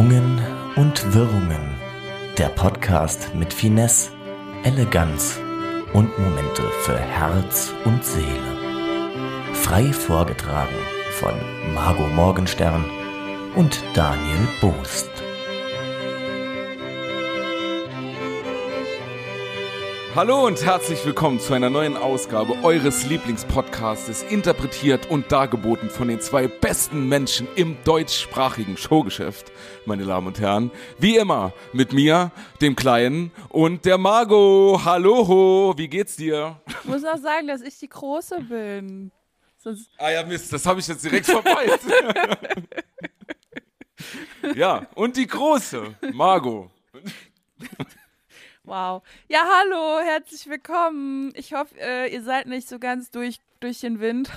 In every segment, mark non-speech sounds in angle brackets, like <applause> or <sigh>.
Schwungen und Wirrungen. Der Podcast mit Finesse, Eleganz und Momente für Herz und Seele. Frei vorgetragen von Margot Morgenstern und Daniel Boost. Hallo und herzlich willkommen zu einer neuen Ausgabe eures Lieblingspodcastes, interpretiert und dargeboten von den zwei besten Menschen im deutschsprachigen Showgeschäft, meine Damen und Herren. Wie immer mit mir, dem Kleinen und der Margot. Hallo, wie geht's dir? Ich muss auch sagen, dass ich die Große bin. Sonst Ah ja, Mist, das habe ich jetzt direkt verpeilt. <laughs> ja, und die Große, Margot. Wow. Ja, hallo, herzlich willkommen. Ich hoffe, äh, ihr seid nicht so ganz durch, durch den Wind.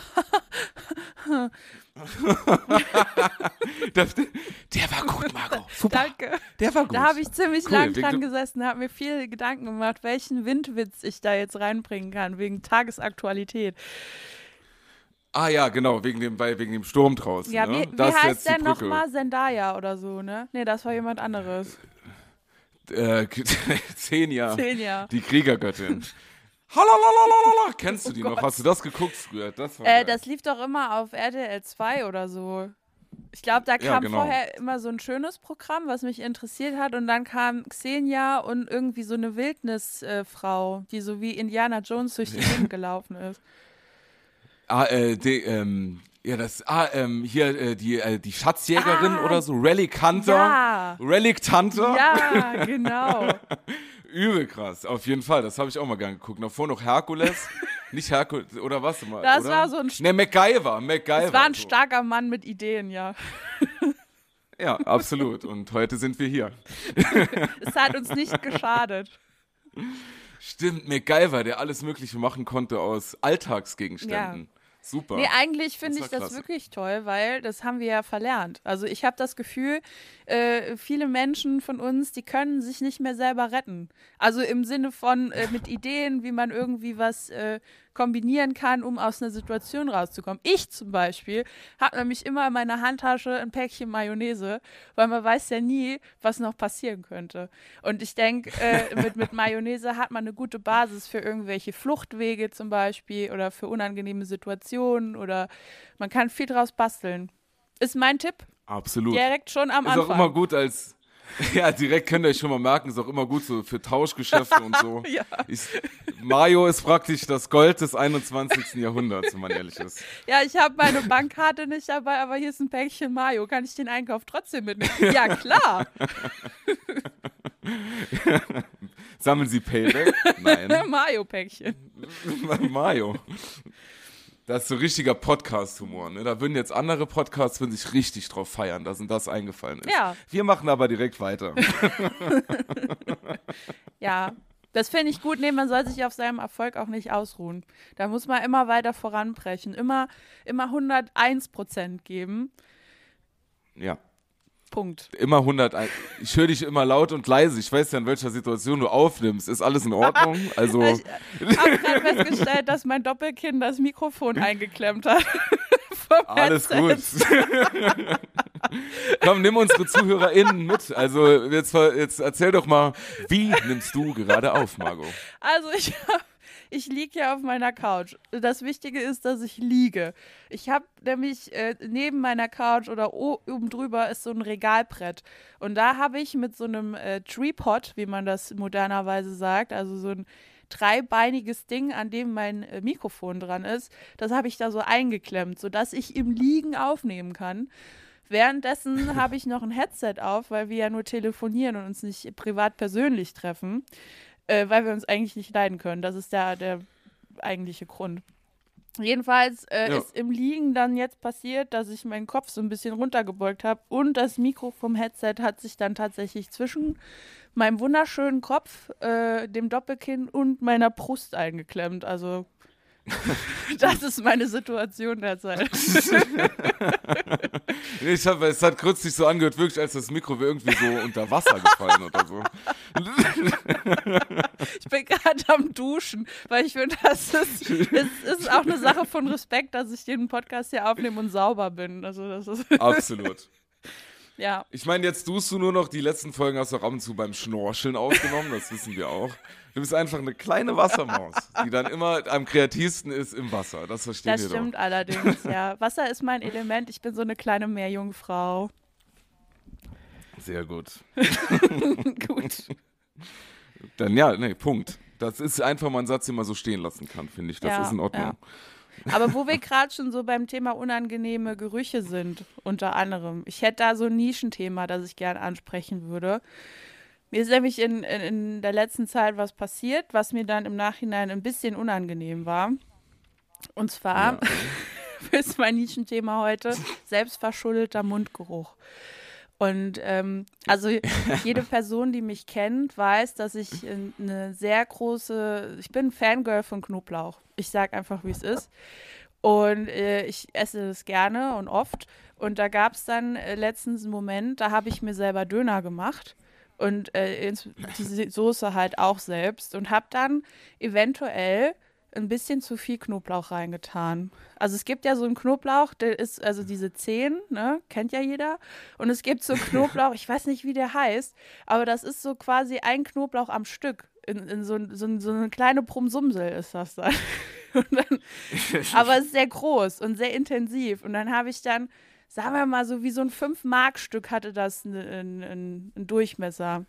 Der, der war gut, Margot. <laughs> Super. Danke. Der war gut. Da habe ich ziemlich Cool, lang dran gesessen, habe mir viel Gedanken gemacht, welchen Windwitz ich da jetzt reinbringen kann, wegen Tagesaktualität. Ah ja, genau, wegen dem, weil, wegen dem Sturm draußen. Ja, ne? wie, wie Das heißt Brücke. nochmal? Zendaya oder so, ne? Nee, das war jemand anderes. Äh, <laughs> Xenia, Xenia. die Kriegergöttin. Halalalala, kennst du Oh die noch? Gott. Hast du das geguckt früher? Das war Äh, das lief doch immer auf RTL 2 oder so. Ich glaube, da Ja, kam genau. vorher immer so ein schönes Programm, was mich interessiert hat. Und dann kam Xenia und irgendwie so eine Wildnisfrau, die so wie Indiana Jones durch die <laughs> Gegend gelaufen ist. ah, äh, die, ähm, ja, das, ah, ähm, hier, äh, die, äh, die Schatzjägerin Ah, oder so, Relic Hunter. Ja. Relic Hunter. Ja, genau. <laughs> Übel krass, auf jeden Fall. Das habe ich auch mal gern geguckt. Davor noch Herkules. <laughs> Nicht Herkules, oder was? Mal, Das oder? war so ein- Ne, MacGyver, MacGyver. Es war ein so. starker Mann mit Ideen, ja. Ja, absolut. Und heute sind wir hier. <laughs> Es hat uns nicht geschadet. Stimmt, MacGyver, der alles Mögliche machen konnte aus Alltagsgegenständen. Super. Nee, eigentlich finde ich das klasse. wirklich toll, weil das haben wir ja verlernt. Also ich habe das Gefühl, äh, viele Menschen von uns, die können sich nicht mehr selber retten. Also im Sinne von äh, mit Ideen, wie man irgendwie was äh, kombinieren kann, um aus einer Situation rauszukommen. Ich zum Beispiel habe nämlich immer in meiner Handtasche ein Päckchen Mayonnaise, weil man weiß ja nie, was noch passieren könnte. Und ich denke, äh, <laughs> mit, mit Mayonnaise hat man eine gute Basis für irgendwelche Fluchtwege zum Beispiel oder für unangenehme Situationen oder man kann viel draus basteln. Ist mein Tipp Absolut. direkt schon am ist Anfang. auch immer gut als. <laughs> Ja, direkt könnt ihr euch schon mal merken, ist auch immer gut so für Tauschgeschäfte und so. <laughs> Ja. Ich, Mario ist praktisch das Gold des 21. Jahrhunderts, wenn man ehrlich ist. <laughs> Ja, ich habe meine Bankkarte nicht dabei, aber hier ist ein Päckchen Mayo. Kann ich den Einkauf trotzdem mitnehmen? Ja, klar. Sammeln Sie Payback? Nein. Mayo-Päckchen. Mario. Das ist so richtiger Podcast-Humor. Ne? Da würden jetzt andere Podcasts würden sich richtig drauf feiern, dass ihnen das eingefallen ist. Ja. Wir machen aber direkt weiter. <laughs> Ja, das finde ich gut. Nee, man soll sich auf seinem Erfolg auch nicht ausruhen. Da muss man immer weiter voranbrechen. Immer, immer 101 Prozent geben. Ja. Punkt. Immer 101. Ich höre dich immer laut und leise. Ich weiß ja, in welcher Situation du aufnimmst. Ist alles in Ordnung? <laughs> Also, Ich habe gerade festgestellt, dass mein Doppelkinn das Mikrofon eingeklemmt hat. <laughs> Alles gut. <laughs> Komm, nimm unsere ZuhörerInnen mit. Also, jetzt, jetzt erzähl doch mal, wie nimmst du gerade auf, Margot? Also ich, ich liege ja auf meiner Couch. Das Wichtige ist, dass ich liege. Ich habe nämlich äh, neben meiner Couch oder oben drüber ist so ein Regalbrett. Und da habe ich mit so einem äh, Tripod, wie man das modernerweise sagt, also so ein dreibeiniges Ding, an dem mein äh, Mikrofon dran ist, das habe ich da so eingeklemmt, sodass ich im Liegen aufnehmen kann. Währenddessen <laughs> habe ich noch ein Headset auf, weil wir ja nur telefonieren und uns nicht privat persönlich treffen äh, weil wir uns eigentlich nicht leiden können. Das ist der, der eigentliche Grund. Jedenfalls äh, Ja. ist im Liegen dann jetzt passiert, dass ich meinen Kopf so ein bisschen runtergebeugt habe und das Mikro vom Headset hat sich dann tatsächlich zwischen meinem wunderschönen Kopf, äh, dem Doppelkinn und meiner Brust eingeklemmt. Also <laughs> das ist meine Situation derzeit. <laughs> Ich hab, es hat kürzlich so angehört, wirklich, als das Mikro wäre irgendwie so unter Wasser gefallen oder so. <laughs> Ich bin gerade am Duschen, weil ich finde, das ist, es ist auch eine Sache von Respekt, dass ich den Podcast hier aufnehme und sauber bin. Also das ist Absolut. Ja. Ich meine, jetzt tust du nur noch, die letzten Folgen hast du auch ab und zu beim Schnorcheln aufgenommen, das wissen wir auch. Du bist einfach eine kleine Wassermaus, die dann immer am kreativsten ist im Wasser. Das verstehen Das wir stimmt doch. allerdings, ja. Wasser ist mein Element. Ich bin so eine kleine Meerjungfrau. Sehr gut. <laughs> Gut. Dann ja, nee, Punkt. Das ist einfach mal ein Satz, den man so stehen lassen kann, finde ich. Das Ja, ist in Ordnung. Aber wo wir gerade schon so beim Thema unangenehme Gerüche sind, unter anderem. Ich hätte da so ein Nischenthema, das ich gerne ansprechen würde. Mir ist nämlich in, in, in der letzten Zeit was passiert, was mir dann im Nachhinein ein bisschen unangenehm war. Und zwar Ja. <laughs> ist mein Nischenthema heute selbstverschuldeter Mundgeruch. Und ähm, <laughs> also jede Person, die mich kennt, weiß, dass ich eine sehr große, ich bin Fangirl von Knoblauch. Ich sag einfach, wie es ist. Und äh, ich esse das gerne und oft. Und da gab es dann äh, letztens einen Moment, da habe ich mir selber Döner gemacht und äh, diese Soße halt auch selbst und habe dann eventuell ein bisschen zu viel Knoblauch reingetan. Also es gibt ja so einen Knoblauch, der ist, also diese Zehen, ne, kennt ja jeder. Und es gibt so <laughs> Knoblauch, ich weiß nicht, wie der heißt, aber das ist so quasi ein Knoblauch am Stück. In, in so, so, so eine kleine Prumsumsel ist das dann. <laughs> Dann <laughs> aber es ist sehr groß und sehr intensiv. Und dann habe ich dann, sagen wir mal, so wie so ein 5-Mark-Stück hatte das einen einen Durchmesser.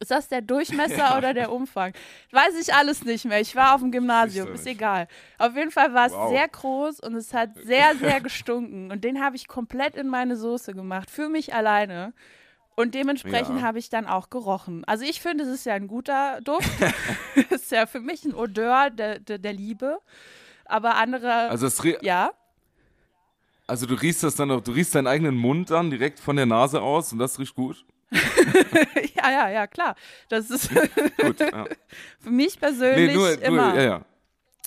Ist das der Durchmesser <laughs> oder der Umfang? Weiß ich alles nicht mehr. Ich war auf dem Gymnasium, ist egal. Auf jeden Fall war es Wow. sehr groß und es hat sehr, <laughs> sehr gestunken. Und den habe ich komplett in meine Soße gemacht, für mich alleine. Und dementsprechend Ja. habe ich dann auch gerochen. Also ich finde, es ist ja ein guter Duft. <laughs> ist ja für mich ein Odeur der, der, der Liebe. Aber andere, Also, es, ja, also du riechst das dann du riechst deinen eigenen Mund dann direkt von der Nase aus und das riecht gut. <laughs> ja, ja, ja, klar. Das ist Gut, ja. <laughs> für mich persönlich Nee, nur, nur immer. ja, ja.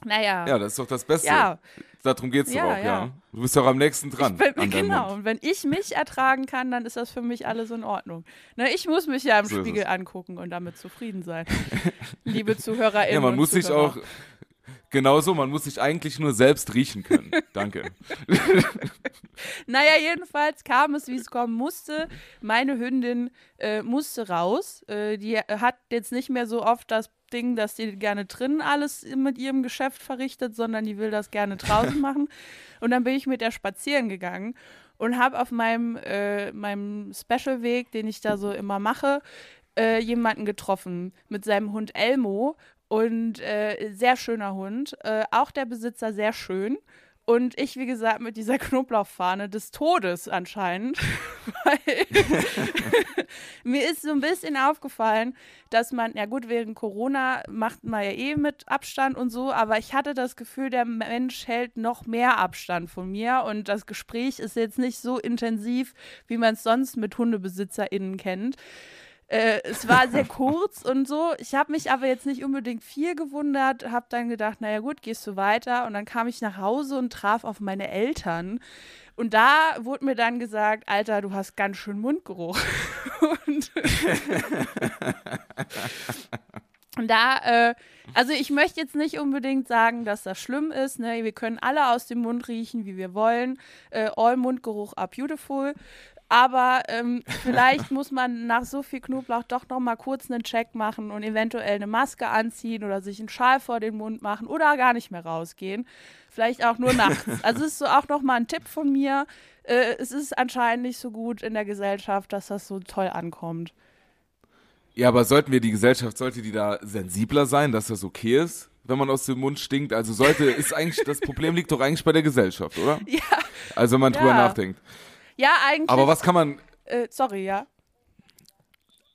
Naja. Ja, das ist doch das Beste. Ja. Darum geht's Ja, doch auch, ja. ja. Du bist doch am nächsten dran. Bin, genau, Mund. und wenn ich mich ertragen kann, dann ist das für mich alles in Ordnung. Ne, ich muss mich ja im So Spiegel es. angucken und damit zufrieden sein. <laughs> Liebe ZuhörerInnen. Ja, man muss sich Zuhörer. Auch, genauso, man muss sich eigentlich nur selbst riechen können. Danke. <laughs> Naja, jedenfalls kam es, wie es kommen musste. Meine Hündin äh, musste raus. Äh, die hat jetzt nicht mehr so oft das Ding, dass die gerne drinnen alles mit ihrem Geschäft verrichtet, sondern die will das gerne draußen <laughs> machen. Und dann bin ich mit der spazieren gegangen und habe auf meinem, äh, meinem Special-Weg, den ich da so immer mache, äh, jemanden getroffen mit seinem Hund Elmo. Und äh, sehr schöner Hund. Äh, auch der Besitzer sehr schön. Und ich, wie gesagt, mit dieser <laughs> Knoblauchfahne des Todes anscheinend. <laughs> <laughs> Mir ist so ein bisschen aufgefallen, dass man, ja gut, während Corona macht man ja eh mit Abstand und so, aber ich hatte das Gefühl, der Mensch hält noch mehr Abstand von mir und das Gespräch ist jetzt nicht so intensiv, wie man es sonst mit HundebesitzerInnen kennt. Äh, es war sehr kurz und so. Ich habe mich aber jetzt nicht unbedingt viel gewundert, habe dann gedacht, naja gut, gehst du weiter. Und dann kam ich nach Hause und traf auf meine Eltern. Und da wurde mir dann gesagt, Alter, du hast ganz schön Mundgeruch. <laughs> und, und da, äh, also ich möchte jetzt nicht unbedingt sagen, dass das schlimm ist. Ne? Wir können alle aus dem Mund riechen, wie wir wollen. Äh, all Mundgeruch are beautiful. Aber ähm, vielleicht muss man nach so viel Knoblauch doch noch mal kurz einen Check machen und eventuell eine Maske anziehen oder sich einen Schal vor den Mund machen oder gar nicht mehr rausgehen. Vielleicht auch nur nachts. <laughs> Also es ist so auch noch mal ein Tipp von mir. Äh, es ist anscheinend nicht so gut in der Gesellschaft, dass das so toll ankommt. Ja, aber sollten wir die Gesellschaft, sollte die da sensibler sein, dass das okay ist, wenn man aus dem Mund stinkt? Also sollte, ist eigentlich, das Problem liegt doch eigentlich bei der Gesellschaft, oder? <laughs> Ja, Also wenn man drüber Ja. nachdenkt. Ja eigentlich. Aber was kann man, Äh, sorry, ja.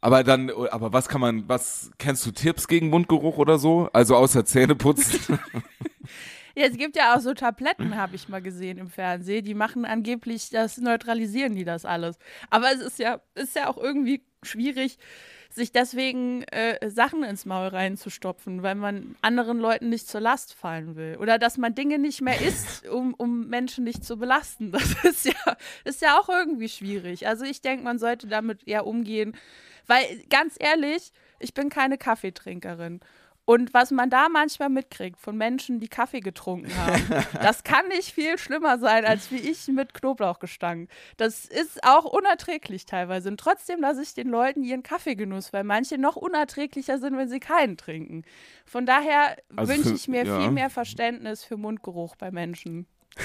aber dann, aber was kann man, was, kennst du Tipps gegen Mundgeruch oder so? Also außer Zähneputzen? <laughs> <laughs> Ja, es gibt ja auch so Tabletten, habe ich mal gesehen im Fernsehen. Die machen angeblich, das neutralisieren die das alles. Aber es ist ja, ist ja auch irgendwie schwierig, sich deswegen äh, Sachen ins Maul reinzustopfen, weil man anderen Leuten nicht zur Last fallen will. Oder dass man Dinge nicht mehr isst, <laughs> um, um Menschen nicht zu belasten. <laughs> Das ist ja, ist ja auch irgendwie schwierig. Also ich denke, man sollte damit eher umgehen. Weil, ganz ehrlich, ich bin keine Kaffeetrinkerin. Und was man da manchmal mitkriegt von Menschen, die Kaffee getrunken haben, <laughs> das kann nicht viel schlimmer sein, als wie ich mit Knoblauchgestank. Das ist auch unerträglich teilweise. Und trotzdem lasse ich den Leuten ihren Kaffeegenuss, weil manche noch unerträglicher sind, wenn sie keinen trinken. Von daher Also wünsche ich mir ja. viel mehr Verständnis für Mundgeruch bei Menschen. <laughs>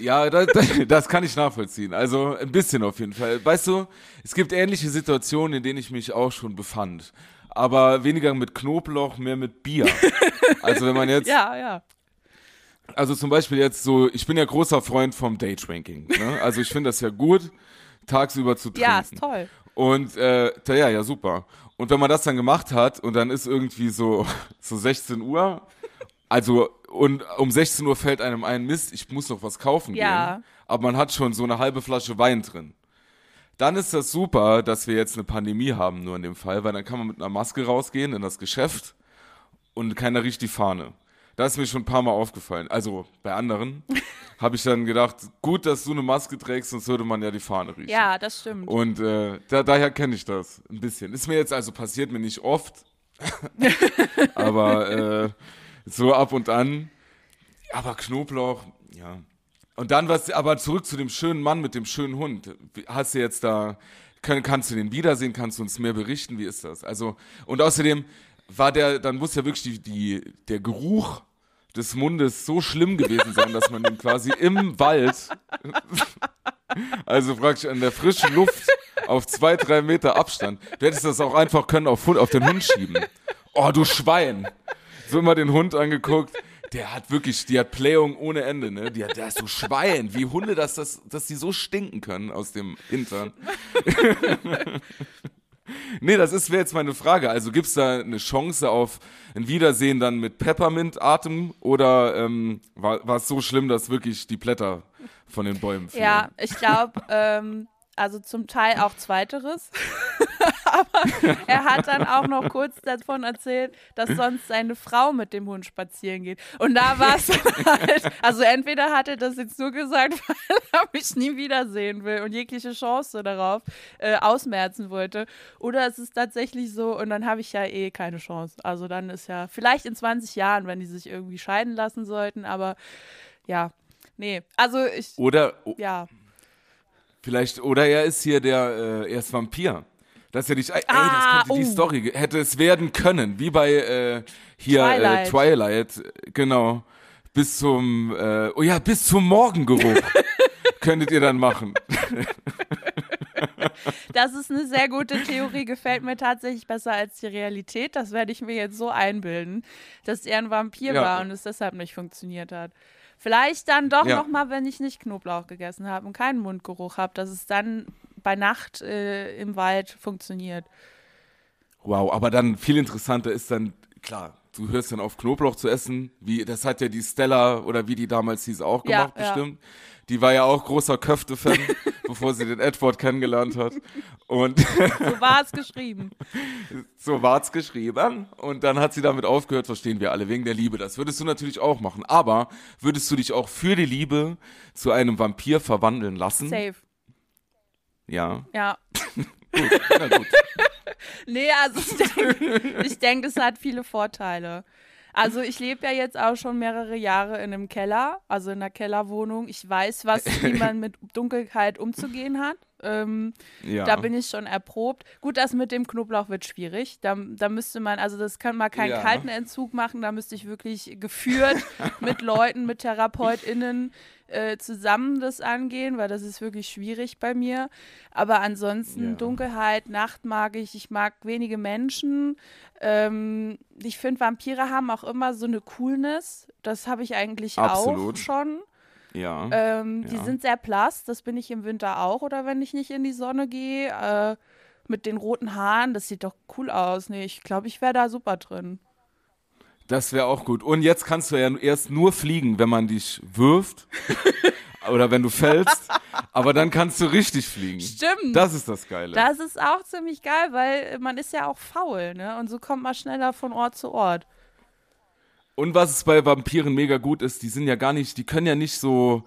Ja, das, das kann ich nachvollziehen. Also ein bisschen auf jeden Fall. Weißt du, es gibt ähnliche Situationen, in denen ich mich auch schon befand. Aber weniger mit Knoblauch, mehr mit Bier. <laughs> Also wenn man jetzt, Ja, ja. also zum Beispiel jetzt so, ich bin ja großer Freund vom Daydrinking. Ne? Also ich finde das ja gut, tagsüber zu trinken. Ja, ist toll. Und äh, ja, ja, super. Und wenn man das dann gemacht hat und dann ist irgendwie so, <laughs> so 16 Uhr, also und um 16 Uhr fällt einem ein Mist, ich muss noch was kaufen Ja. gehen, aber man hat schon so eine halbe Flasche Wein drin. Dann ist das super, dass wir jetzt eine Pandemie haben, nur in dem Fall, weil dann kann man mit einer Maske rausgehen in das Geschäft und keiner riecht die Fahne. Das ist mir schon ein paar Mal aufgefallen. Also bei anderen <laughs> habe ich dann gedacht, gut, dass du eine Maske trägst, sonst würde man ja die Fahne riechen. Ja, das stimmt. Und äh, da, daher kenne ich das ein bisschen. Ist mir jetzt also passiert mir nicht oft, <laughs> aber äh, so ab und an. Aber Knoblauch, ja. Und dann was, aber zurück zu dem schönen Mann mit dem schönen Hund. Hast du jetzt da, können, kannst du den wiedersehen? Kannst du uns mehr berichten? Wie ist das? Also, und außerdem war der, dann muss ja wirklich die, die, der Geruch des Mundes so schlimm gewesen sein, dass man ihn quasi im Wald <laughs> also praktisch an der frischen Luft auf zwei, drei Meter Abstand. Du hättest das auch einfach können auf, auf den Hund schieben. Oh, du Schwein. So immer den Hund angeguckt. Der hat wirklich, die hat Playung ohne Ende, ne? Die hat, der ist so Schwein, wie Hunde, dass, das, dass die so stinken können aus dem Hintern. <laughs> nee, das ist wäre jetzt meine Frage. Also gibt's da eine Chance auf ein Wiedersehen dann mit Peppermint-Atem oder ähm, war war es so schlimm, dass wirklich die Blätter von den Bäumen fielen? Ja, ich glaube, ähm, also zum Teil auch Zweiteres. <laughs> Aber er hat dann auch noch kurz davon erzählt, dass sonst seine Frau mit dem Hund spazieren geht. Und da war es halt, also entweder hat er das jetzt nur gesagt, <laughs> weil er mich nie wiedersehen will und jegliche Chance darauf äh, ausmerzen wollte. Oder es ist tatsächlich so und dann habe ich ja eh keine Chance. Also dann ist ja, vielleicht in 20 Jahren, wenn die sich irgendwie scheiden lassen sollten, aber ja, nee. Also ich, Oder ja. vielleicht, oder er ist hier der, äh, er ist Vampir. Dass er dich, ey, Ah, das könnte die oh. Story, ge- hätte es werden können, wie bei äh, hier Twilight. Äh, Twilight, äh, genau. Bis zum, äh, oh ja, bis zum Morgengeruch <laughs> könntet ihr dann machen. Das ist eine sehr gute Theorie, gefällt mir tatsächlich besser als die Realität. Das werde ich mir jetzt so einbilden, dass er ein Vampir Ja. war und es deshalb nicht funktioniert hat. Vielleicht dann doch Ja. noch mal, wenn ich nicht Knoblauch gegessen habe und keinen Mundgeruch habe, dass es dann bei Nacht äh, im Wald funktioniert. Wow, aber dann viel interessanter ist dann, klar, du hörst dann auf Knoblauch zu essen, wie, das hat ja die Stella oder wie die damals hieß auch Ja, gemacht, ja. bestimmt. Die war ja auch großer Köfte-Fan, <laughs> bevor sie den Edward kennengelernt hat. Und So war es geschrieben. so war's geschrieben. Und dann hat sie damit aufgehört, verstehen wir alle, wegen der Liebe. Das würdest du natürlich auch machen. Aber würdest du dich auch für die Liebe zu einem Vampir verwandeln lassen? Safe. Ja. Ja. <laughs> Gut, na gut. <laughs> Nee, also ich denke, ich denk, es hat viele Vorteile. Also ich lebe ja jetzt auch schon mehrere Jahre in einem Keller, also in einer Kellerwohnung. Ich weiß, was, <laughs> wie man mit Dunkelheit umzugehen hat. Ähm, Ja. Da bin ich schon erprobt. Gut, das mit dem Knoblauch wird schwierig. Da, da müsste man, also das kann man keinen Ja. kalten Entzug machen. Da müsste ich wirklich geführt <laughs> mit Leuten, mit TherapeutInnen äh, zusammen das angehen, weil das ist wirklich schwierig bei mir. Aber ansonsten Ja. Dunkelheit, Nacht mag ich. Ich mag wenige Menschen. Ähm, ich finde, Vampire haben auch immer so eine Coolness. Das habe ich eigentlich Absolut. auch schon. Ja. Ähm, Die Ja. sind sehr blass, das bin ich im Winter auch oder wenn ich nicht in die Sonne gehe. Äh, mit den roten Haaren, das sieht doch cool aus. Nee, ich glaube, ich wäre da super drin. Das wäre auch gut. Und jetzt kannst du ja erst nur fliegen, wenn man dich wirft <laughs> oder wenn du fällst. Aber dann kannst du richtig fliegen. Stimmt. Das ist das Geile. Das ist auch ziemlich geil, weil man ist ja auch faul, ne? Und so kommt man schneller von Ort zu Ort. Und was es bei Vampiren mega gut ist, die sind ja gar nicht, die können ja nicht so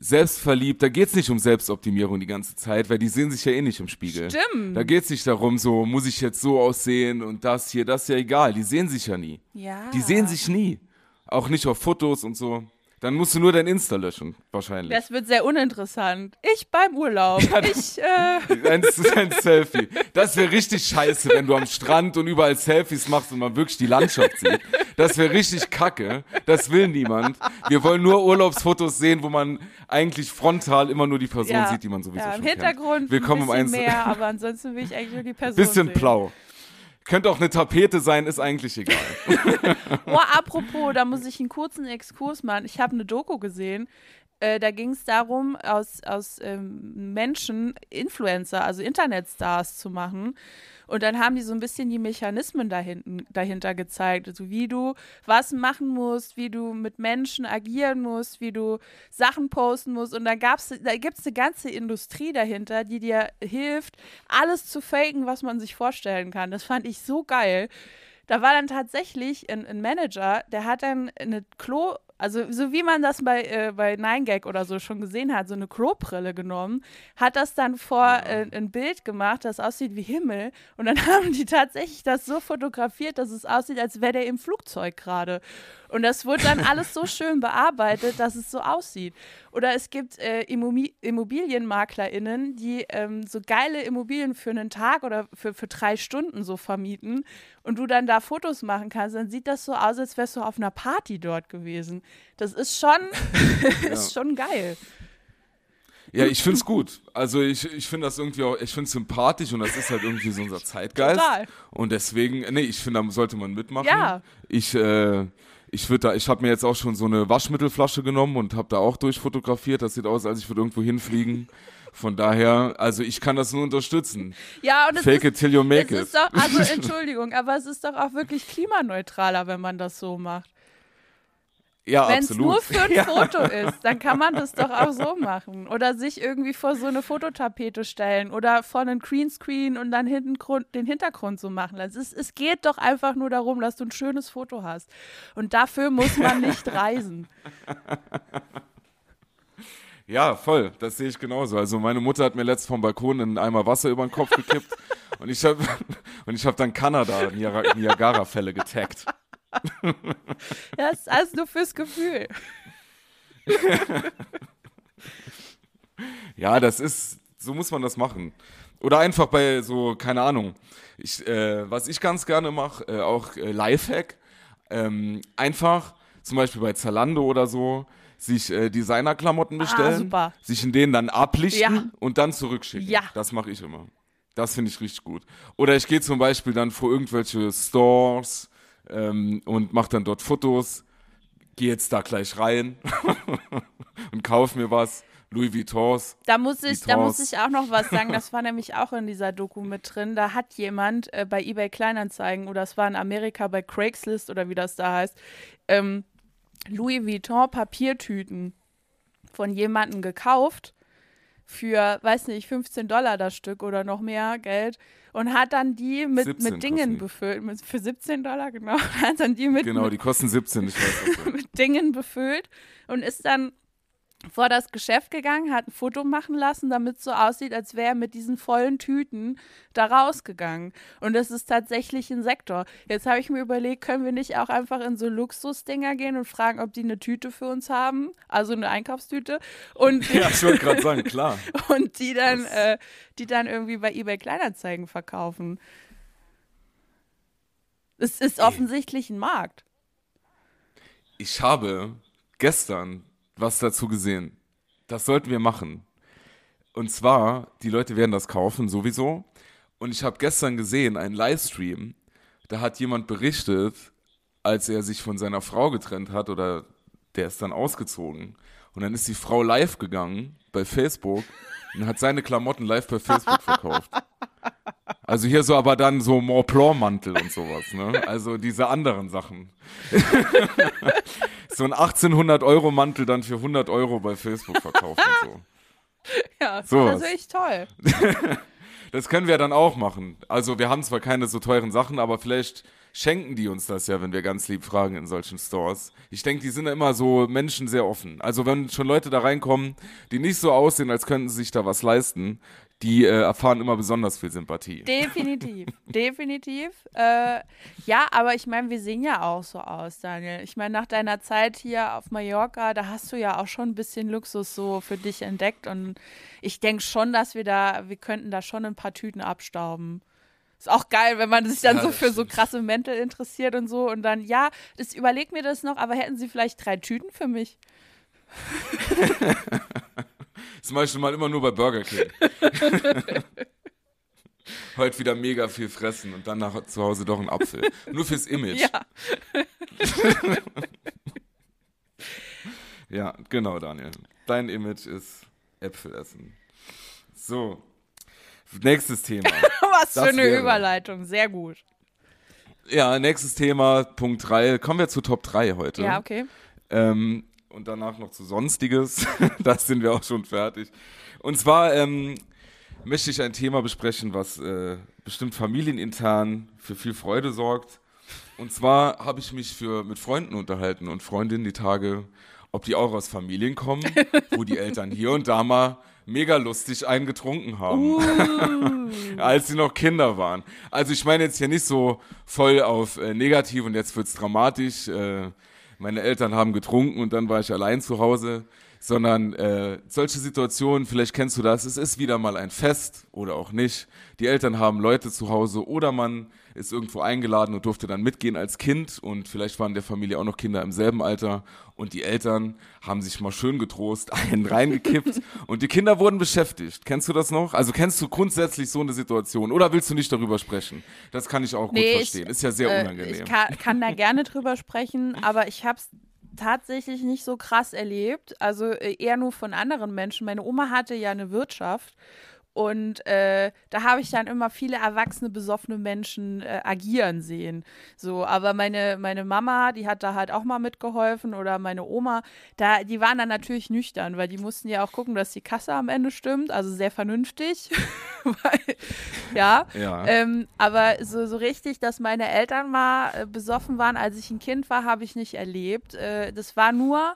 selbstverliebt, da geht's nicht um Selbstoptimierung die ganze Zeit, weil die sehen sich ja eh nicht im Spiegel. Stimmt. Da geht's nicht darum, so muss ich jetzt so aussehen und das hier, das ist ja egal. Die sehen sich ja nie. Ja. Die sehen sich nie. Auch nicht auf Fotos und so. Dann musst du nur dein Insta löschen, wahrscheinlich. Das wird sehr uninteressant. Ich beim Urlaub. <laughs> ich, äh, Ein, ein Selfie. Das wäre richtig scheiße, wenn du am Strand und überall Selfies machst und man wirklich die Landschaft sieht. Das wäre richtig kacke. Das will niemand. Wir wollen nur Urlaubsfotos sehen, wo man eigentlich frontal immer nur die Person ja, sieht, die man sowieso ja, schon Im Hintergrund kennt. Willkommen ein im bisschen Einzel mehr, aber ansonsten will ich eigentlich nur die <laughs> Person Bisschen sehen. blau. Könnte auch eine Tapete sein, ist eigentlich egal. <laughs> Oh, apropos, da muss ich einen kurzen Exkurs machen. Ich habe eine Doku gesehen. Äh, da ging es darum, aus, aus ähm, Menschen Influencer, also Internetstars zu machen. Und dann haben die so ein bisschen die Mechanismen dahinten, dahinter gezeigt. Also wie du was machen musst, wie du mit Menschen agieren musst, wie du Sachen posten musst. Und da, gab's, da gibt es eine ganze Industrie dahinter, die dir hilft, alles zu faken, was man sich vorstellen kann. Das fand ich so geil. Da war dann tatsächlich ein, ein Manager, der hat dann eine Klo, also so wie man das bei, äh, bei 9gag oder so schon gesehen hat, so eine Klobrille genommen, hat das dann vor äh, ein Bild gemacht, das aussieht wie Himmel. Und dann <laughs> haben die tatsächlich das so fotografiert, dass es aussieht, als wäre der im Flugzeug gerade. Und das wurde dann <laughs> alles so schön bearbeitet, dass es so aussieht. Oder es gibt äh, Immobi ImmobilienmaklerInnen, die ähm, so geile Immobilien für einen Tag oder für, für drei Stunden so vermieten und du dann da Fotos machen kannst, dann sieht das so aus, als wärst du auf einer Party dort gewesen. Das ist schon, <laughs> ist schon geil. Ja, ich find's gut. Also ich, ich finde das irgendwie auch, ich find's sympathisch und das ist halt irgendwie so unser Zeitgeist. Total. Und deswegen, nee, ich finde, da sollte man mitmachen. Ja. Ich, äh, ich würde da, ich habe mir jetzt auch schon so eine Waschmittelflasche genommen und habe da auch durchfotografiert. Das sieht aus, als ich würde irgendwo hinfliegen. Von daher, also ich kann das nur unterstützen. Ja, und es Fake ist, it till you make es it. ist doch, also <laughs> Entschuldigung, aber es ist doch auch wirklich klimaneutraler, wenn man das so macht. Ja, Wenn es nur für ein <laughs> Foto ist, dann kann man das doch auch so machen. Oder sich irgendwie vor so eine Fototapete stellen oder vor einen Greenscreen und dann hinten den Hintergrund so machen lassen. Es, es geht doch einfach nur darum, dass du ein schönes Foto hast. Und dafür muss man <laughs> nicht reisen. Ja, voll. Das sehe ich genauso. Also meine Mutter hat mir letzt vom Balkon einen Eimer Wasser über den Kopf gekippt <laughs> und ich habe und ich habe dann Kanada Niagara- Niagara-Fälle getaggt. Das ist alles nur fürs Gefühl. <laughs> Ja, das ist, so muss man das machen. Oder einfach bei so, keine Ahnung, ich, äh, was ich ganz gerne mache, äh, auch äh, Lifehack, ähm, einfach zum Beispiel bei Zalando oder so, sich äh, Designerklamotten bestellen, Ah, sich in denen dann ablichten Ja. und dann zurückschicken. Ja. Das mache ich immer. Das finde ich richtig gut. Oder ich gehe zum Beispiel dann vor irgendwelche Stores ähm, und mache dann dort Fotos, gehe jetzt da gleich rein <laughs> und kauf mir was. Louis Vuittons. Da muss ich, da muss Vuittons. ich auch noch was sagen. Das war <laughs> nämlich auch in dieser Doku mit drin. Da hat jemand äh, bei eBay Kleinanzeigen oder es war in Amerika bei Craigslist oder wie das da heißt, ähm, Louis Vuitton Papiertüten von jemandem gekauft für, weiß nicht, 15 Dollar das Stück oder noch mehr Geld und hat dann die mit, 17 mit Dingen befüllt. Mit, für 17 Dollar, genau. <laughs> Hat dann die mit, Genau, die kosten 17, ich weiß <laughs> mit Dingen befüllt und ist dann vor das Geschäft gegangen, hat ein Foto machen lassen, damit es so aussieht, als wäre er mit diesen vollen Tüten da rausgegangen. Und das ist tatsächlich ein Sektor. Jetzt habe ich mir überlegt, können wir nicht auch einfach in so Luxusdinger gehen und fragen, ob die eine Tüte für uns haben, also eine Einkaufstüte, und, Ja, ich wollte gerade sagen, klar. <laughs> und die dann, äh, die dann irgendwie bei eBay Kleinanzeigen verkaufen. Es ist offensichtlich ein Markt. Ich habe gestern was dazu gesehen. Das sollten wir machen. Und zwar, die Leute werden das kaufen, sowieso. Und ich habe gestern gesehen, einen Livestream, da hat jemand berichtet, als er sich von seiner Frau getrennt hat oder der ist dann ausgezogen. Und dann ist die Frau live gegangen bei Facebook und hat seine Klamotten live bei Facebook verkauft. <laughs> Also hier so aber dann so Montblanc-Mantel und sowas, ne? Also diese anderen Sachen. <laughs> so ein 1800-Euro-Mantel dann für 100 Euro bei Facebook verkauft und so. <laughs> Ja, Sowas. das ist echt toll. <laughs> Das können wir dann auch machen. Also wir haben zwar keine so teuren Sachen, aber vielleicht schenken die uns das ja, wenn wir ganz lieb fragen in solchen Stores. Ich denke, die sind ja immer so Menschen sehr offen. Also wenn schon Leute da reinkommen, die nicht so aussehen, als könnten sie sich da was leisten, die äh, erfahren immer besonders viel Sympathie. Definitiv, <laughs> definitiv. Äh, ja, aber ich meine, wir sehen ja auch so aus, Daniel. Ich meine, nach deiner Zeit hier auf Mallorca, da hast du ja auch schon ein bisschen Luxus so für dich entdeckt und ich denke schon, dass wir da, wir könnten da schon ein paar Tüten abstauben. Ist auch geil, wenn man sich dann Ja, so für so krasse Mäntel interessiert und so und dann, ja, das überleg mir das noch, aber hätten Sie vielleicht drei Tüten für mich? <laughs> Das mache ich schon mal immer nur bei Burger King. <laughs> Heute wieder mega viel fressen und dann nach, zu Hause doch ein Apfel. Nur fürs Image. Ja. <laughs> Ja, genau, Daniel. Dein Image ist Äpfel essen. So. Nächstes Thema. <laughs> Was Das für eine wäre- Überleitung, sehr gut. Ja, nächstes Thema, Punkt 3. Kommen wir zu Top 3 heute. Ja, okay. Ähm, und danach noch zu Sonstiges. <laughs> da sind wir auch schon fertig. Und zwar ähm, möchte ich ein Thema besprechen, was äh, bestimmt familienintern für viel Freude sorgt. Und zwar habe ich mich für, mit Freunden unterhalten und Freundinnen die Tage, ob die auch aus Familien kommen, <laughs> wo die Eltern hier und da mal mega lustig eingetrunken haben, <laughs> als sie noch Kinder waren. Also ich meine jetzt hier nicht so voll auf äh, negativ und jetzt wird's dramatisch. Äh, meine Eltern haben getrunken und dann war ich allein zu Hause, sondern äh, solche Situationen, vielleicht kennst du das, es ist wieder mal ein Fest oder auch nicht. Die Eltern haben Leute zu Hause oder man ist irgendwo eingeladen und durfte dann mitgehen als Kind und vielleicht waren der Familie auch noch Kinder im selben Alter und die Eltern haben sich mal schön getrost einen <laughs> reingekippt und die Kinder wurden beschäftigt. Kennst du das noch? Also kennst du grundsätzlich so eine Situation oder willst du nicht darüber sprechen? Das kann ich auch gut Nee, ich- verstehen. Ist ja sehr Äh, unangenehm. Ich kann, kann da gerne drüber sprechen, aber ich habe es tatsächlich nicht so krass erlebt. Also äh, eher nur von anderen Menschen. Meine Oma hatte ja eine Wirtschaft. Und äh, da habe ich dann immer viele erwachsene, besoffene Menschen äh, agieren sehen. So, aber meine, meine Mama, die hat da halt auch mal mitgeholfen oder meine Oma, da, die waren dann natürlich nüchtern, weil die mussten ja auch gucken, dass die Kasse am Ende stimmt, also sehr vernünftig. <laughs> weil, ja. Ja. Ähm, aber so, so richtig, dass meine Eltern mal äh, besoffen waren, als ich ein Kind war, habe ich nicht erlebt. Äh, das war nur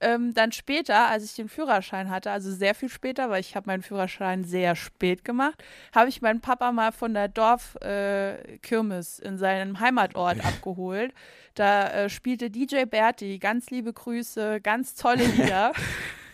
ähm, dann später, als ich den Führerschein hatte, also sehr viel später, weil ich habe meinen Führerschein sehr spät gemacht, habe ich meinen Papa mal von der Dorfkirmes äh, in seinem Heimatort abgeholt. Da äh, spielte DJ Berti, ganz liebe Grüße, ganz tolle <laughs> Lieder.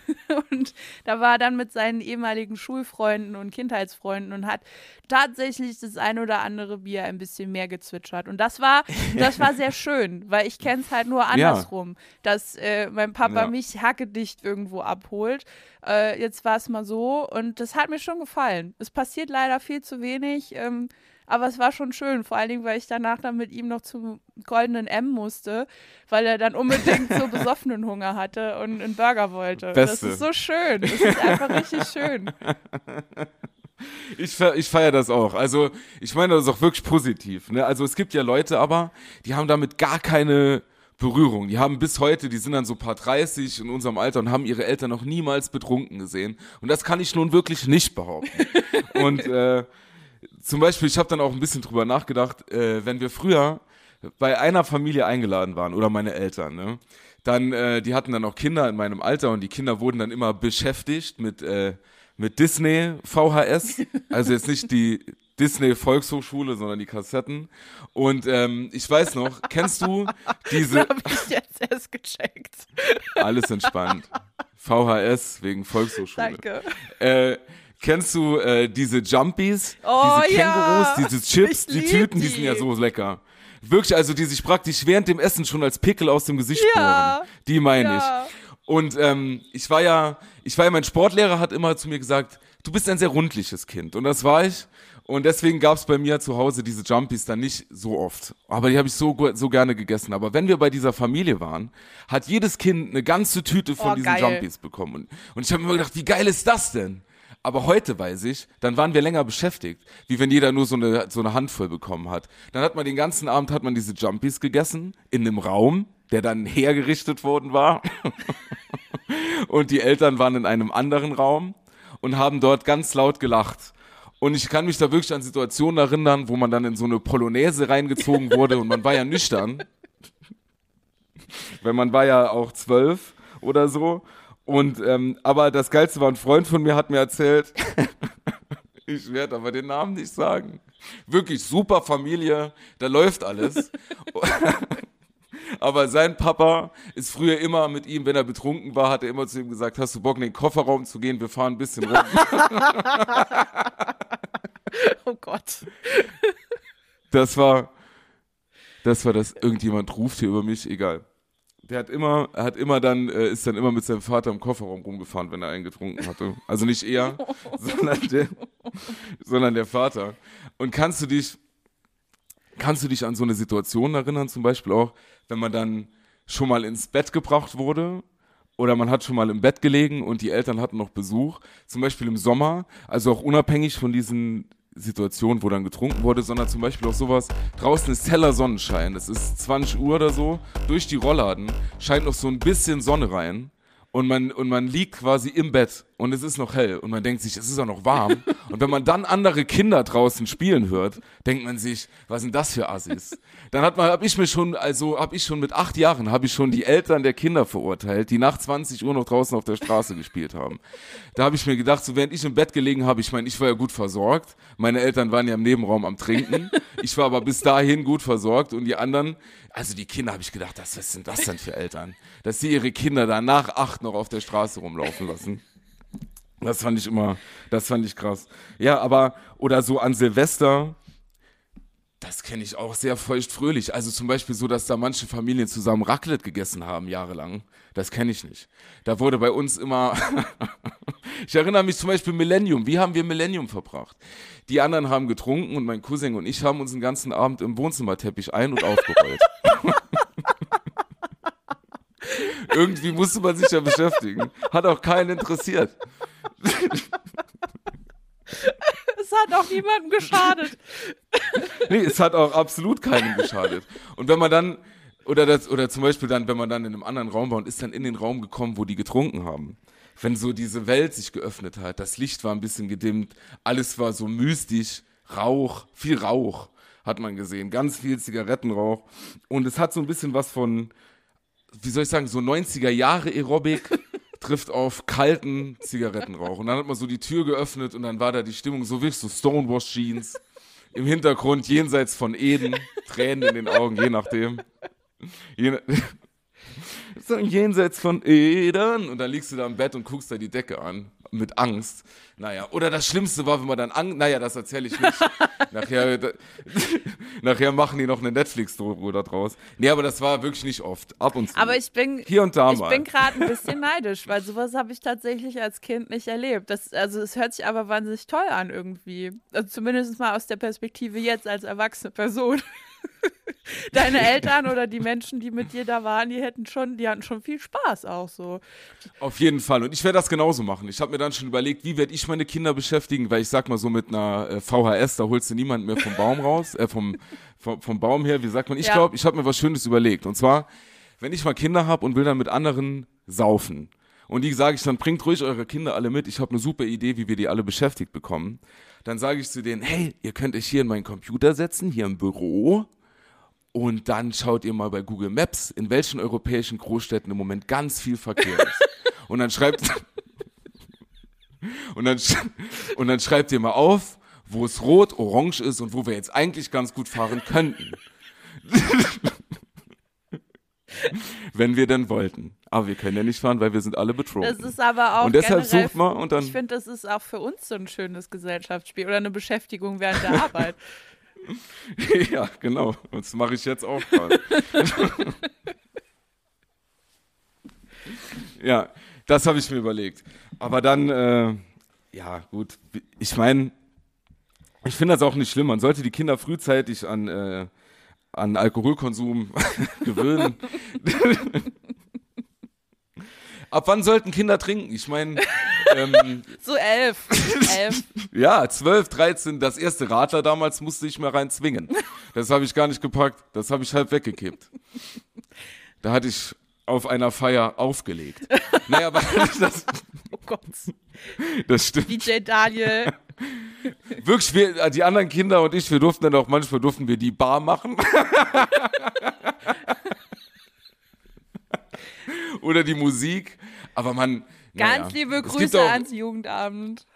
<laughs> Und da war er dann mit seinen ehemaligen Schulfreunden und Kindheitsfreunden und hat tatsächlich das ein oder andere Bier ein bisschen mehr gezwitschert. Und das war, <laughs> das war sehr schön, weil ich kenne es halt nur andersrum, dass äh, mein Papa Ja. mich hackedicht irgendwo abholt. Äh, jetzt war es mal so und das hat mir schon gefallen. Es passiert leider viel zu wenig. Ähm, aber es war schon schön, vor allen Dingen, weil ich danach dann mit ihm noch zum goldenen M musste, weil er dann unbedingt so <laughs> besoffenen Hunger hatte und einen Burger wollte. Beste. Das ist so schön. Das ist einfach richtig schön. <laughs> Ich, ich feiere das auch. Also, ich meine das ist auch wirklich positiv. Ne? Also, es gibt ja Leute aber, die haben damit gar keine Berührung. Die haben bis heute, die sind dann so paar 30 in unserem Alter und haben ihre Eltern noch niemals betrunken gesehen. Und das kann ich nun wirklich nicht behaupten. <laughs> und äh, zum Beispiel, ich habe dann auch ein bisschen drüber nachgedacht, äh, wenn wir früher bei einer Familie eingeladen waren oder meine Eltern, ne? Dann, äh, die hatten dann auch Kinder in meinem Alter und die Kinder wurden dann immer beschäftigt mit, äh, mit Disney VHS. Also jetzt nicht die Disney Volkshochschule, sondern die Kassetten. Und ähm, ich weiß noch, kennst du diese, <laughs> Habe ich jetzt erst gecheckt. alles entspannt, VHS wegen Volkshochschule. Danke. Äh, kennst du äh, diese Jumpies? Oh, diese ja. Kängurus, diese <laughs> Chips, die Tüten, die die. sind ja so lecker. Wirklich, also die sich praktisch während dem Essen schon als Pickel aus dem Gesicht Ja. bohren. Die meine Ja. ich. Und ähm, ich war ja, ich war ja, mein Sportlehrer hat immer zu mir gesagt, du bist ein sehr rundliches Kind. Und das war ich. Und deswegen gab es bei mir zu Hause diese Jumpies dann nicht so oft. Aber die habe ich so, so gerne gegessen. Aber wenn wir bei dieser Familie waren, hat jedes Kind eine ganze Tüte von Oh, diesen geil. Jumpies bekommen. Und, und ich habe mir immer gedacht, wie geil ist das denn? Aber heute weiß ich, dann waren wir länger beschäftigt, wie wenn jeder nur so eine, so eine Handvoll bekommen hat. Dann hat man den ganzen Abend hat man diese Jumpies gegessen in einem Raum, der dann hergerichtet worden war. <laughs> und die Eltern waren in einem anderen Raum und haben dort ganz laut gelacht. Und ich kann mich da wirklich an Situationen erinnern, wo man dann in so eine Polonaise reingezogen wurde und man war ja nüchtern. <laughs> Weil man war ja auch zwölf oder so. Und ähm, aber das Geilste war, ein Freund von mir hat mir erzählt, <laughs> ich werde aber den Namen nicht sagen. Wirklich super Familie, da läuft alles. <laughs> aber sein Papa ist früher immer mit ihm, wenn er betrunken war, hat er immer zu ihm gesagt, hast du Bock in den Kofferraum zu gehen, wir fahren ein bisschen rum. <laughs> Oh Gott. Das war, das war das, irgendjemand ruft hier über mich, egal. Der hat immer, er hat immer dann, äh, ist dann immer mit seinem Vater im Kofferraum rumgefahren, wenn er einen getrunken hatte. Also nicht er, <laughs> sondern der, sondern der Vater. Und kannst du dich, kannst du dich an so eine Situation erinnern, zum Beispiel auch, wenn man dann schon mal ins Bett gebracht wurde oder man hat schon mal im Bett gelegen und die Eltern hatten noch Besuch, zum Beispiel im Sommer, also auch unabhängig von diesen Situationen, wo dann getrunken wurde, sondern zum Beispiel auch sowas, draußen ist heller Sonnenschein, es ist 20 Uhr oder so, durch die Rollladen scheint noch so ein bisschen Sonne rein und man, und man liegt quasi im Bett und es ist noch hell und man denkt sich, es ist auch noch warm. <laughs> Und wenn man dann andere Kinder draußen spielen hört, denkt man sich, was sind das für Assis? Dann hat man, hab ich mir schon, also hab ich schon mit acht Jahren, habe ich schon die Eltern der Kinder verurteilt, die nach 20 Uhr noch draußen auf der Straße gespielt haben. Da habe ich mir gedacht, so während ich im Bett gelegen habe, ich meine, ich war ja gut versorgt. Meine Eltern waren ja im Nebenraum am Trinken. Ich war aber bis dahin gut versorgt und die anderen, also die Kinder habe ich gedacht, das, was sind das denn für Eltern? Dass sie ihre Kinder da nach acht noch auf der Straße rumlaufen lassen. Das fand ich immer, das fand ich krass. Ja, aber, oder so an Silvester, das kenne ich auch sehr feuchtfröhlich. Also zum Beispiel so, dass da manche Familien zusammen Raclette gegessen haben, jahrelang. Das kenne ich nicht. Da wurde bei uns immer, <laughs> ich erinnere mich zum Beispiel Millennium. Wie haben wir Millennium verbracht? Die anderen haben getrunken und mein Cousin und ich haben uns den ganzen Abend im Wohnzimmerteppich ein- und aufgerollt. <laughs> Irgendwie musste man sich ja beschäftigen. Hat auch keinen interessiert. <laughs> Es hat auch niemandem geschadet. <laughs> Nee, es hat auch absolut keinem geschadet. Und wenn man dann, oder, das, oder zum Beispiel dann, wenn man dann in einem anderen Raum war und ist dann in den Raum gekommen, wo die getrunken haben. Wenn so diese Welt sich geöffnet hat, das Licht war ein bisschen gedimmt, alles war so mystisch, Rauch, viel Rauch hat man gesehen, ganz viel Zigarettenrauch. Und es hat so ein bisschen was von, wie soll ich sagen, so 90er Jahre Aerobic <laughs> trifft auf kalten Zigarettenrauch. Und dann hat man so die Tür geöffnet und dann war da die Stimmung so wirklich so Stonewash Jeans. Im Hintergrund jenseits von Eden, Tränen in den Augen, je nachdem. Je, <laughs> so jenseits von Eden. Und dann liegst du da im Bett und guckst da die Decke an. Mit Angst. Naja, oder das Schlimmste war, wenn man dann Angst. Naja, das erzähle ich nicht. <laughs> nachher, da, <laughs> nachher machen die noch eine Netflix-Doku da draus. Nee, aber das war wirklich nicht oft. Ab und zu. Aber ich bin, Hier und da ich mal. bin gerade ein bisschen <laughs> neidisch, weil sowas habe ich tatsächlich als Kind nicht erlebt. Das, also es hört sich aber wahnsinnig toll an irgendwie. Also zumindest mal aus der Perspektive jetzt als erwachsene Person. <laughs> Deine Eltern oder die Menschen, die mit dir da waren, die hätten schon, die hatten schon viel Spaß auch so. Auf jeden Fall. Und ich werde das genauso machen. Ich habe mir dann schon überlegt, wie werde ich meine Kinder beschäftigen, weil ich sag mal so mit einer äh, VHS, da holst du niemanden mehr vom Baum raus, äh, vom, vom, vom Baum her, wie sagt man? Ich Ja. glaube, ich habe mir was Schönes überlegt. Und zwar, wenn ich mal Kinder habe und will dann mit anderen saufen. Und die sage ich dann, bringt ruhig eure Kinder alle mit. Ich habe eine super Idee, wie wir die alle beschäftigt bekommen. Dann sage ich zu denen, hey, ihr könnt euch hier in meinen Computer setzen, hier im Büro. Und dann schaut ihr mal bei Google Maps, in welchen europäischen Großstädten im Moment ganz viel Verkehr ist. <laughs> Und dann schreibt und dann, und dann schreibt ihr mal auf, wo es rot, orange ist und wo wir jetzt eigentlich ganz gut fahren könnten. <laughs> Wenn wir denn wollten. Aber wir können ja nicht fahren, weil wir sind alle betrunken. Das ist aber auch Und deshalb generell, sucht man und dann- Ich finde, das ist auch für uns so ein schönes Gesellschaftsspiel oder eine Beschäftigung während der <laughs> Arbeit. <laughs> ja, genau. Das mache ich jetzt auch gerade. <laughs> ja, das habe ich mir überlegt. Aber dann, äh, ja, gut. Ich meine, ich finde das auch nicht schlimm. Man sollte die Kinder frühzeitig an, äh, an Alkoholkonsum <laughs> gewöhnen. Ab wann sollten Kinder trinken? Ich meine, ähm, <laughs> So elf. elf. <laughs> ja, 12, 13, das erste Radler damals musste ich mir rein zwingen. Das habe ich gar nicht gepackt. Das habe ich halb weggekippt. Da hatte ich auf einer Feier aufgelegt. <laughs> naja, aber das, Oh Gott. das stimmt. DJ Daniel. Wirklich, wir, die anderen Kinder und ich, wir durften dann auch manchmal durften wir die Bar machen. Oder die Musik. Aber man. Ganz naja, liebe Grüße auch, ans Jugendamt.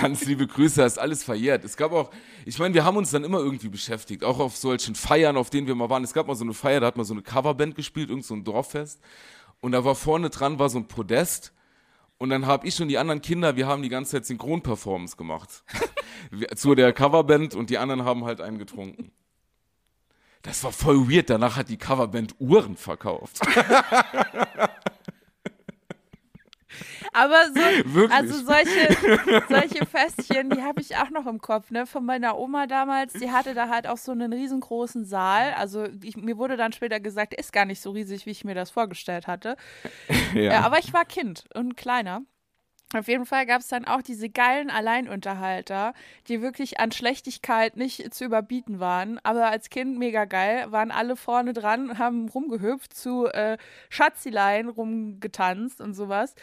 Ganz liebe Grüße, da ist alles verjährt. Es gab auch, ich meine, wir haben uns dann immer irgendwie beschäftigt, auch auf solchen Feiern, auf denen wir mal waren. Es gab mal so eine Feier, da hat man so eine Coverband gespielt, irgend so ein Dorffest. Und da war vorne dran war so ein Podest. Und dann habe ich und die anderen Kinder, wir haben die ganze Zeit Synchronperformance gemacht. <laughs> Zu der Coverband und die anderen haben halt einen getrunken. Das war voll weird. Danach hat die Coverband Uhren verkauft. <laughs> Aber so, Wirklich. also solche, solche Festchen, die habe ich auch noch im Kopf, ne? Von meiner Oma damals, die hatte da halt auch so einen riesengroßen Saal. Also ich, mir wurde dann später gesagt, ist gar nicht so riesig, wie ich mir das vorgestellt hatte. <laughs> Ja. aber ich war Kind und kleiner. Auf jeden Fall gab es dann auch diese geilen Alleinunterhalter, die wirklich an Schlechtigkeit nicht zu überbieten waren. Aber als Kind mega geil, waren alle vorne dran, haben rumgehüpft, zu äh, Schatzileien rumgetanzt und sowas.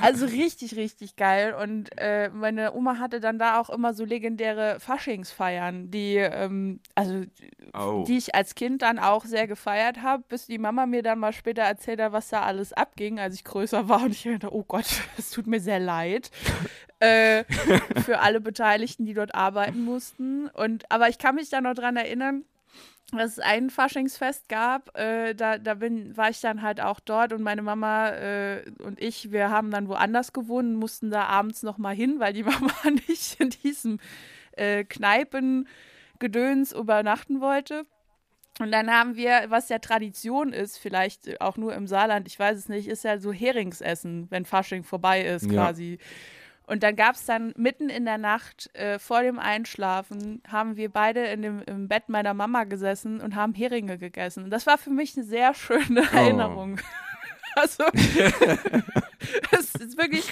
Also richtig, richtig geil. Und äh, meine Oma hatte dann da auch immer so legendäre Faschingsfeiern, die, ähm, also Oh. die ich als Kind dann auch sehr gefeiert habe, bis die Mama mir dann mal später erzählt hat, was da alles abging, als ich größer war und ich dachte, oh Gott, <laughs> es tut mir sehr leid <laughs> äh, für alle Beteiligten, die dort arbeiten mussten. Und aber ich kann mich da noch dran erinnern, dass es ein Faschingsfest gab, äh, da, da bin, war ich dann halt auch dort und meine Mama äh, und ich, wir haben dann woanders gewohnt, mussten da abends noch mal hin, weil die <laughs> Mama nicht in diesem äh, Kneipengedöns übernachten wollte. Und dann haben wir, was ja Tradition ist, vielleicht auch nur im Saarland, ich weiß es nicht, ist ja so Heringsessen, wenn Fasching vorbei ist Ja. quasi. Und dann gab es dann mitten in der Nacht äh, vor dem Einschlafen, haben wir beide in dem, im Bett meiner Mama gesessen und haben Heringe gegessen. Und das war für mich eine sehr schöne Oh. Erinnerung. Also, <laughs> es ist wirklich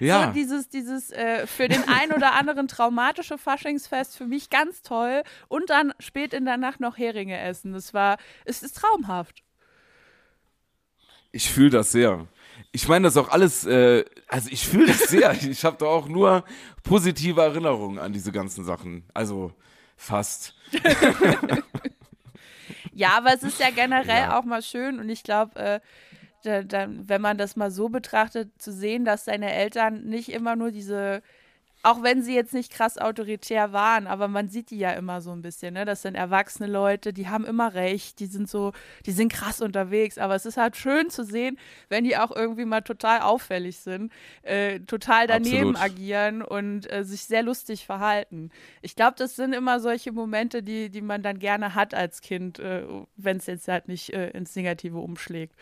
Ja. so dieses, dieses äh, für den einen oder anderen traumatische Faschingsfest für mich ganz toll. Und dann spät in der Nacht noch Heringe essen. Das war, es ist traumhaft. Ich fühle das sehr. Ich meine das auch alles, äh, also ich fühle das sehr. <laughs> Ich habe da auch nur positive Erinnerungen an diese ganzen Sachen. Also fast. <laughs> Ja, aber es ist ja generell Ja. auch mal schön und ich glaube, äh, da, da, wenn man das mal so betrachtet, zu sehen, dass seine Eltern nicht immer nur diese, auch wenn sie jetzt nicht krass autoritär waren, aber man sieht die ja immer so ein bisschen, ne? Das sind erwachsene Leute, die haben immer recht, die sind so, die sind krass unterwegs, aber es ist halt schön zu sehen, wenn die auch irgendwie mal total auffällig sind, äh, total daneben Absolut. agieren und äh, sich sehr lustig verhalten. Ich glaube, das sind immer solche Momente, die, die man dann gerne hat als Kind, äh, wenn es jetzt halt nicht äh, ins Negative umschlägt.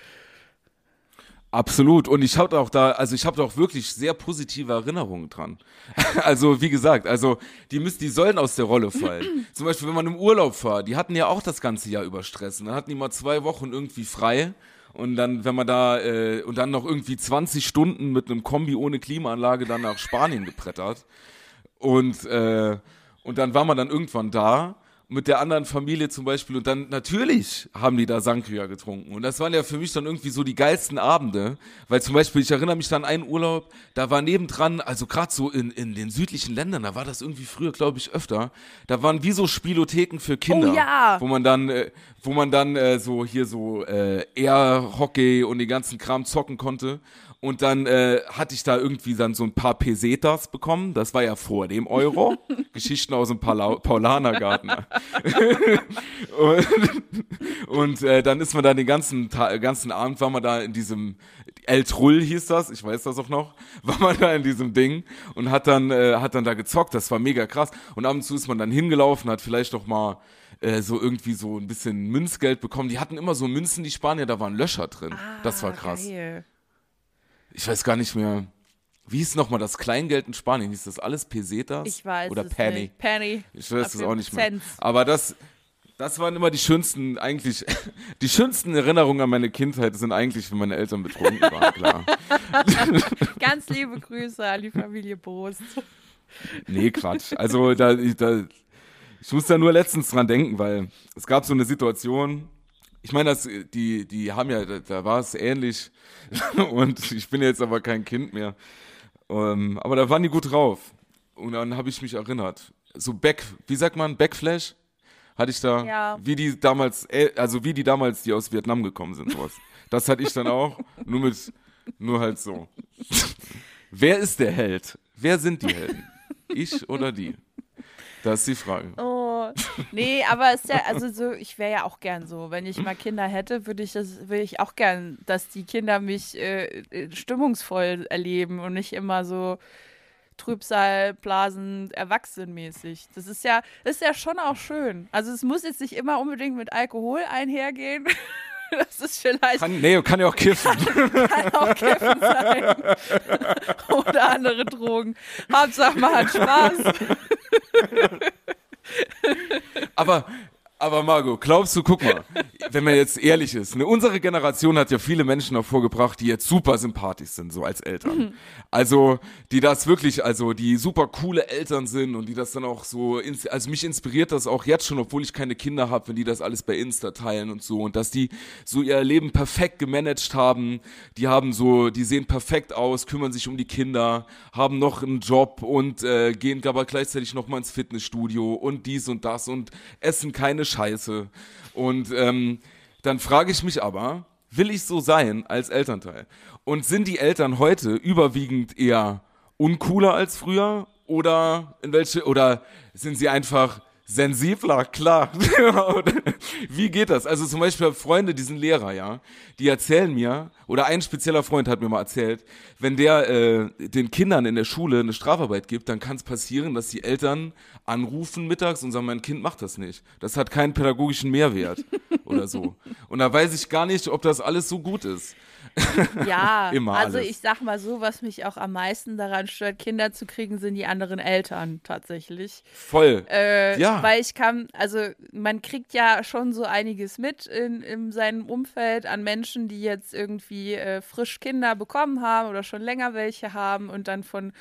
Absolut. Und ich habe auch da, also ich habe da auch wirklich sehr positive Erinnerungen dran. <laughs> also wie gesagt, also die müssen, die sollen aus der Rolle fallen. <clears throat> Zum Beispiel, wenn man im Urlaub war, die hatten ja auch das ganze Jahr über Stress. Und dann hatten die mal zwei Wochen irgendwie frei. Und dann, wenn man da, äh, und dann noch irgendwie 20 Stunden mit einem Kombi ohne Klimaanlage dann nach Spanien gebrettert. Und, äh, und dann war man dann irgendwann da mit der anderen Familie zum Beispiel und dann natürlich haben die da Sangria getrunken und das waren ja für mich dann irgendwie so die geilsten Abende, weil zum Beispiel ich erinnere mich dann an einen Urlaub, da war nebendran, also gerade so in, in den südlichen Ländern, da war das irgendwie früher glaube ich öfter, da waren wie so Spielotheken für Kinder, Oh ja. wo man dann, äh, wo man dann äh, so hier so äh, Air Hockey und den ganzen Kram zocken konnte und dann äh, hatte ich da irgendwie dann so ein paar Pesetas bekommen. Das war ja vor dem Euro. <laughs> Geschichten aus dem Paula Paulanergarten. <laughs> und und äh, dann ist man da den ganzen, Ta ganzen Abend, war man da in diesem El Trull hieß das, ich weiß das auch noch, <laughs> war man da in diesem Ding und hat dann, äh, hat dann da gezockt. Das war mega krass. Und ab und zu ist man dann hingelaufen, hat vielleicht noch mal äh, so irgendwie so ein bisschen Münzgeld bekommen. Die hatten immer so Münzen, die Spanier, da waren Löcher drin. das war krass Ah, Geil. Ich weiß gar nicht mehr, wie hieß nochmal das Kleingeld in Spanien? Hieß das alles Pesetas? Ich weiß Oder es Penny? nicht. Penny. Ich weiß es auch nicht mehr. Cent. Aber das, das waren immer die schönsten, eigentlich, <laughs> die schönsten Erinnerungen an meine Kindheit sind eigentlich, wenn meine Eltern betrunken waren, klar. <laughs> Ganz liebe Grüße an die Familie Bost. Nee, Quatsch. Also da, ich- da, ich muss da nur letztens dran denken, weil es gab so eine Situation, Ich meine, das, die, die haben ja, da, da war es ähnlich. <laughs> und ich bin jetzt aber kein Kind mehr. Ähm, aber da waren die gut drauf. Und dann habe ich mich erinnert. So Back, wie sagt man, Backflash? Hatte ich da, Ja. wie die damals, äh, also wie die damals, die aus Vietnam gekommen sind, sowas. Das hatte ich dann auch, nur mit, nur halt so. <laughs> Wer ist der Held? Wer sind die Helden? Ich oder die? Das ist die Frage. Oh, <laughs> nee, aber ist ja, also so, ich wäre ja auch gern so. Wenn ich mal Kinder hätte, würde ich das, würde ich auch gern, dass die Kinder mich äh, äh, stimmungsvoll erleben und nicht immer so Trübsal, Blasen, erwachsenmäßig. Das ist ja, das ist ja schon auch schön. Also es muss jetzt nicht immer unbedingt mit Alkohol einhergehen. <laughs> Das ist vielleicht Kann, nee, kann ja auch kiffen. <laughs> kann auch Kiffen sein. Oder andere Drogen. Hauptsache man hat Spaß. Aber, aber Margot, glaubst du, guck mal, wenn man jetzt ehrlich ist, ne, unsere Generation hat ja viele Menschen hervorgebracht, die jetzt super sympathisch sind, so als Eltern. <laughs> Also, die das wirklich, also die super coole Eltern sind und die das dann auch so, also mich inspiriert das auch jetzt schon, obwohl ich keine Kinder habe, wenn die das alles bei Insta teilen und so und dass die so ihr Leben perfekt gemanagt haben, die haben so, die sehen perfekt aus, kümmern sich um die Kinder, haben noch einen Job und äh, gehen aber gleichzeitig noch mal ins Fitnessstudio und dies und das und essen keine Scheiße. Und ähm, dann frage ich mich aber, will ich so sein als Elternteil? Und sind die Eltern heute überwiegend eher uncooler als früher oder in welche oder sind sie einfach sensibler, klar. <laughs> Wie geht das? Also zum Beispiel Freunde, die sind Lehrer, ja, die erzählen mir, oder ein spezieller Freund hat mir mal erzählt, wenn der äh, den Kindern in der Schule eine Strafarbeit gibt, dann kann es passieren, dass die Eltern anrufen mittags und sagen, mein Kind macht das nicht. Das hat keinen pädagogischen Mehrwert <laughs> oder so. Und da weiß ich gar nicht, ob das alles so gut ist. <laughs> Ja, Immer also alles. ich sag mal so, was mich auch am meisten daran stört, Kinder zu kriegen, sind die anderen Eltern tatsächlich. Voll. Äh, Ja. Weil ich kann, also man kriegt ja schon so einiges mit in, in seinem Umfeld an Menschen, die jetzt irgendwie äh, frisch Kinder bekommen haben oder schon länger welche haben und dann von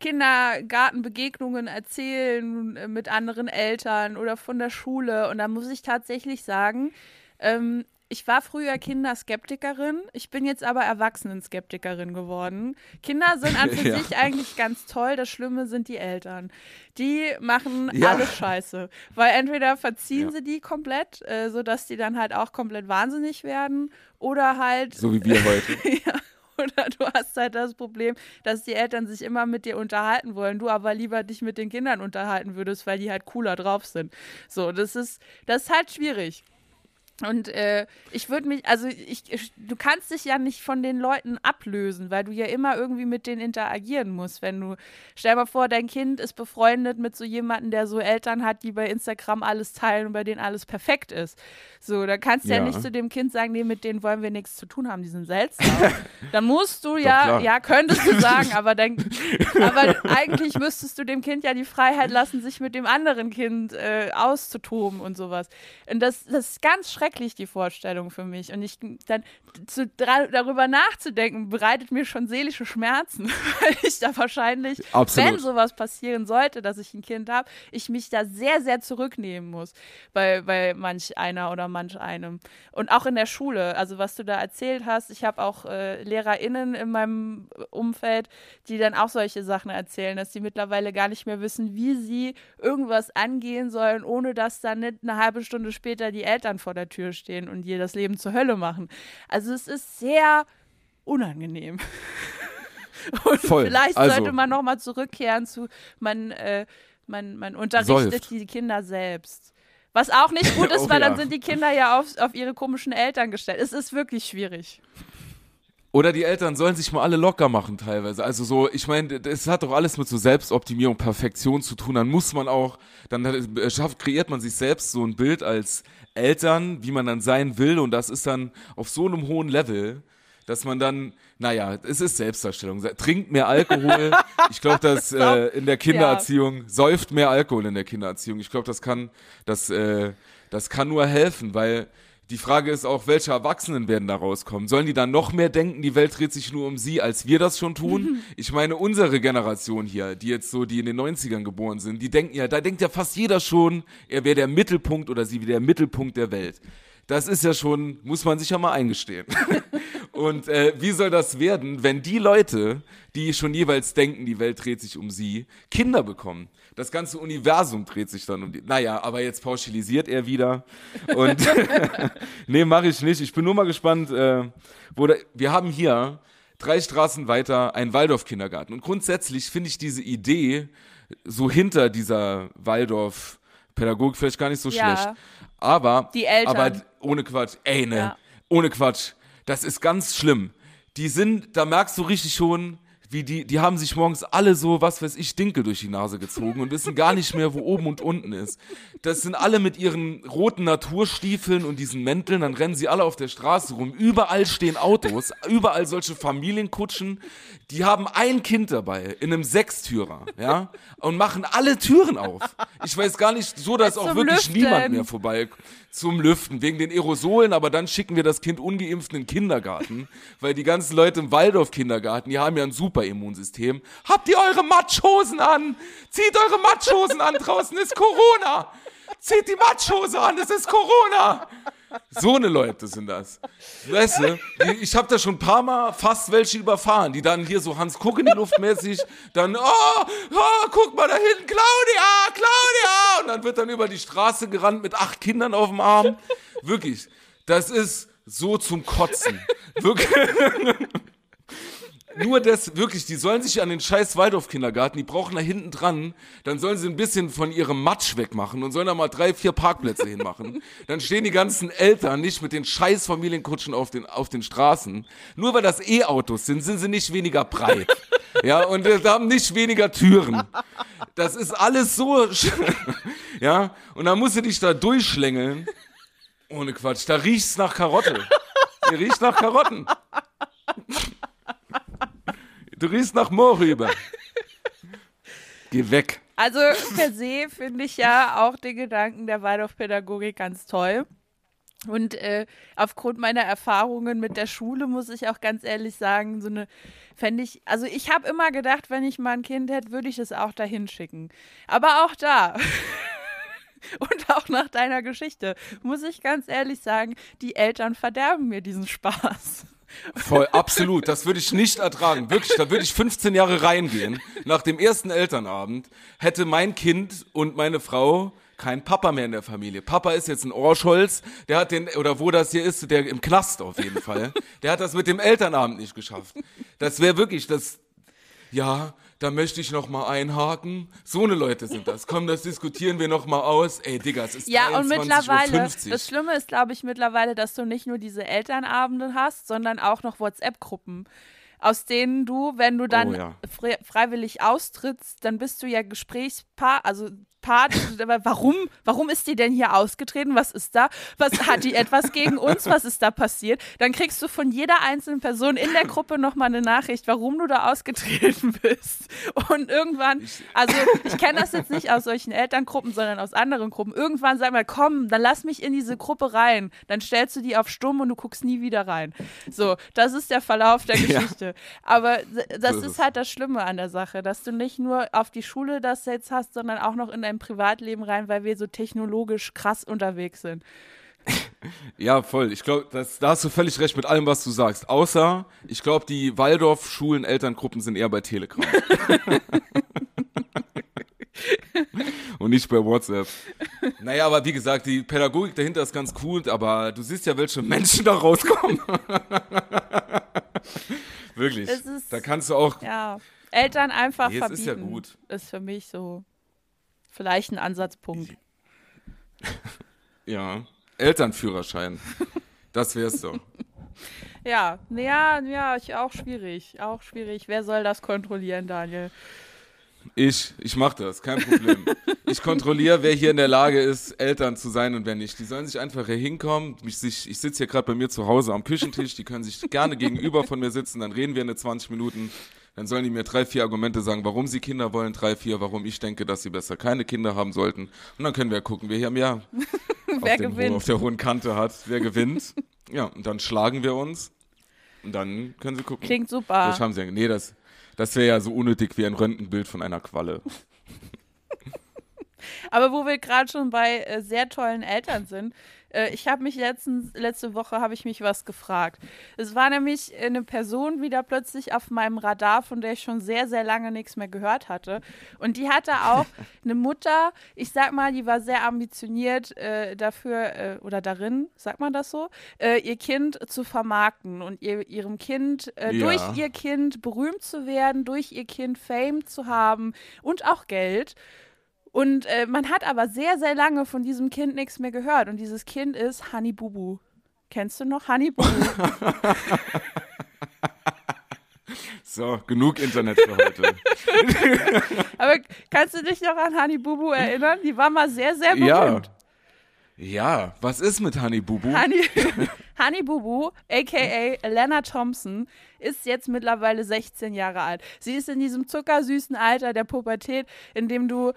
Kindergartenbegegnungen erzählen äh, mit anderen Eltern oder von der Schule. Und da muss ich tatsächlich sagen, ähm, ich war früher Kinderskeptikerin, ich bin jetzt aber Erwachsenenskeptikerin geworden. Kinder sind an <laughs> für Ja. sich eigentlich ganz toll, das Schlimme sind die Eltern. Die machen Ja. alles scheiße. Weil entweder verziehen Ja. sie die komplett, äh, sodass die dann halt auch komplett wahnsinnig werden, oder halt So wie wir heute. <laughs> ja. Oder du hast halt das Problem, dass die Eltern sich immer mit dir unterhalten wollen, du aber lieber dich mit den Kindern unterhalten würdest, weil die halt cooler drauf sind. So, das ist, das ist halt schwierig. Und äh, ich würde mich, also ich, ich, du kannst dich ja nicht von den Leuten ablösen, weil du ja immer irgendwie mit denen interagieren musst. Wenn du, stell mal vor, dein Kind ist befreundet mit so jemandem, der so Eltern hat, die bei Instagram alles teilen und bei denen alles perfekt ist. So, da kannst du ja. Ja. nicht zu dem Kind sagen, nee, mit denen wollen wir nichts zu tun haben, die sind seltsam. <laughs> dann musst du ja, ja, könntest du sagen, aber dann, <laughs> aber eigentlich müsstest du dem Kind ja die Freiheit lassen, sich mit dem anderen Kind äh, auszutoben und sowas. Und das, das ist ganz schrecklich, die Vorstellung für mich. Und ich dann zu, darüber nachzudenken, bereitet mir schon seelische Schmerzen, <laughs> weil ich da wahrscheinlich, Absolut. wenn sowas passieren sollte, dass ich ein Kind habe, ich mich da sehr, sehr zurücknehmen muss bei, bei manch einer oder manch einem. Und auch in der Schule, also was du da erzählt hast, ich habe auch äh, LehrerInnen in meinem Umfeld, die dann auch solche Sachen erzählen, dass sie mittlerweile gar nicht mehr wissen, wie sie irgendwas angehen sollen, ohne dass dann nicht eine halbe Stunde später die Eltern vor der Tür stehen und ihr das Leben zur Hölle machen. Also es ist sehr unangenehm. <laughs> Und Voll. vielleicht Also- sollte man nochmal zurückkehren zu, man, äh, man, man unterrichtet Säuft. die Kinder selbst. Was auch nicht gut <laughs> ist, Oh weil dann ja. sind die Kinder ja auf, auf ihre komischen Eltern gestellt. Es ist wirklich schwierig. Oder die Eltern sollen sich mal alle locker machen teilweise. Also so, ich meine, das hat doch alles mit so Selbstoptimierung, Perfektion zu tun. Dann muss man auch, dann äh, schafft, kreiert man sich selbst so ein Bild als Eltern, wie man dann sein will. Und das ist dann auf so einem hohen Level, dass man dann, naja, es ist Selbstdarstellung. Trinkt mehr Alkohol. <laughs> Ich glaube, dass äh, in der Kindererziehung, säuft mehr Alkohol in der Kindererziehung. Ich glaube, das kann, das, äh, das kann nur helfen, weil die Frage ist auch, welche Erwachsenen werden da rauskommen? Sollen die dann noch mehr denken, die Welt dreht sich nur um sie, als wir das schon tun? <laughs> Ich meine, unsere Generation hier, die jetzt so, die in den 90ern geboren sind, die denken ja, da denkt ja fast jeder schon, er wäre der Mittelpunkt oder sie wäre der Mittelpunkt der Welt. Das ist ja schon, muss man sich ja mal eingestehen. <laughs> Und äh, wie soll das werden, wenn die Leute, die schon jeweils denken, die Welt dreht sich um sie, Kinder bekommen? Das ganze Universum dreht sich dann um die. Naja, aber jetzt pauschalisiert er wieder. Und <laughs> nee, mache ich nicht. Ich bin nur mal gespannt, äh, wo da, wir haben hier drei Straßen weiter einen Waldorf-Kindergarten. Und grundsätzlich finde ich diese Idee so hinter dieser Waldorf-Pädagogik vielleicht gar nicht so Ja. schlecht. Aber, Die Eltern. aber ohne Quatsch, ey, ne, Ja. ohne Quatsch, das ist ganz schlimm. Die sind, da merkst du richtig schon, wie die, die haben sich morgens alle so, was weiß ich, Dinkel durch die Nase gezogen und wissen gar nicht mehr, wo oben und unten ist. Das sind alle mit ihren roten Naturstiefeln und diesen Mänteln, dann rennen sie alle auf der Straße rum. Überall stehen Autos, überall solche Familienkutschen. Die haben ein Kind dabei in einem Sechstürer, ja, und machen alle Türen auf. Ich weiß gar nicht, so dass auch wirklich Lüften. niemand mehr vorbei zum Lüften wegen den Aerosolen, aber dann schicken wir das Kind ungeimpft in den Kindergarten, weil die ganzen Leute im Waldorf-Kindergarten, die haben ja ein super Immunsystem. Habt ihr eure Matschhosen an? Zieht eure Matschhosen an, draußen ist Corona. Zieht die Matschhose an, es ist Corona. So eine Leute sind das. Weißt du, ich habe da schon ein paar Mal fast welche überfahren, die dann hier so Hans Kuck in die Luft mäßig, dann, oh, oh, guck mal da hinten, Claudia, Claudia! Und dann wird dann über die Straße gerannt mit acht Kindern auf dem Arm. Wirklich, das ist so zum Kotzen. Wirklich. Nur das, wirklich, die sollen sich an den scheiß Waldorf-Kindergarten, die brauchen da hinten dran, dann sollen sie ein bisschen von ihrem Matsch wegmachen und sollen da mal drei, vier Parkplätze hinmachen. Dann stehen die ganzen Eltern nicht mit den scheiß Familienkutschen auf den, auf den Straßen. Nur weil das E-Autos sind, sind sie nicht weniger breit. Ja, und äh, haben nicht weniger Türen. Das ist alles so, <laughs> ja, und dann musst du dich da durchschlängeln. Ohne Quatsch, da riecht's nach Karotte. Ihr riecht nach Karotten. Du riechst nach Moorrübe. <laughs> Geh weg. Also per se finde ich ja auch den Gedanken der Waldorfpädagogik ganz toll. Und äh, aufgrund meiner Erfahrungen mit der Schule muss ich auch ganz ehrlich sagen, so eine fände ich, also ich habe immer gedacht, wenn ich mal ein Kind hätte, würde ich es auch dahin schicken. Aber auch da. <laughs> Und auch nach deiner Geschichte muss ich ganz ehrlich sagen, die Eltern verderben mir diesen Spaß. Voll, absolut. Das würde ich nicht ertragen. Wirklich, da würde ich 15 Jahre reingehen. Nach dem ersten Elternabend hätte mein Kind und meine Frau kein Papa mehr in der Familie. Papa ist jetzt ein Orscholz, der hat den, oder wo das hier ist, der im Knast auf jeden Fall. Der hat das mit dem Elternabend nicht geschafft. Das wäre wirklich, das, ja, da möchte ich noch mal einhaken. So eine Leute sind das. Komm, das diskutieren wir noch mal aus. Ey, Digga, es ist Ja, und 23:50 mittlerweile, Uhr. das Schlimme ist, glaube ich, mittlerweile, dass du nicht nur diese Elternabende hast, sondern auch noch WhatsApp-Gruppen, aus denen du, wenn du dann Oh, ja. fre freiwillig austrittst, dann bist du ja Gesprächspaar, also Part, aber warum, warum ist die denn hier ausgetreten? Was ist da? Was hat die etwas gegen uns? Was ist da passiert? Dann kriegst du von jeder einzelnen Person in der Gruppe nochmal eine Nachricht, warum du da ausgetreten <laughs> bist. Und irgendwann, also ich kenne das jetzt nicht aus solchen Elterngruppen, sondern aus anderen Gruppen. Irgendwann sag mal, komm, dann lass mich in diese Gruppe rein. Dann stellst du die auf stumm und du guckst nie wieder rein. So, das ist der Verlauf der Ja. Geschichte. Aber das So ist halt das Schlimme an der Sache, dass du nicht nur auf die Schule das jetzt hast, sondern auch noch in dein Privatleben rein, weil wir so technologisch krass unterwegs sind. <laughs> Ja, voll. Ich glaube, da hast du völlig recht mit allem, was du sagst. Außer, ich glaube, die Waldorf-Schulen-Elterngruppen sind eher bei Telegram. <laughs> Und nicht bei WhatsApp. Naja, aber wie gesagt, die Pädagogik dahinter ist ganz cool, aber du siehst ja, welche Menschen da rauskommen. <laughs> Wirklich. Da kannst du auch. Ja, Eltern einfach Nee, verbieten. ist ja gut. Ist für mich so vielleicht ein Ansatzpunkt. <laughs> Ja. Elternführerschein. Das wär's doch. <laughs> Ja, ja, ja, ich auch schwierig, auch schwierig. Wer soll das kontrollieren, Daniel? Ich, ich mach das, kein Problem. <laughs> Ich kontrolliere, wer hier in der Lage ist, Eltern zu sein und wer nicht. Die sollen sich einfach hier hinkommen. Mich, sich, ich sitze hier gerade bei mir zu Hause am Küchentisch, die können sich gerne gegenüber von mir sitzen, dann reden wir eine 20 Minuten. Dann sollen die mir drei, vier Argumente sagen, warum sie Kinder wollen, drei, vier, warum ich denke, dass sie besser keine Kinder haben sollten. Und dann können wir gucken, wer hier mehr <laughs> Wer auf, gewinnt? auf der hohen Kante hat, wer gewinnt. Ja, und dann schlagen wir uns und dann können sie gucken. Klingt super. haben sie ja, nee, das, das wäre ja so unnötig wie ein Röntgenbild von einer Qualle. <laughs> Aber wo wir gerade schon bei äh, sehr tollen Eltern sind, Äh, ich habe mich letztens, letzte Woche habe ich mich was gefragt. Es war nämlich eine Person wieder plötzlich auf meinem Radar, von der ich schon sehr, sehr lange nichts mehr gehört hatte. Und die hatte auch <laughs> eine Mutter, ich sag mal, die war sehr ambitioniert äh, dafür äh, oder darin, sagt man das so, äh, ihr Kind zu vermarkten und ihr, ihrem Kind, äh, Ja. durch ihr Kind berühmt zu werden, durch ihr Kind Fame zu haben und auch Geld. Und äh, man hat aber sehr, sehr lange von diesem Kind nichts mehr gehört. Und dieses Kind ist Honey Bubu. Kennst du noch Honey Bubu? <laughs> So, genug Internet für heute. <laughs> aber kannst du dich noch an Honey Bubu erinnern? Die war mal sehr, sehr ja. berühmt. Ja, was ist mit Honey Bubu? Honey, <laughs> Honey Bubu, aka Lena Thompson, ist jetzt mittlerweile 16 Jahre alt. Sie ist in diesem zuckersüßen Alter der Pubertät, in dem du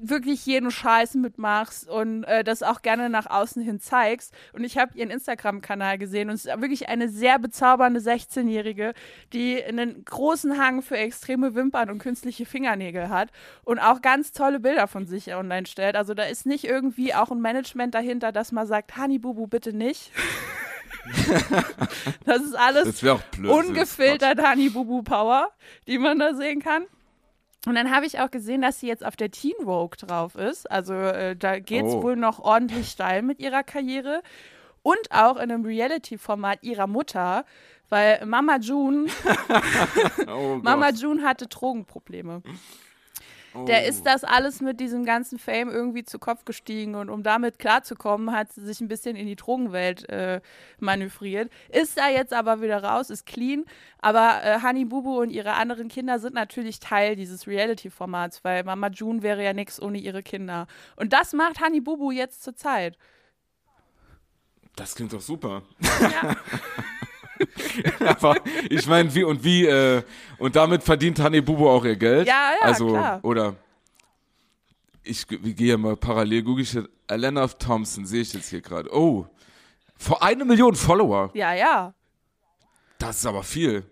wirklich jeden Scheiß mitmachst und äh, das auch gerne nach außen hin zeigst. Und ich habe ihren Instagram-Kanal gesehen und es ist wirklich eine sehr bezaubernde 16-Jährige, die einen großen Hang für extreme Wimpern und künstliche Fingernägel hat und auch ganz tolle Bilder von sich online stellt. Also da ist nicht irgendwie auch ein Management dahinter, das mal sagt, Hani Bubu, bitte nicht. <laughs> das ist alles Das ungefiltert Honey Bubu Power, die man da sehen kann. Und dann habe ich auch gesehen, dass sie jetzt auf der Teen Vogue drauf ist. Also äh, da geht es Oh. wohl noch ordentlich steil mit ihrer Karriere. Und auch in einem Reality-Format ihrer Mutter, weil Mama June, <laughs> Oh Mama. June hatte Drogenprobleme. Oh. Der ist das alles mit diesem ganzen Fame irgendwie zu Kopf gestiegen und um damit klarzukommen, hat sie sich ein bisschen in die Drogenwelt äh, manövriert. Ist da jetzt aber wieder raus, ist clean. Aber äh, Honey Bubu und ihre anderen Kinder sind natürlich Teil dieses Reality-Formats, weil Mama June wäre ja nichts ohne ihre Kinder. Und das macht Honey Bubu jetzt zur Zeit. Das klingt doch super. Ja. <laughs> <laughs> Aber ich meine, wie und wie, äh, und damit verdient Honey Bubu auch ihr Geld. Ja, ja, also, klar. Oder ich ich gehe mal parallel, google ich jetzt, Elena Thompson, sehe ich jetzt hier gerade. Oh, vor eine Million Follower. ja, ja. Das ist aber viel.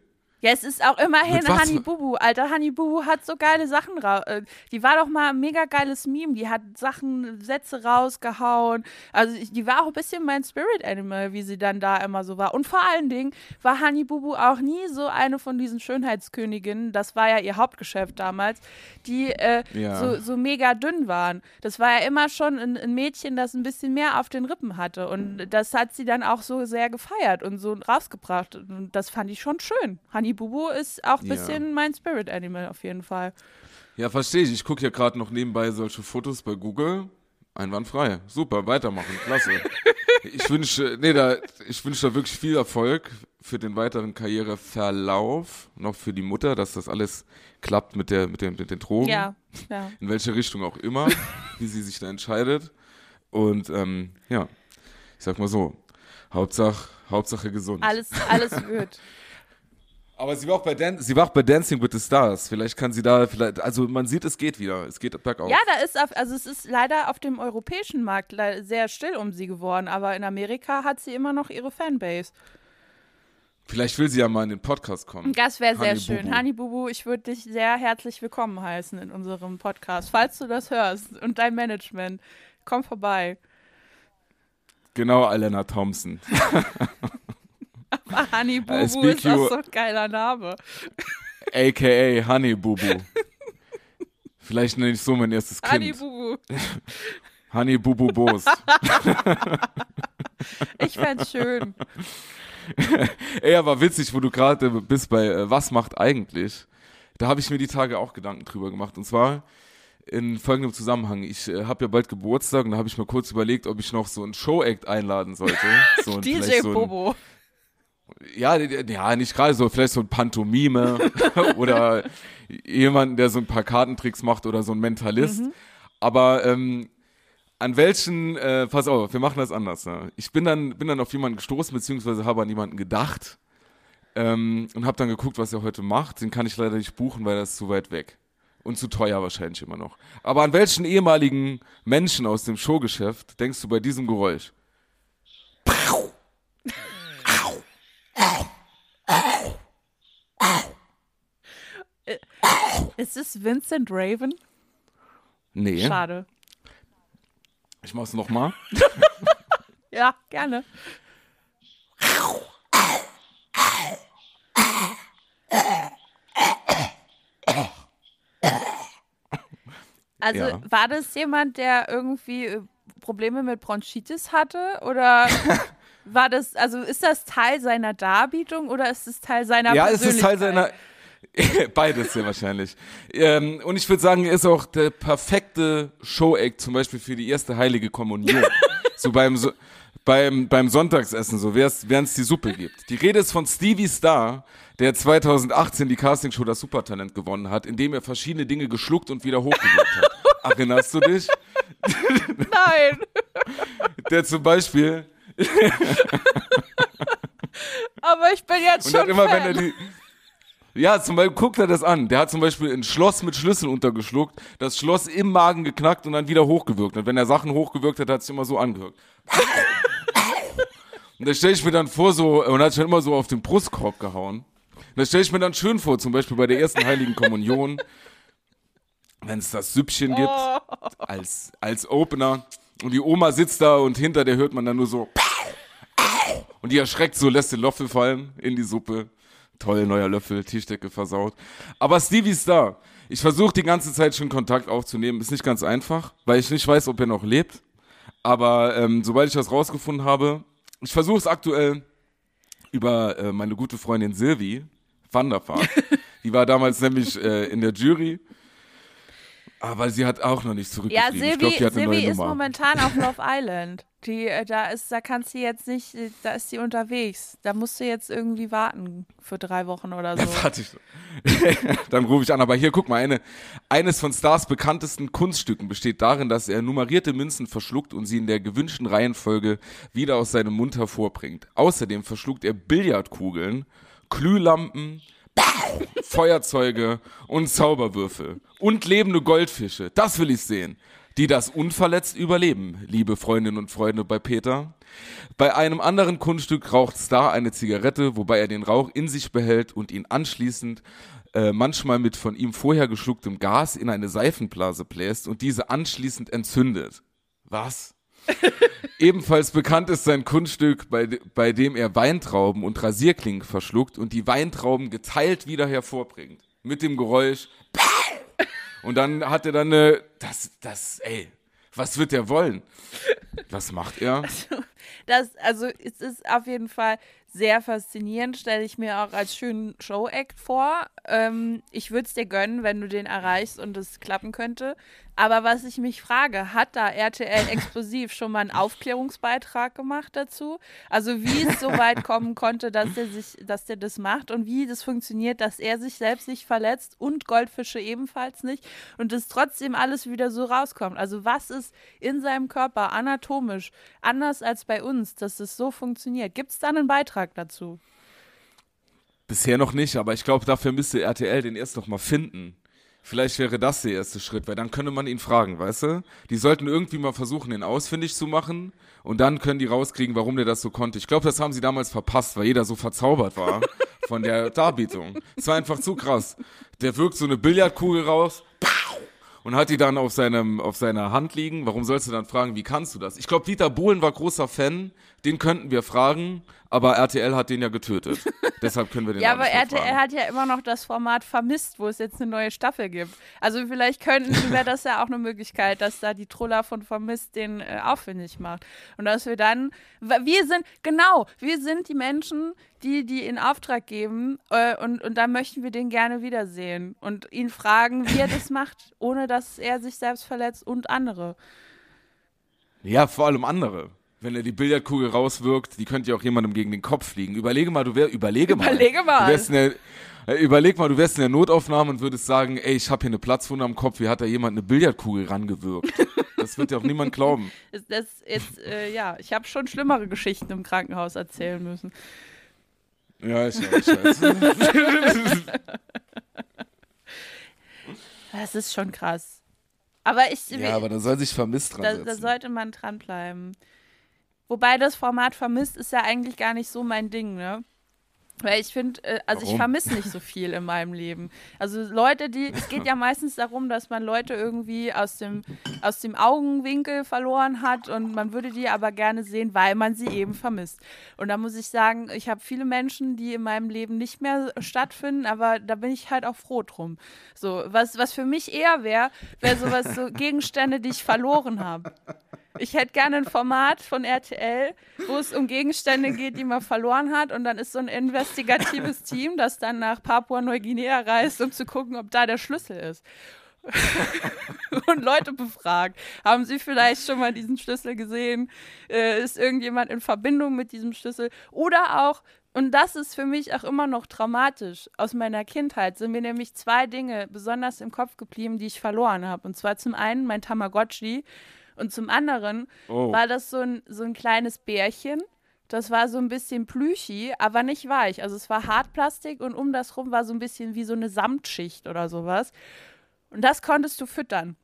Ja, es ist auch immerhin für- Bubu. Alter, Honey Bubu hat so geile Sachen raus. Äh, die war doch mal ein mega geiles Meme. Die hat Sachen, Sätze rausgehauen. Also die war auch ein bisschen mein Spirit Animal, wie sie dann da immer so war. Und vor allen Dingen war Honey Bubu auch nie so eine von diesen Schönheitsköniginnen, das war ja ihr Hauptgeschäft damals, die äh, Ja. so, so mega dünn waren. Das war ja immer schon ein, ein Mädchen, das ein bisschen mehr auf den Rippen hatte. Und das hat sie dann auch so sehr gefeiert und so rausgebracht. Und das fand ich schon schön. Honey Bubu ist auch ein Ja. bisschen mein Spirit Animal auf jeden Fall. Ja, verstehe ich. Ich gucke ja gerade noch nebenbei solche Fotos bei Google. Einwandfrei. Super, weitermachen. Klasse. <laughs> ich wünsche, nee, da, ich wünsche da wirklich viel Erfolg für den weiteren Karriereverlauf. Noch für die Mutter, dass das alles klappt mit, der, mit, den, mit den Drogen. Ja, ja. In welche Richtung auch immer, wie sie sich da entscheidet. Und ähm, ja, ich sag mal so, Hauptsache, Hauptsache gesund. Alles, alles <laughs> wird. Aber sie war, auch bei Dan sie war auch bei Dancing with the Stars. Vielleicht kann sie da, vielleicht, also man sieht, es geht wieder. Es geht bergauf. Ja, da ist auf, also es ist leider auf dem europäischen Markt sehr still um sie geworden, aber in Amerika hat sie immer noch ihre Fanbase. Vielleicht will sie ja mal in den Podcast kommen. Das wäre sehr schön. Bubu. Hani Bubu, ich würde dich sehr herzlich willkommen heißen in unserem Podcast. Falls du das hörst und dein Management, komm vorbei. Genau, Elena Thompson. <laughs> I Bubu speak ist auch so ein geiler Name. AKA Honey Bubu. <laughs> Vielleicht nenne ich so mein erstes Kind. Bubu. Honey Bubu <laughs> Boos. <laughs> Ich fänd's schön. Ey, aber witzig, wo du gerade bist bei äh, Was macht eigentlich? Da habe ich mir die Tage auch Gedanken drüber gemacht. Und zwar in folgendem Zusammenhang. Ich äh, habe ja bald Geburtstag und da habe ich mir kurz überlegt, ob ich noch so einen Show-Act einladen sollte. So DJ so Bobo. Ja, ja, nicht gerade so, vielleicht so ein Pantomime <laughs> oder jemanden, der so ein paar Kartentricks macht oder so ein Mentalist. Mhm. Aber ähm, an welchen, äh, pass auf, wir machen das anders. Ne? Ich bin dann, bin dann auf jemanden gestoßen, beziehungsweise habe an jemanden gedacht ähm, und habe dann geguckt, was er heute macht. Den kann ich leider nicht buchen, weil er ist zu weit weg. Und zu teuer wahrscheinlich immer noch. Aber an welchen ehemaligen Menschen aus dem Showgeschäft denkst du bei diesem Geräusch? <laughs> Ist es Vincent Raven? Nee. Schade. Ich mach's nochmal. <laughs> Ja, gerne. Also Ja. war das jemand, der irgendwie äh, Probleme mit Bronchitis hatte? Oder <laughs> war das, also ist das Teil seiner Darbietung oder ist es Teil seiner Ja, es ist Teil seiner. <laughs> Beides sehr wahrscheinlich. Ähm, und ich würde sagen, er ist auch der perfekte Show-Act, zum Beispiel für die erste Heilige Kommunion. <laughs> so beim, so beim, beim Sonntagsessen, so während es die Suppe gibt. Die Rede ist von Stevie Star, der 2018 die Castingshow Das Supertalent gewonnen hat, indem er verschiedene Dinge geschluckt und wieder hochgewirkt hat. <laughs> Erinnerst du dich? Nein. Der zum Beispiel <laughs> Aber ich bin jetzt Und schon hat immer, Fan. wenn er die. Ja, zum Beispiel, guckt er das an. Der hat zum Beispiel ein Schloss mit Schlüssel untergeschluckt, das Schloss im Magen geknackt und dann wieder hochgewirkt. Und wenn er Sachen hochgewirkt hat, hat es immer so angehört. <laughs> Und da stelle ich mir dann vor, so, und hat schon immer so auf den Brustkorb gehauen. Und da stelle ich mir dann schön vor, zum Beispiel bei der ersten Heiligen Kommunion, <laughs> wenn es das Süppchen gibt, Oh. als, als Opener. Und die Oma sitzt da und hinter der hört man dann nur so. Und die erschreckt so, lässt den Löffel fallen in die Suppe. Toll, neuer Löffel, Tischdecke versaut. Aber Stevie ist da. Ich versuche die ganze Zeit schon Kontakt aufzunehmen. Ist nicht ganz einfach, weil ich nicht weiß, ob er noch lebt. Aber ähm, sobald ich das rausgefunden habe, ich versuche es aktuell über äh, meine gute Freundin Silvi van der Vaart. <laughs> Die war damals nämlich äh, in der Jury. Aber sie hat auch noch nicht Ja, zurückgeschrieben. ich Silvi, ist Nummer. momentan auf <laughs> Love Island. Die, äh, da ist, da kannst sie jetzt nicht, äh, da ist sie unterwegs. Da musst du jetzt irgendwie warten für drei Wochen oder <laughs> so. Warte ich. <laughs> Dann rufe ich an. Aber hier, guck mal, eine, eines von Stars bekanntesten Kunststücken besteht darin, dass er nummerierte Münzen verschluckt und sie in der gewünschten Reihenfolge wieder aus seinem Mund hervorbringt. Außerdem verschluckt er Billardkugeln, Glühlampen, Feuerzeuge und Zauberwürfel. Und lebende Goldfische. Das will ich sehen. Die das unverletzt überleben, liebe Freundinnen und Freunde bei Peter. Bei einem anderen Kunststück raucht Star eine Zigarette, wobei er den Rauch in sich behält und ihn anschließend äh, manchmal mit von ihm vorher geschlucktem Gas in eine Seifenblase bläst und diese anschließend entzündet. Was? <laughs> Ebenfalls bekannt ist sein Kunststück, bei, bei dem er Weintrauben und Rasierklingen verschluckt und die Weintrauben geteilt wieder hervorbringt. Mit dem Geräusch. Und dann hat er dann eine. Das, das, ey, was wird er wollen? Was macht er? Das, also es ist auf jeden Fall sehr faszinierend, stelle ich mir auch als schönen Show-Act vor. Ähm, ich würde es dir gönnen, wenn du den erreichst und es klappen könnte. Aber was ich mich frage, hat da RTL exklusiv schon mal einen Aufklärungsbeitrag gemacht dazu? Also wie es so weit kommen konnte, dass der sich, dass der das macht und wie das funktioniert, dass er sich selbst nicht verletzt und Goldfische ebenfalls nicht und es trotzdem alles wieder so rauskommt. Also was ist in seinem Körper anatomisch anders als bei uns, dass es so funktioniert? Gibt es da einen Beitrag dazu? Bisher noch nicht, aber ich glaube, dafür müsste RTL den erst noch mal finden. Vielleicht wäre das der erste Schritt, weil dann könnte man ihn fragen, weißt du? Die sollten irgendwie mal versuchen, ihn ausfindig zu machen und dann können die rauskriegen, warum der das so konnte. Ich glaube, das haben sie damals verpasst, weil jeder so verzaubert war <laughs> von der Darbietung. Es war einfach zu krass. Der wirkt so eine Billardkugel raus und hat die dann auf, seinem, auf seiner Hand liegen. Warum sollst du dann fragen, wie kannst du das? Ich glaube, Dieter Bohlen war großer Fan, den könnten wir fragen, aber RTL hat den ja getötet. <laughs> Deshalb können wir den Ja, auch aber RTL fragen. hat ja immer noch das Format vermisst, wo es jetzt eine neue Staffel gibt. Also vielleicht könnten, <laughs> wäre das ja auch eine Möglichkeit, dass da die Troller von vermisst den äh, aufwendig macht. Und dass wir dann, wir sind, genau, wir sind die Menschen, die die in Auftrag geben äh, und, und da möchten wir den gerne wiedersehen und ihn fragen, wie er das macht, <laughs> ohne dass er sich selbst verletzt und andere. Ja, vor allem andere. Wenn er die Billardkugel rauswirkt, die könnte ja auch jemandem gegen den Kopf fliegen. Überlege mal, du wär, überlege mal. Überlege mal. Du wärst in der, äh, überleg mal, du wärst in der Notaufnahme und würdest sagen, ey, ich habe hier eine Platzwunde am Kopf, wie hat da jemand eine Billardkugel rangewirkt? Das wird ja auch niemand glauben. <laughs> Das, das ist, äh, ja, ich habe schon schlimmere Geschichten im Krankenhaus erzählen müssen. Ja, ist ja scheiße. <laughs> Das ist schon krass. Aber ich, ja, aber da soll sich vermisst dran da, setzen. da sollte man dranbleiben. Wobei das Format vermisst ist ja eigentlich gar nicht so mein Ding, ne? Weil ich finde, äh, also Warum? ich vermisse nicht so viel in meinem Leben. Also Leute, die, es geht ja meistens darum, dass man Leute irgendwie aus dem, aus dem Augenwinkel verloren hat und man würde die aber gerne sehen, weil man sie eben vermisst. Und da muss ich sagen, ich habe viele Menschen, die in meinem Leben nicht mehr stattfinden, aber da bin ich halt auch froh drum. So, was, was für mich eher wäre, wäre sowas, so Gegenstände, die ich verloren habe. Ich hätte gerne ein Format von RTL, wo es um Gegenstände geht, die man verloren hat. Und dann ist so ein investigatives <laughs> Team, das dann nach Papua-Neuguinea reist, um zu gucken, ob da der Schlüssel ist. <laughs> und Leute befragt. Haben Sie vielleicht schon mal diesen Schlüssel gesehen? Äh, ist irgendjemand in Verbindung mit diesem Schlüssel? Oder auch, und das ist für mich auch immer noch traumatisch, aus meiner Kindheit sind mir nämlich zwei Dinge besonders im Kopf geblieben, die ich verloren habe. Und zwar zum einen mein Tamagotchi und zum anderen Oh. war das so ein, so ein kleines Bärchen. Das war so ein bisschen plüschi, aber nicht weich. Also es war Hartplastik und um das rum war so ein bisschen wie so eine Samtschicht oder sowas. Und das konntest du füttern,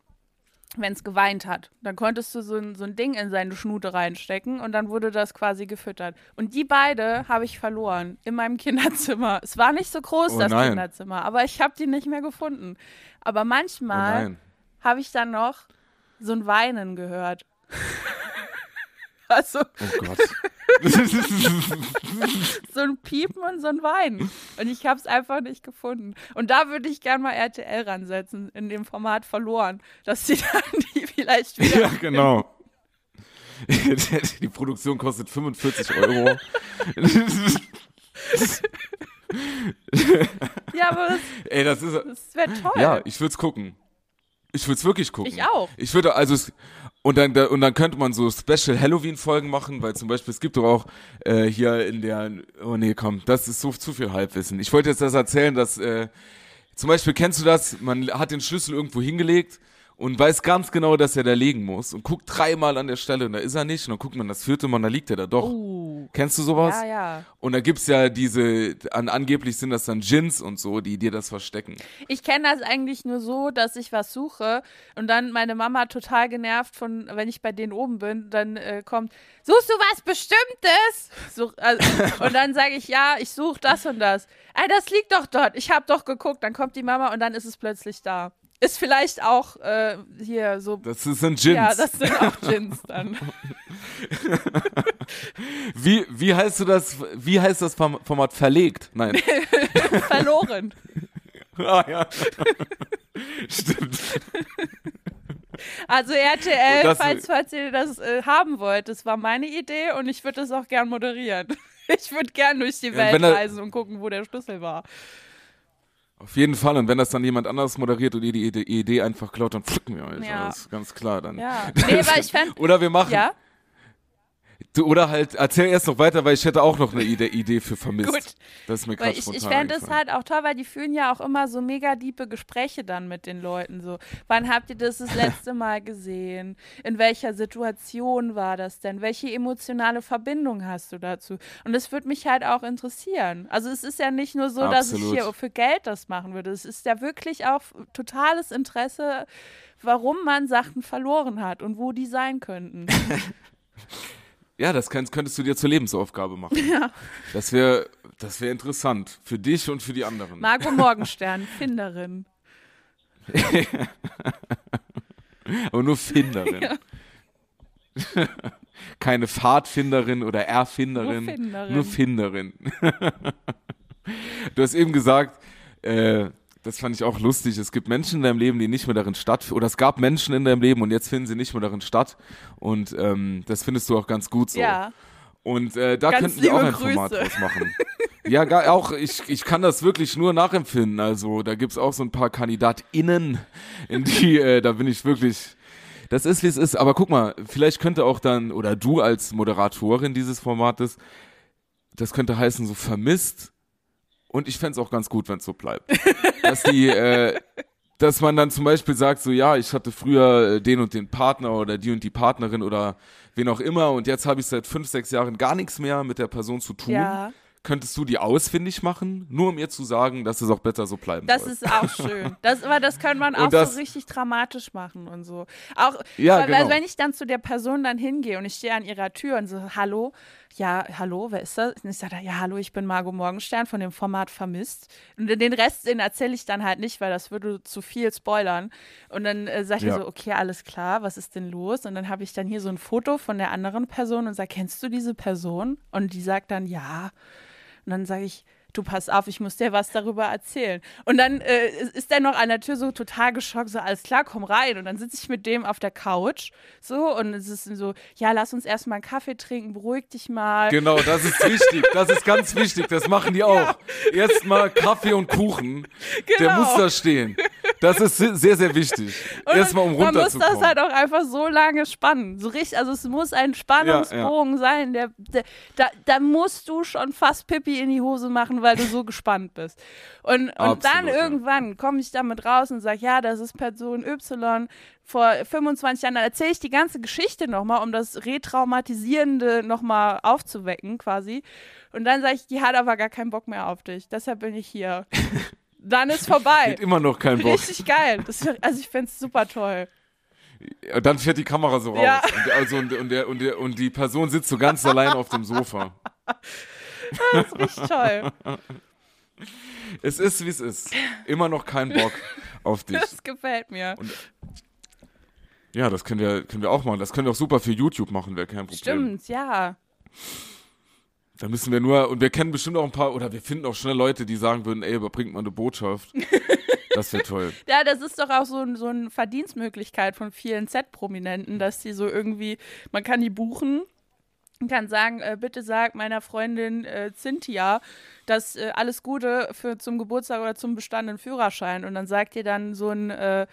wenn es geweint hat. Dann konntest du so ein, so ein Ding in seine Schnute reinstecken und dann wurde das quasi gefüttert. Und die beide habe ich verloren in meinem <laughs> Kinderzimmer. Es war nicht so groß, Oh das nein. Kinderzimmer, aber ich habe die nicht mehr gefunden. Aber Oh manchmal nein. habe ich dann noch so ein Weinen gehört. <laughs> also Oh Gott. <laughs> so ein Piepen und so ein Weinen. Und ich habe es einfach nicht gefunden. Und da würde ich gerne mal RTL ransetzen, in dem Format verloren, dass sie <laughs> dann die vielleicht wieder. ja, genau. Die Produktion kostet 45 Euro. Ja, aber das, Ey, das ist. das wäre toll. Ja, ich würde es gucken. Ich würde es wirklich gucken. Ich auch. Ich würde also und dann da- und dann könnte man so Special Halloween Folgen machen, weil zum Beispiel es gibt doch auch äh, hier in der oh nee komm, das ist so zu viel Halbwissen. Ich wollte jetzt das erzählen, dass äh, zum Beispiel kennst du das? Man hat den Schlüssel irgendwo hingelegt und weiß ganz genau, dass er da liegen muss und guckt dreimal an der Stelle und da ist er nicht und dann guckt man das vierte Mal, da liegt er da doch. Uh, Kennst du sowas? ja, ja. Und da gibt's ja diese, an, angeblich sind das dann Gins und so, die dir das verstecken. Ich kenne das eigentlich nur so, dass ich was suche und dann meine Mama total genervt von, wenn ich bei denen oben bin, dann äh, kommt, suchst du was Bestimmtes? So, also, <laughs> und dann sage ich, ja, ich suche das und das. Ey, das liegt doch dort. Ich habe doch geguckt. Dann kommt die Mama und dann ist es plötzlich da. Ist vielleicht auch äh, hier so. Das sind Gins. Ja, das sind auch Gins dann. <laughs> Wie, wie heißt du das, wie heißt das Form- Format verlegt? Nein. <laughs> Verloren. <laughs> ah, ja. Stimmt. Also RTL, das- falls, falls ihr das äh, haben wollt, das war meine Idee und ich würde das auch gern moderieren. Ich würde gern durch die Ja, Welt er- reisen und gucken, wo der Schlüssel war. Auf jeden Fall. Und wenn das dann jemand anderes moderiert und ihr die Idee, einfach klaut, dann pflücken wir euch. Ja. Das ist ganz klar dann. Ja. <laughs> Nee, weil ich fände. Oder wir machen, Ja, du, oder halt, erzähl erst noch weiter, weil ich hätte auch noch eine Idee, Idee für vermisst. Gut. Das ist mir gerade ich, ich fände es halt auch toll, weil die führen ja auch immer so mega diepe Gespräche dann mit den Leuten. So, wann habt ihr das das letzte Mal gesehen? In welcher Situation war das denn? Welche emotionale Verbindung hast du dazu? Und das würde mich halt auch interessieren. Also es ist ja nicht nur so, dass ich Absolut. hier für Geld das machen würde. Es ist ja wirklich auch totales Interesse, warum man Sachen verloren hat und wo die sein könnten. <laughs> Ja, das kannst, könntest du dir zur Lebensaufgabe machen. <laughs> Ja. Das wäre das wär interessant. Für dich und für die anderen. Margot <laughs> Morgenstern, Finderin. <laughs> Aber nur Finderin. Keine Pfadfinderin oder Erfinderin. Nur Finderin. Nur Finderin. du hast eben gesagt, äh, das fand ich auch lustig. Es gibt Menschen in deinem Leben, die nicht mehr darin stattfinden. Oder es gab Menschen in deinem Leben und jetzt finden sie nicht mehr darin statt. Und ähm, das findest du auch ganz gut so. Ja. Und äh, da Ganz könnten wir auch ein Format Grüße. draus machen. ja, gar, auch ich, ich kann das wirklich nur nachempfinden. Also da gibt's auch so ein paar KandidatInnen, in die, äh, da bin ich wirklich. Das ist, wie es ist. Aber guck mal, vielleicht könnte auch dann, oder du als Moderatorin dieses Formates, das könnte heißen, so vermisst. Und ich fänd's auch ganz gut, wenn es so bleibt. <laughs> Dass die, äh, dass man dann zum Beispiel sagt, so ja, ich hatte früher äh, den und den Partner oder die und die Partnerin oder wen auch immer und jetzt habe ich seit fünf, sechs Jahren gar nichts mehr mit der Person zu tun. Ja. Könntest du die ausfindig machen, nur um ihr zu sagen, dass es auch besser so bleiben Das soll? ist auch schön. <laughs> Das, aber das kann man auch das- so richtig dramatisch machen und so. Auch, Ja, weil, genau. wenn ich dann zu der Person dann hingehe und ich stehe an ihrer Tür und so, hallo, ja, hallo, wer ist das? Und ich sage, ja, hallo, ich bin Margot Morgenstern von dem Format Vermisst. Und den Rest, den erzähle ich dann halt nicht, weil das würde zu viel spoilern. Und dann äh, sage ich Ja. so, okay, alles klar, was ist denn los? Und dann habe ich dann hier so ein Foto von der anderen Person und sage, kennst du diese Person? Und die sagt dann, ja. Und dann sage ich, du pass auf, ich muss dir was darüber erzählen. Und dann äh, ist der noch an der Tür so total geschockt, so alles klar, komm rein. Und dann sitze ich mit dem auf der Couch so und es ist so, ja, lass uns erstmal einen Kaffee trinken, beruhig dich mal. Genau, das ist wichtig. Das ist ganz wichtig. Das machen die <laughs> auch. Erstmal Kaffee und Kuchen. Der Genau. muss da stehen. Das ist se- sehr, sehr wichtig. Erstmal, um man muss das halt auch einfach so lange spannen. So richtig, also es muss ein Spannungsbogen sein. Der, der, da, da musst du schon fast Pipi in die Hose machen, weil du so gespannt bist. Und, und Absolut, dann ja. irgendwann komme ich damit raus und sage, ja, das ist Person Y vor 25 Jahren. Dann erzähle ich die ganze Geschichte nochmal, um das Retraumatisierende nochmal aufzuwecken quasi. Und dann sage ich, die hat aber gar keinen Bock mehr auf dich. Deshalb bin ich hier. <laughs> Dann ist vorbei. Hat immer noch keinen Bock. Richtig geil. Das, also ich fände es super toll. Und dann fährt die Kamera so raus. Ja. Und, also, und, und, der, und, der, und die Person sitzt so ganz allein auf dem Sofa. Das <laughs> ist richtig toll. Es ist, wie es ist. Immer noch kein Bock auf dich. Das gefällt mir. Ja, das können wir, können wir auch machen. Das können wir auch super für YouTube machen, wäre kein Problem. Stimmt, ja. Da müssen wir nur, und wir kennen bestimmt auch ein paar, oder wir finden auch schnell Leute, die sagen würden, ey, überbringt mal eine Botschaft. <laughs> Das wäre toll. Ja, das ist doch auch so, ein- so eine Verdienstmöglichkeit von vielen Z-Prominenten, dass die so irgendwie, man kann die buchen und kann sagen, äh, bitte sag meiner Freundin äh, Cynthia, dass äh, alles Gute für zum Geburtstag oder zum bestandenen Führerschein. Und dann sagt ihr dann so ein, äh,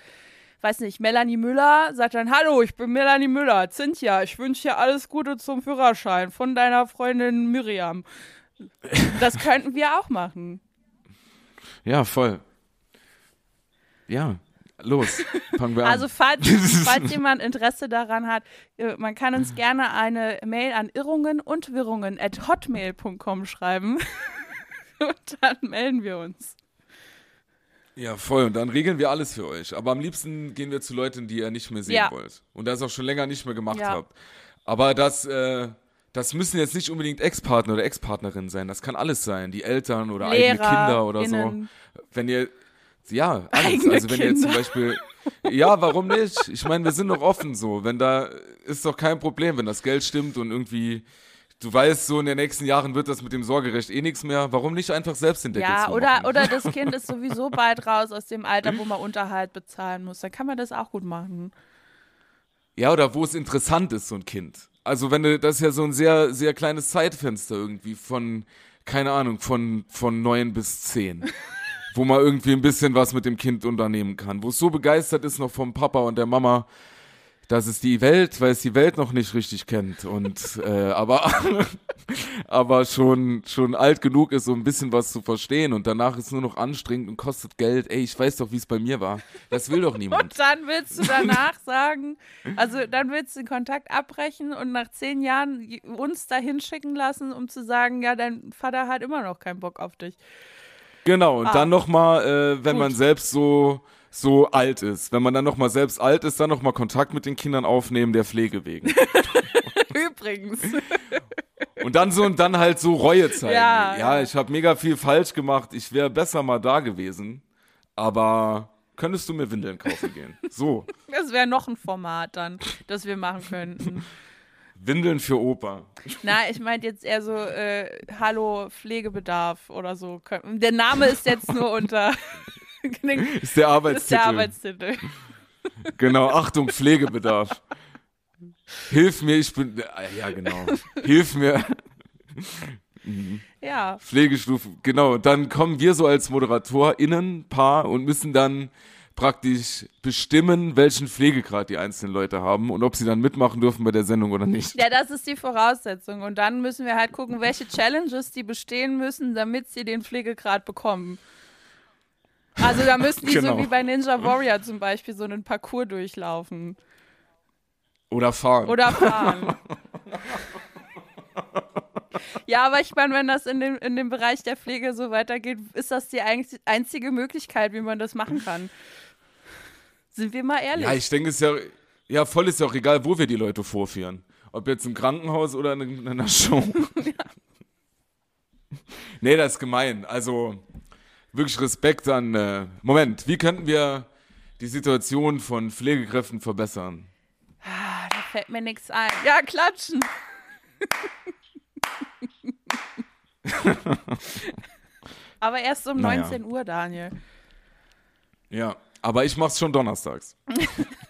weiß nicht, Melanie Müller sagt dann, hallo, ich bin Melanie Müller, Cynthia, ich wünsche dir alles Gute zum Führerschein von deiner Freundin Miriam. Das <laughs> könnten wir auch machen. Ja, voll. Ja, los. Fangen wir an. Also falls, <laughs> falls jemand Interesse daran hat, äh, man kann uns gerne eine Mail an irrungen und wirrungen at hotmail.com schreiben. <laughs> und dann melden wir uns. Ja, voll. Und dann regeln wir alles für euch. Aber am liebsten gehen wir zu Leuten, die ihr nicht mehr sehen Ja. wollt. Und das auch schon länger nicht mehr gemacht Ja. habt. Aber das, äh, das müssen jetzt nicht unbedingt Ex-Partner oder Ex-Partnerin sein. Das kann alles sein. Die Eltern oder eigene Lehrer, Kinder oder innen. so. Wenn ihr, ja, alles. Eigene also wenn ihr jetzt zum Kinder. Beispiel, ja, warum nicht? Ich meine, wir sind doch offen so. Wenn da, ist doch kein Problem, wenn das Geld stimmt und irgendwie, du weißt, so in den nächsten Jahren wird das mit dem Sorgerecht eh nichts mehr. Warum nicht einfach selbst den Deckel Ja, oder, oder <laughs> das Kind ist sowieso bald raus aus dem Alter, wo man Unterhalt bezahlen muss. Dann kann man das auch gut machen. Ja, oder wo es interessant ist, so ein Kind. Also wenn du, das ist ja so ein sehr, sehr kleines Zeitfenster irgendwie von, keine Ahnung, von, von neun bis zehn. <laughs> wo man irgendwie ein bisschen was mit dem Kind unternehmen kann. Wo es so begeistert ist noch vom Papa und der Mama, dass es die Welt, weil es die Welt noch nicht richtig kennt und <laughs> äh, aber aber schon schon alt genug ist, um ein bisschen was zu verstehen und danach ist nur noch anstrengend und kostet Geld. Ey, ich weiß doch, wie es bei mir war. Das will doch <laughs> niemand. Und dann willst du danach <laughs> sagen, also dann willst du den Kontakt abbrechen und nach zehn Jahren uns dahin schicken lassen, um zu sagen, ja, dein Vater hat immer noch keinen Bock auf dich. Genau, und Ah. dann nochmal, äh, wenn Gut. man selbst so, so alt ist. Wenn man dann nochmal selbst alt ist, dann nochmal Kontakt mit den Kindern aufnehmen, der Pflege wegen. <laughs> Übrigens. und dann so und dann halt so Reue zeigen. Ja, Ja, ich habe mega viel falsch gemacht. Ich wäre besser mal da gewesen. Aber könntest du mir Windeln kaufen gehen? So, Das wäre noch ein Format dann, das wir machen könnten. Windeln für Opa. Na, ich meinte jetzt eher so, äh, Hallo Pflegebedarf oder so. Der Name ist jetzt nur unter. <laughs> <laughs> Ist der ist der Arbeitstitel. Arbeitstitel. <laughs> Genau, Achtung, Pflegebedarf. Hilf mir, ich bin, äh, ja genau, hilf mir. <laughs> Ja. Pflegestufe, genau. Dann kommen wir so als ModeratorInnen, Paar, und müssen dann praktisch bestimmen, welchen Pflegegrad die einzelnen Leute haben und ob sie dann mitmachen dürfen bei der Sendung oder nicht. Ja, das ist die Voraussetzung. Und dann müssen wir halt gucken, welche Challenges die bestehen müssen, damit sie den Pflegegrad bekommen. Also da müssen die Genau. so wie bei Ninja Warrior zum Beispiel so einen Parcours durchlaufen. Oder fahren. Oder fahren. Ja, aber ich meine, wenn das in dem, in dem Bereich der Pflege so weitergeht, ist das die einz- einzige Möglichkeit, wie man das machen kann. Sind wir mal ehrlich? ja, ich denke, es ist ja, ja, voll ist ja auch egal, wo wir die Leute vorführen. Ob jetzt im Krankenhaus oder in, in einer Show. <laughs> ja. Nee, das ist gemein. Also wirklich Respekt an. Äh, Moment, wie könnten wir die Situation von Pflegekräften verbessern? Ah, da fällt mir nichts ein. Ja, klatschen. <laughs> Aber erst um naja. 19 Uhr, Daniel. Ja, aber ich mach's schon donnerstags. <laughs>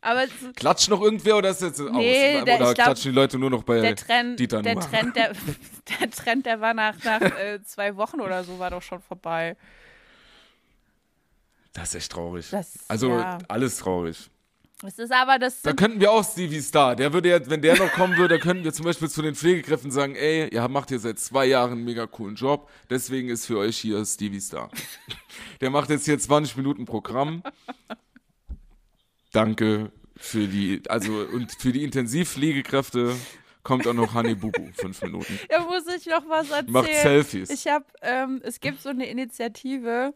aber <laughs> Klatscht noch irgendwer oder ist jetzt nee, aus? Der, oder klatschen die Leute nur noch bei der Trend, Dieter der Trend, der, <laughs> <laughs> der Trend, der war nach, nach äh, zwei Wochen oder so, war doch schon vorbei. Das ist echt traurig. Das, also ja. alles traurig. Es ist aber das. Da könnten wir auch Stevie Star. Der würde jetzt, wenn der noch kommen würde, könnten wir zum Beispiel zu den Pflegekräften sagen: Ey, ihr macht hier seit zwei Jahren einen mega coolen Job. Deswegen ist für euch hier Stevie Star. der macht jetzt hier 20 Minuten Programm. Danke für die, also und für die Intensivpflegekräfte kommt auch noch Honey Bubu, fünf Minuten. Ja, muss ich noch was erzählen. Macht Selfies. Ich habe, ähm, es gibt so eine Initiative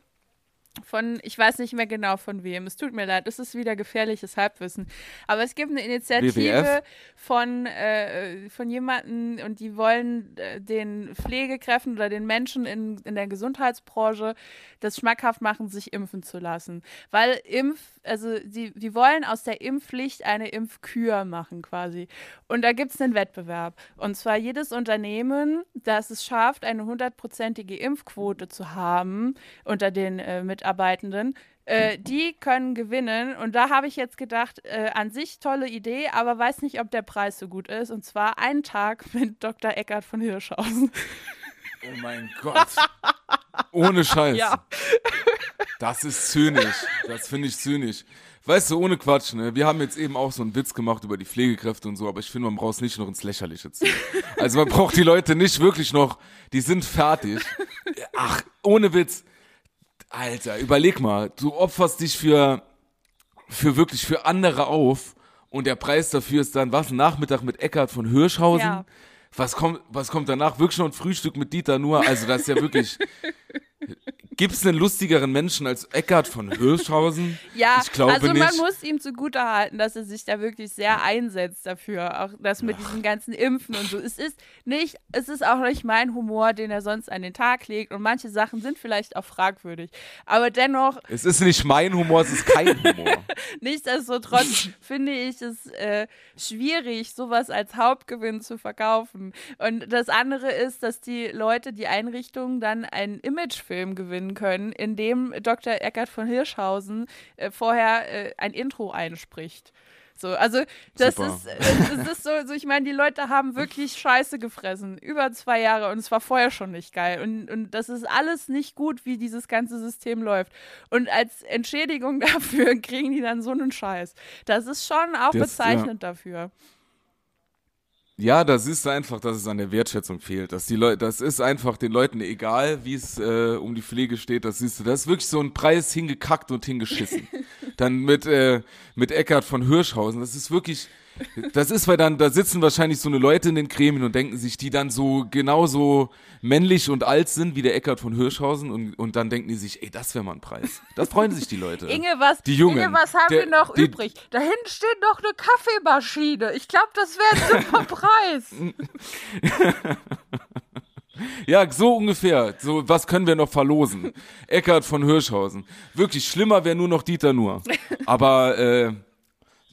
von, ich weiß nicht mehr genau von wem, es tut mir leid, es ist wieder gefährliches Halbwissen, aber es gibt eine Initiative WWF? von, äh, von jemandem und die wollen äh, den Pflegekräften oder den Menschen in, in der Gesundheitsbranche das schmackhaft machen, sich impfen zu lassen, weil Impf, also die, die wollen aus der Impfpflicht eine Impfkür machen quasi. Und da gibt es einen Wettbewerb. Und zwar jedes Unternehmen, das es schafft, eine hundertprozentige Impfquote zu haben unter den äh, mit Mitarbeitenden, äh, die können gewinnen. Und da habe ich jetzt gedacht, äh, an sich tolle Idee, aber weiß nicht, ob der Preis so gut ist. Und zwar einen Tag <laughs> mit Dr. Eckert von Hirschhausen. Oh mein Gott. Ohne Scheiß. Ja. Das ist zynisch. Das finde ich zynisch. Weißt du, ohne Quatsch, ne? Wir haben jetzt eben auch so einen Witz gemacht über die Pflegekräfte und so, aber ich finde, man braucht es nicht noch ins Lächerliche ziehen. Also man braucht die Leute nicht wirklich noch, die sind fertig. Ach, ohne Witz. Alter, überleg mal, du opferst dich für, für wirklich für andere auf und der Preis dafür ist dann was? Ein Nachmittag mit Eckart von Hirschhausen? Ja. Was kommt, was kommt danach? Wirklich noch ein Frühstück mit Dieter nur? Also das ist ja wirklich, <laughs> Gibt es einen lustigeren Menschen als Eckhard von Hirschhausen? <laughs> ja, ich glaube also nicht. man muss ihm zugutehalten, dass er sich da wirklich sehr einsetzt dafür, auch das mit Ach. diesem ganzen Impfen und so. Es ist nicht, es ist auch nicht mein Humor, den er sonst an den Tag legt und manche Sachen sind vielleicht auch fragwürdig, aber dennoch. Es ist nicht mein Humor, es ist kein <laughs> Humor. Nichtsdestotrotz finde ich es äh, schwierig, sowas als Hauptgewinn zu verkaufen. Und das andere ist, dass die Leute, die Einrichtungen dann einen Imagefilm gewinnen gewinnen können, indem Dr. Eckert von Hirschhausen äh, vorher äh, ein Intro einspricht. So, also das Super. ist, äh, das ist so, so ich meine, die Leute haben wirklich Scheiße gefressen, über zwei Jahre und es war vorher schon nicht geil. Und, und das ist alles nicht gut, wie dieses ganze System läuft. Und als Entschädigung <laughs> dafür kriegen die dann so einen Scheiß. Das ist schon auch das, bezeichnend ja. dafür. Ja, das ist einfach, dass es an der Wertschätzung fehlt. Dass die Leute, das ist einfach den Leuten egal, wie es äh, um die Pflege steht. Das ist, das ist wirklich so ein Preis hingekackt und hingeschissen. <laughs> Dann mit äh, mit Eckart von Hirschhausen. Das ist wirklich, das ist, weil dann, da sitzen wahrscheinlich so eine Leute in den Gremien und denken sich, die dann so genauso männlich und alt sind wie der Eckart von Hirschhausen und, und dann denken die sich, ey, das wäre mal ein Preis. Das freuen sich die Leute. Inge, was, die Jungen. Inge, was haben der, wir noch die, übrig? Da hinten steht noch eine Kaffeemaschine. Ich glaube, das wäre ein super <laughs> Preis. <laughs> Ja, so ungefähr. So, was können wir noch verlosen? Eckart von Hirschhausen. Wirklich schlimmer wäre nur noch Dieter Nur. <laughs> Aber äh,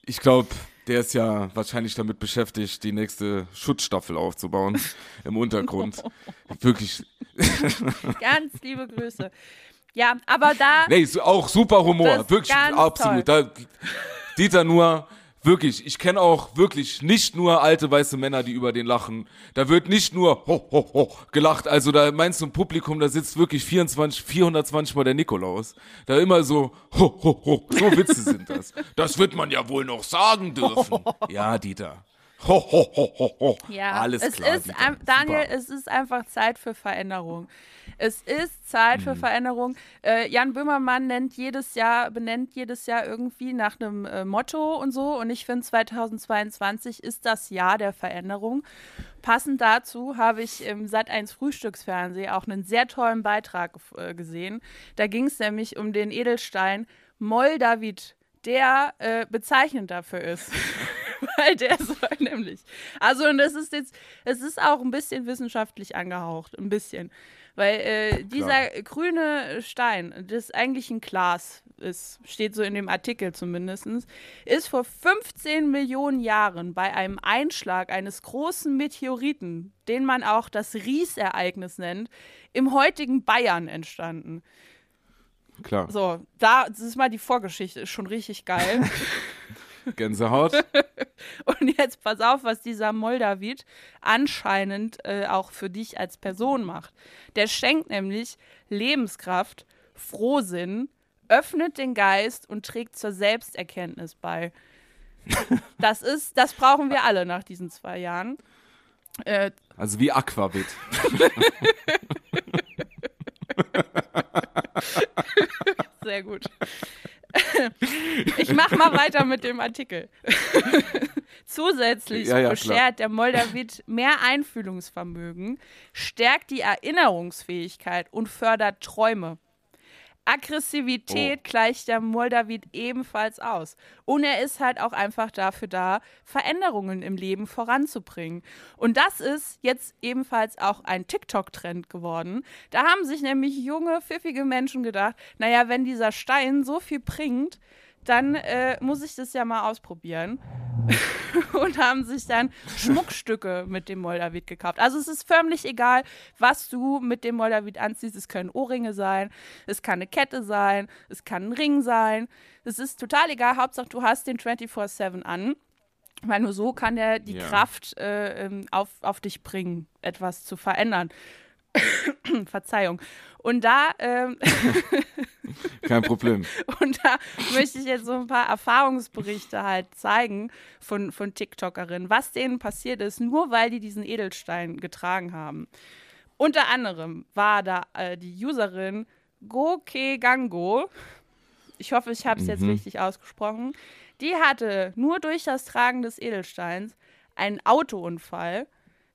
ich glaube, der ist ja wahrscheinlich damit beschäftigt, die nächste Schutzstaffel aufzubauen <laughs> im Untergrund. <laughs> Wirklich. Ganz liebe Grüße. Ja, aber da. Nee, auch super Humor. Wirklich, absolut. Da, Dieter nur Wirklich, ich kenne auch wirklich nicht nur alte weiße Männer, die über den lachen. Da wird nicht nur ho, ho, ho gelacht. Also da meinst du im Publikum, da sitzt wirklich 24, 420 Mal der Nikolaus. Da immer so ho, ho, ho. So Witze sind das. Das wird man ja wohl noch sagen dürfen. <laughs> Ja, Dieter. Ho, ho, ho, ho, ho. Ja, alles es klar. Ist, Daniel, Super. es ist einfach Zeit für Veränderung. Es ist Zeit für mhm. Veränderung. Äh, Jan Böhmermann nennt jedes Jahr, benennt jedes Jahr irgendwie nach einem äh, Motto und so. Und ich finde, 2022 ist das Jahr der Veränderung. Passend dazu habe ich im Sat1 Frühstücksfernsehen auch einen sehr tollen Beitrag äh, gesehen. Da ging es nämlich um den Edelstein Moll David, der äh, bezeichnend dafür ist. <laughs> Weil der soll nämlich. Also, und das ist jetzt, es ist auch ein bisschen wissenschaftlich angehaucht, ein bisschen. Weil äh, dieser Klar. grüne Stein, das eigentlich ein Glas ist, steht so in dem Artikel zumindest, ist vor 15 Millionen Jahren bei einem Einschlag eines großen Meteoriten, den man auch das Ries-Ereignis nennt, im heutigen Bayern entstanden. Klar. So, da, das ist mal die Vorgeschichte, ist schon richtig geil. <laughs> Gänsehaut. <laughs> Und jetzt pass auf, was dieser Moldavid anscheinend äh, auch für dich als Person macht. Der schenkt nämlich Lebenskraft, Frohsinn, öffnet den Geist und trägt zur Selbsterkenntnis bei. <laughs> Das ist, das brauchen wir alle nach diesen zwei Jahren. Äh, also wie Aquavit. <laughs> Sehr gut. Ich mache mal weiter mit dem Artikel. <laughs> Zusätzlich ja, ja, beschert der Moldawit mehr Einfühlungsvermögen, stärkt die Erinnerungsfähigkeit und fördert Träume. Aggressivität oh. gleicht der Moldawit ebenfalls aus. Und er ist halt auch einfach dafür da, Veränderungen im Leben voranzubringen. Und das ist jetzt ebenfalls auch ein TikTok-Trend geworden. Da haben sich nämlich junge, pfiffige Menschen gedacht, naja, wenn dieser Stein so viel bringt, dann äh, muss ich das ja mal ausprobieren. <laughs> und haben sich dann Schmuckstücke mit dem Moldawit gekauft. Also es ist förmlich egal, was du mit dem Moldawit anziehst. Es können Ohrringe sein, es kann eine Kette sein, es kann ein Ring sein. Es ist total egal. Hauptsache, du hast den 24-7 an. Weil nur so kann er die ja. Kraft äh, ähm, auf, auf dich bringen, etwas zu verändern. <coughs> Verzeihung. Und da. Ähm <laughs> Kein Problem. <laughs> Und da möchte ich jetzt so ein paar Erfahrungsberichte halt zeigen von, von TikTokerinnen, was denen passiert ist, nur weil die diesen Edelstein getragen haben. Unter anderem war da äh, die Userin Goke Gango. Ich hoffe, ich habe es mhm. jetzt richtig ausgesprochen. Die hatte nur durch das Tragen des Edelsteins einen Autounfall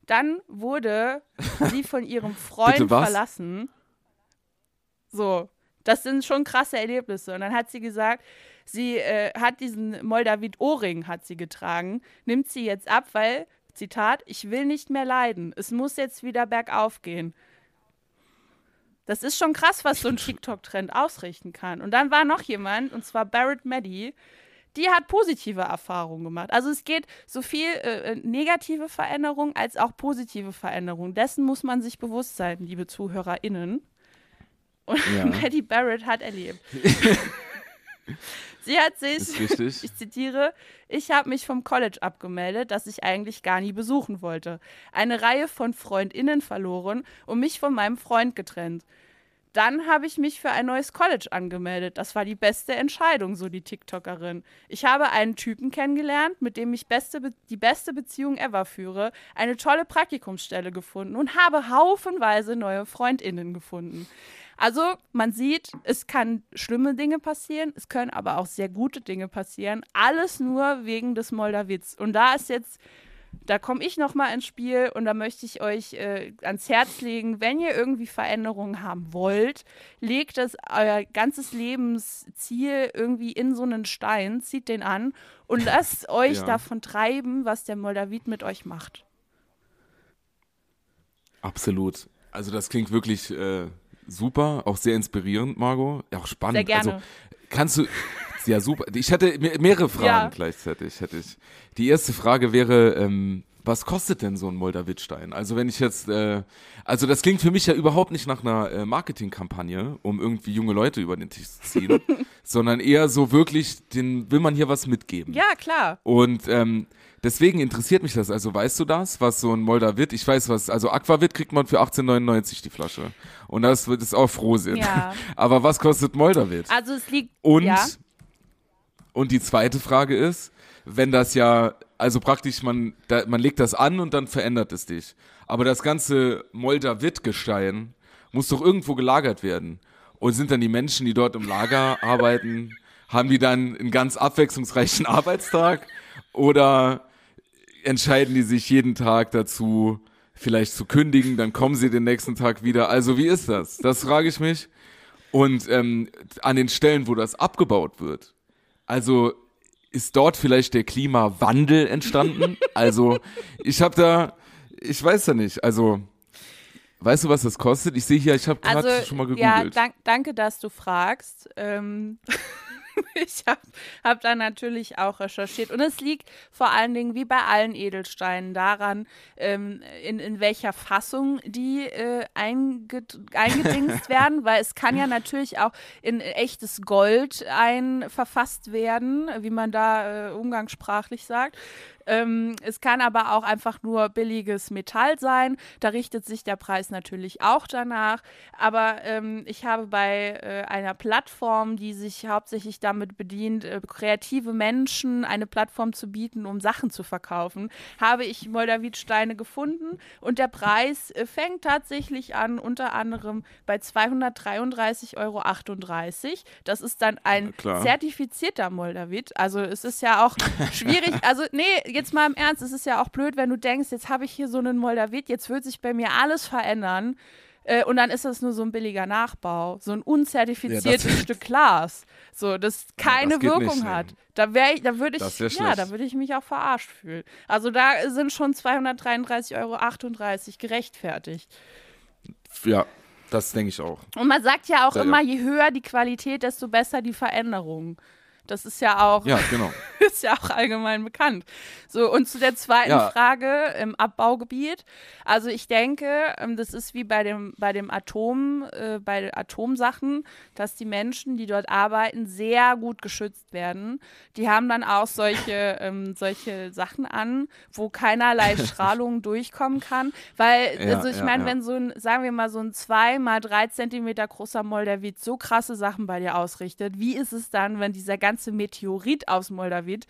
dann wurde <laughs> sie von ihrem Freund verlassen. So, das sind schon krasse Erlebnisse. Und dann hat sie gesagt, sie äh, hat diesen Moldavit-Ohrring hat sie getragen, nimmt sie jetzt ab, weil, Zitat, ich will nicht mehr leiden. Es muss jetzt wieder bergauf gehen. Das ist schon krass, was so ein TikTok-Trend ausrichten kann. Und dann war noch jemand, und zwar Barrett Maddy, die hat positive Erfahrungen gemacht. Also es geht so viel äh, äh negative Veränderung als auch positive Veränderung. Dessen muss man sich bewusst sein, liebe ZuhörerInnen. Und ja. <laughs> Maddie Barrett hat erlebt. <laughs> Sie hat sich, <laughs> ich zitiere, ich habe mich vom College abgemeldet, das ich eigentlich gar nie besuchen wollte. Eine Reihe von FreundInnen verloren und mich von meinem Freund getrennt. Dann habe ich mich für ein neues College angemeldet. Das war die beste Entscheidung, so die TikTokerin. Ich habe einen Typen kennengelernt, mit dem ich beste die beste Beziehung ever führe, eine tolle Praktikumsstelle gefunden und habe haufenweise neue Freundinnen gefunden. Also man sieht, es kann schlimme Dinge passieren, es können aber auch sehr gute Dinge passieren. Alles nur wegen des Moldawitz. Und da ist jetzt da komme ich noch mal ins Spiel und da möchte ich euch äh, ans Herz legen, wenn ihr irgendwie Veränderungen haben wollt, legt das euer ganzes Lebensziel irgendwie in so einen Stein, zieht den an und <laughs> lasst euch ja. davon treiben, was der Moldawit mit euch macht. Absolut. Also das klingt wirklich äh, super, auch sehr inspirierend, Margot. Ja, auch spannend. Sehr gerne. Also, kannst du, ja, super. Ich hatte mehrere Fragen ja. gleichzeitig. Hätte ich. Die erste Frage wäre, ähm, was kostet denn so ein Moldawitstein? Also wenn ich jetzt, äh, also das klingt für mich ja überhaupt nicht nach einer äh, Marketingkampagne, um irgendwie junge Leute über den Tisch zu ziehen, <laughs> sondern eher so wirklich, den will man hier was mitgeben. Ja, klar. Und ähm, deswegen interessiert mich das. Also weißt du das, was so ein Moldawit, ich weiß was, also Aquavit kriegt man für 18,99 die Flasche. Und das wird es auch Frohsinn. Ja. <laughs> Aber was kostet Moldawit? Also es liegt, Und ja. Und die zweite Frage ist, wenn das ja, also praktisch man, da, man legt das an und dann verändert es dich. Aber das ganze Moldavit-Gestein muss doch irgendwo gelagert werden. Und sind dann die Menschen, die dort im Lager <laughs> arbeiten, haben die dann einen ganz abwechslungsreichen Arbeitstag? Oder entscheiden die sich jeden Tag dazu, vielleicht zu kündigen, dann kommen sie den nächsten Tag wieder. Also wie ist das? Das frage ich mich. Und ähm, an den Stellen, wo das abgebaut wird, also ist dort vielleicht der Klimawandel entstanden? also ich habe da, ich weiß ja nicht, also weißt du, was das kostet? Ich sehe hier, ich habe gerade Also, schon mal gegoogelt. ja, dank, danke, dass du fragst. Ähm, <laughs> <laughs> ich habe hab da natürlich auch recherchiert. Und es liegt vor allen Dingen, wie bei allen Edelsteinen, daran, ähm, in, in welcher Fassung die äh, einged eingedingst <laughs> werden, weil es kann ja natürlich auch in echtes Gold ein verfasst werden, wie man da äh, umgangssprachlich sagt. Ähm, es kann aber auch einfach nur billiges Metall sein. Da richtet sich der Preis natürlich auch danach. Aber ähm, ich habe bei äh, einer Plattform, die sich hauptsächlich damit bedient, äh, kreative Menschen eine Plattform zu bieten, um Sachen zu verkaufen, habe ich Moldawitsteine gefunden. Und der Preis äh, fängt tatsächlich an, unter anderem bei 233,38 Euro. Das ist dann ein zertifizierter Moldawit. Also es ist ja auch <laughs> schwierig. Also nee, jetzt mal im Ernst, es ist ja auch blöd, wenn du denkst, jetzt habe ich hier so einen Moldawit, jetzt wird sich bei mir alles verändern. Äh, und dann ist das nur so ein billiger Nachbau, so ein unzertifiziertes Ja, das- Stück Glas, so das keine das geht Wirkung nicht, hat. Da wäre ich, da würde Das ich, ja, schlecht. da würde ich mich auch verarscht fühlen. Also da sind schon 233,38 Euro gerechtfertigt. ja, das denke ich auch. Und man sagt ja auch Ja, ja. immer, je höher die Qualität, desto besser die Veränderung. Das ist ja auch Ja, genau. <laughs> ist ja auch allgemein bekannt. So, und zu der zweiten Ja. Frage im Abbaugebiet. Also ich denke, ähm, das ist wie bei dem, bei dem Atom, äh, bei Atomsachen, dass die Menschen, die dort arbeiten, sehr gut geschützt werden. Die haben dann auch solche, <laughs> ähm, solche Sachen an, wo keinerlei <laughs> Strahlung durchkommen kann. Weil, Ja, also ich meine, wenn so ein, sagen wir mal, so ein 2 mal 3 Zentimeter großer Moldawit so krasse Sachen bei dir ausrichtet, wie ist es dann, wenn dieser ganze Meteorit aus Moldawit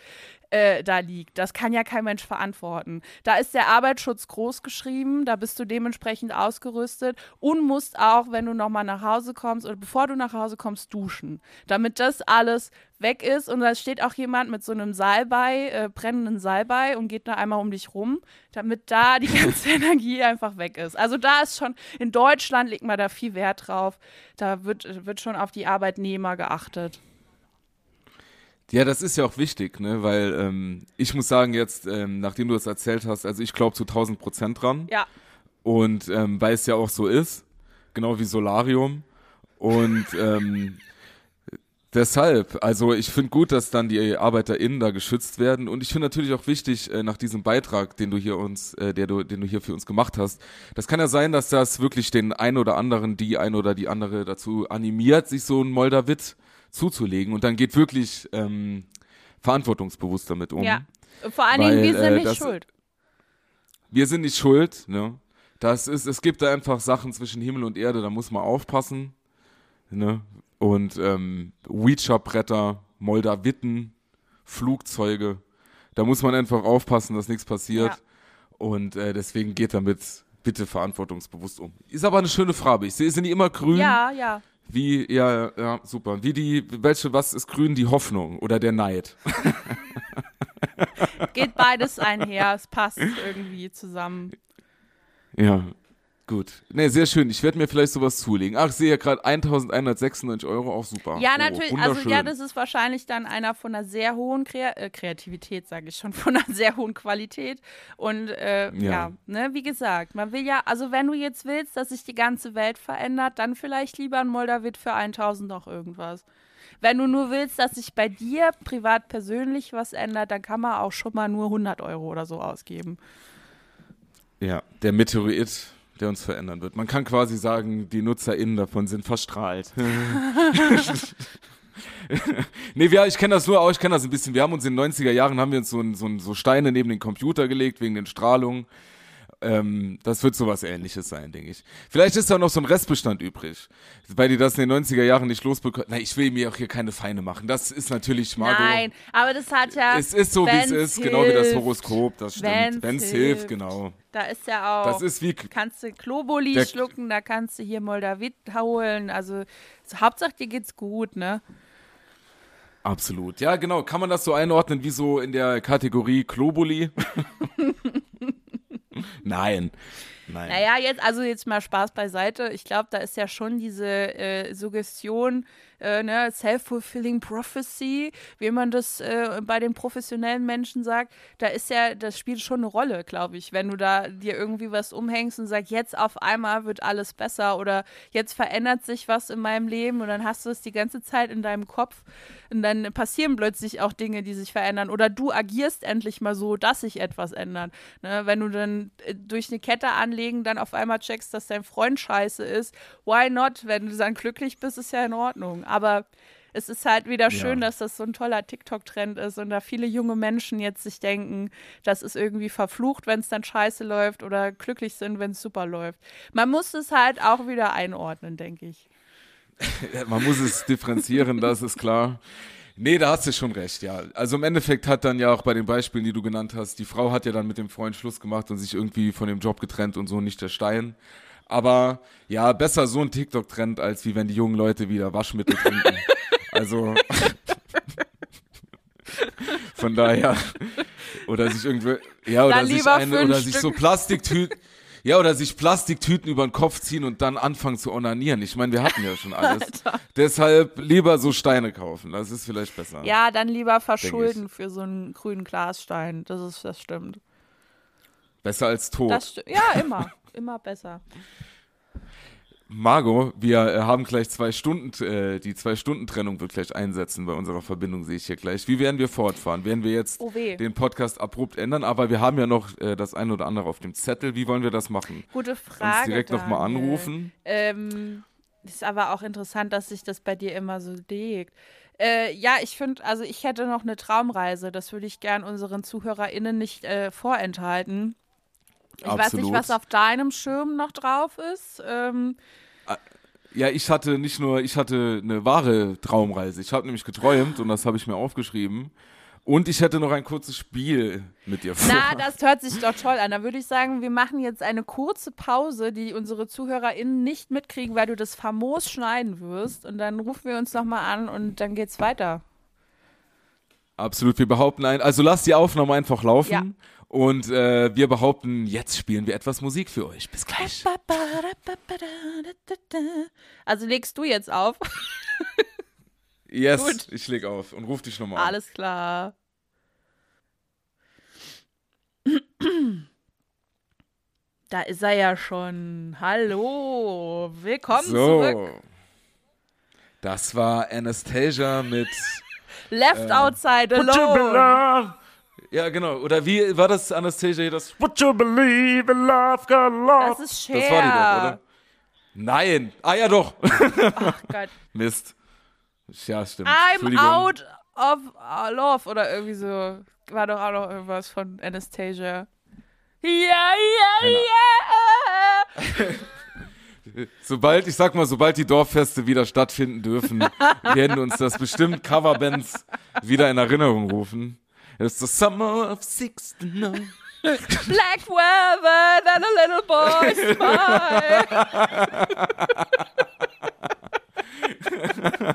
äh, da liegt? Das kann ja kein Mensch verantworten. Da ist der Arbeitsschutz groß geschrieben, da bist du dementsprechend ausgerüstet und musst auch, wenn du nochmal nach Hause kommst oder bevor du nach Hause kommst, duschen. Damit das alles weg ist und da steht auch jemand mit so einem Salbei, äh, brennenden Salbei und geht da einmal um dich rum, damit da die ganze <laughs> Energie einfach weg ist. Also da ist schon, in Deutschland legt man da viel Wert drauf. Da wird, wird schon auf die Arbeitnehmer geachtet. Ja, das ist ja auch wichtig, ne? weil ähm, ich muss sagen jetzt, ähm, nachdem du das erzählt hast, also ich glaube zu 1000 Prozent dran. Ja, und ähm, weil es ja auch so ist, genau wie Solarium. Und <laughs> ähm, deshalb, also ich finde gut, dass dann die ArbeiterInnen da geschützt werden. Und ich finde natürlich auch wichtig, äh, nach diesem Beitrag, den du hier uns, äh, der du, den du hier für uns gemacht hast, das kann ja sein, dass das wirklich den ein oder anderen, die ein oder die andere dazu animiert, sich so ein Moldawit zuzulegen und dann geht wirklich ähm, verantwortungsbewusst damit um. ja. Vor allen Dingen, wir sind äh, nicht das- schuld. Wir sind nicht schuld, ne? Das ist, es gibt da einfach Sachen zwischen Himmel und Erde, da muss man aufpassen, ne? Und ähm, Ouija-Bretter, Moldawitten, Flugzeuge, da muss man einfach aufpassen, dass nichts passiert. Ja. Und äh, deswegen geht damit bitte verantwortungsbewusst um. Ist aber eine schöne Frage. Ich sehe, sind die immer grün? Ja, ja. Wie, ja, ja, super. Wie die, welche, was ist grün? Die Hoffnung oder der Neid? <laughs> Geht beides einher. Es passt irgendwie zusammen. Ja, gut. Ne, sehr schön. Ich werde mir vielleicht sowas zulegen. Ach, ich sehe ja gerade 1196 Euro, auch super. Ja, Oh, natürlich. Also wunderschön. ja, das ist wahrscheinlich dann einer von einer sehr hohen Krea äh, Kreativität, sage ich schon, <laughs> von einer sehr hohen Qualität. Und äh, ja. Ja. ne, wie gesagt, man will ja, also wenn du jetzt willst, dass sich die ganze Welt verändert, dann vielleicht lieber ein Moldawit für 1000 noch irgendwas. Wenn du nur willst, dass sich bei dir privat persönlich was ändert, dann kann man auch schon mal nur 100 Euro oder so ausgeben. Ja, der Meteorit, der uns verändern wird. Man kann quasi sagen, die NutzerInnen davon sind verstrahlt. <laughs> nee, wir, ich kenne das nur auch, ich kenne das ein bisschen. Wir haben uns in den 90er Jahren, haben wir uns so, ein- so, ein- so Steine neben den Computer gelegt, wegen den Strahlungen. Ähm, das wird sowas ähnliches sein, denke ich. Vielleicht ist da noch so ein Restbestand übrig, weil die das in den 90er Jahren nicht losbekommen. Na, ich will mir auch hier keine Feinde machen. Das ist natürlich, Margot. Nein, aber das hat ja. Es ist so, wie es ist, genau wie das hilft. Horoskop, das stimmt. Wenn es hilft, hilft. genau. Da ist ja auch. Das ist wie, kannst du Globuli Der- schlucken, da kannst du hier Moldawit holen. Also, so, Hauptsache dir geht's gut, ne? Absolut. Ja, genau. Kann man das so einordnen wie so in der Kategorie Globuli? <laughs> <laughs> Nein. Nein. Naja, jetzt, also jetzt mal Spaß beiseite. Ich glaube, da ist ja schon diese äh, Suggestion äh, ne, self-fulfilling prophecy, wie man das äh, bei den professionellen Menschen sagt, da ist ja, das spielt schon eine Rolle, glaube ich, wenn du da dir irgendwie was umhängst und sagst, jetzt auf einmal wird alles besser oder jetzt verändert sich was in meinem Leben und dann hast du es die ganze Zeit in deinem Kopf und dann passieren plötzlich auch Dinge, die sich verändern oder du agierst endlich mal so, dass sich etwas ändert. Ne? Wenn du dann äh, durch eine Kette anlegen dann auf einmal checkst, dass dein Freund scheiße ist, why not? Wenn du dann glücklich bist, ist ja in Ordnung. Aber es ist halt wieder schön, ja. dass das so ein toller TikTok-Trend ist und da viele junge Menschen jetzt sich denken, das ist irgendwie verflucht, wenn es dann scheiße läuft oder glücklich sind, wenn es super läuft. Man muss es halt auch wieder einordnen, denke ich. <laughs> Man muss es differenzieren, das ist klar. Nee, da hast du schon recht, ja. Also im Endeffekt hat dann ja auch bei den Beispielen, die du genannt hast, die Frau hat ja dann mit dem Freund Schluss gemacht und sich irgendwie von dem Job getrennt und so nicht der Stein. Aber ja, besser so ein TikTok-Trend, als wie wenn die jungen Leute wieder Waschmittel trinken. <laughs> Also von daher. Oder sich irgendwie, ja, oder sich eine, oder sich so Plastiktüten. Ja, oder sich Plastiktüten über den Kopf ziehen und dann anfangen zu onanieren. Ich meine, wir hatten ja schon alles. <laughs> Deshalb lieber so Steine kaufen. Das ist vielleicht besser. Ja, dann lieber verschulden für so einen grünen Glasstein. Das ist, das stimmt. Besser als tot. ja, immer. Immer besser. Margot, wir äh, haben gleich zwei Stunden, äh, die Zwei-Stunden-Trennung wird gleich einsetzen bei unserer Verbindung, sehe ich hier gleich. Wie werden wir fortfahren? Werden wir jetzt oh den Podcast abrupt ändern? Aber wir haben ja noch äh, das eine oder andere auf dem Zettel. Wie wollen wir das machen? Gute Frage. Uns direkt nochmal anrufen? Ähm, ist aber auch interessant, dass sich das bei dir immer so legt. Äh, ja, ich finde, also ich hätte noch eine Traumreise. Das würde ich gern unseren ZuhörerInnen nicht äh, vorenthalten. Ich Absolut. weiß nicht, was auf deinem Schirm noch drauf ist. Ähm, ah, ja, ich hatte nicht nur, ich hatte eine wahre Traumreise. Ich habe nämlich geträumt und das habe ich mir aufgeschrieben. Und ich hätte noch ein kurzes Spiel mit dir vor. Na, das hört sich doch toll an. Da würde ich sagen, wir machen jetzt eine kurze Pause, die unsere ZuhörerInnen nicht mitkriegen, weil du das famos schneiden wirst. Und dann rufen wir uns nochmal an und dann geht's weiter. Absolut, wir behaupten ein. Also lass die Aufnahme einfach laufen. Ja. Und äh, wir behaupten, jetzt spielen wir etwas Musik für euch. Bis gleich. Also legst du jetzt auf? yes, Gut. ich leg auf und ruf dich nochmal an. Alles klar. Da ist er ja schon. Hallo, willkommen so. zurück. Das war Anastasia mit Left äh, Outside Alone. Ja, genau. Oder wie war das Anastasia? Das Would you believe in love, God love? Das ist Cher. Das war die doch, oder? Nein. Ah ja, doch. Ach Gott. <laughs> Mist. Ja, stimmt. I'm out of love oder irgendwie so. War doch auch noch irgendwas von Anastasia. Ja, ja, ja. <laughs> sobald, ich sag mal, sobald die Dorffeste wieder stattfinden dürfen, <laughs> werden uns das bestimmt Coverbands wieder in Erinnerung rufen. It's the summer of 69. Black weather and a little boy smile. <laughs>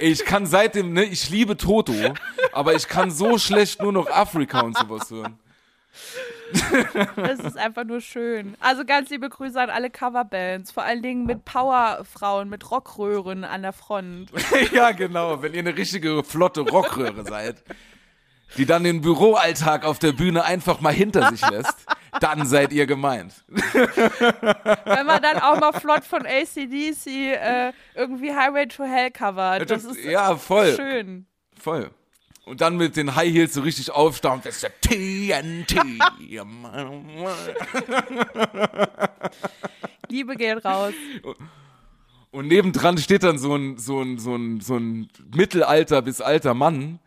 ich kann seitdem, ne, ich liebe Toto, aber ich kann so schlecht nur noch Afrika und sowas hören. Das ist einfach nur schön. Also ganz liebe Grüße an alle Coverbands, vor allen Dingen mit Powerfrauen, mit Rockröhren an der Front. <laughs> ja, genau, wenn ihr eine richtige flotte Rockröhre seid die dann den Büroalltag auf der Bühne einfach mal hinter sich lässt, dann seid ihr gemeint. Wenn man dann auch mal flott von ACDC äh, irgendwie Highway to Hell covert. Das ist ja, voll. schön. Voll. Und dann mit den High Heels so richtig aufstaunt. Das ist der TNT. Liebe geht raus. Und nebendran steht dann so ein, so ein, so ein, so ein Mittelalter bis alter Mann,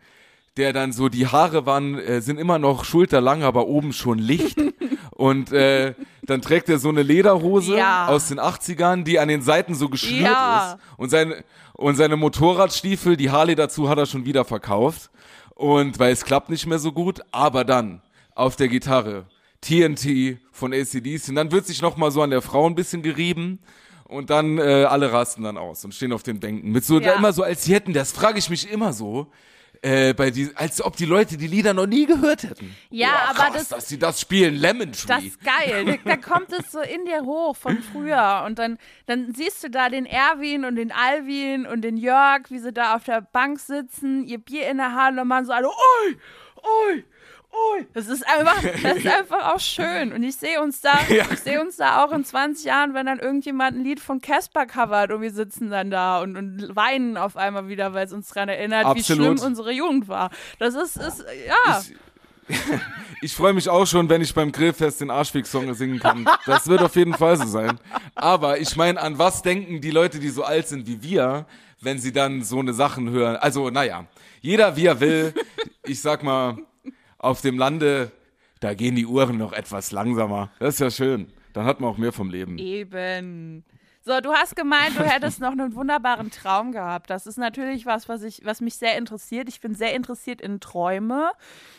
der dann so, die Haare waren, äh, sind immer noch schulterlang, aber oben schon Licht. <laughs> Und äh, dann trägt er so eine Lederhose ja. aus den 80ern, die an den Seiten so geschnürt ja. ist. Und seine, und seine Motorradstiefel, die Harley dazu hat er schon wieder verkauft. Und weil es klappt nicht mehr so gut, aber dann auf der Gitarre TNT von ACDs. Und dann wird sich nochmal so an der Frau ein bisschen gerieben. Und dann äh, alle rasten dann aus und stehen auf den Bänken. Mit so, ja. immer so als sie hätten, das frage ich mich immer so äh, bei die, als ob die Leute die Lieder noch nie gehört hätten. Ja, Boah, aber krass, das- dass sie das spielen, Lemon Tree. Das ist geil. Da, kommt es so in dir hoch von früher. Und dann, dann siehst du da den Erwin und den Alvin und den Jörg, wie sie da auf der Bank sitzen, ihr Bier in der Hand und man so alle, oi, oi. Das ist einfach, das ist <laughs> einfach auch schön. Und ich sehe uns da, <laughs> Ja. ich sehe uns da auch in 20 Jahren, wenn dann irgendjemand ein Lied von Casper covert und wir sitzen dann da und, und weinen auf einmal wieder, weil es uns daran erinnert, wie Absolut. schlimm unsere Jugend war. Das ist, ist ja. Ich, <laughs> ich freue mich auch schon, wenn ich beim Grillfest den Arschweg-Song singen kann. Das wird auf jeden Fall so sein. Aber ich meine, an was denken die Leute, die so alt sind wie wir, wenn sie dann so eine Sachen hören? Also, naja, jeder wie er will. Ich sag mal, auf dem Lande, da gehen die Uhren noch etwas langsamer. Das ist ja schön. Dann hat man auch mehr vom Leben. Eben. So, du hast gemeint, du hättest noch einen wunderbaren Traum gehabt. Das ist natürlich was, was, ich, was mich sehr interessiert. Ich bin sehr interessiert in Träume.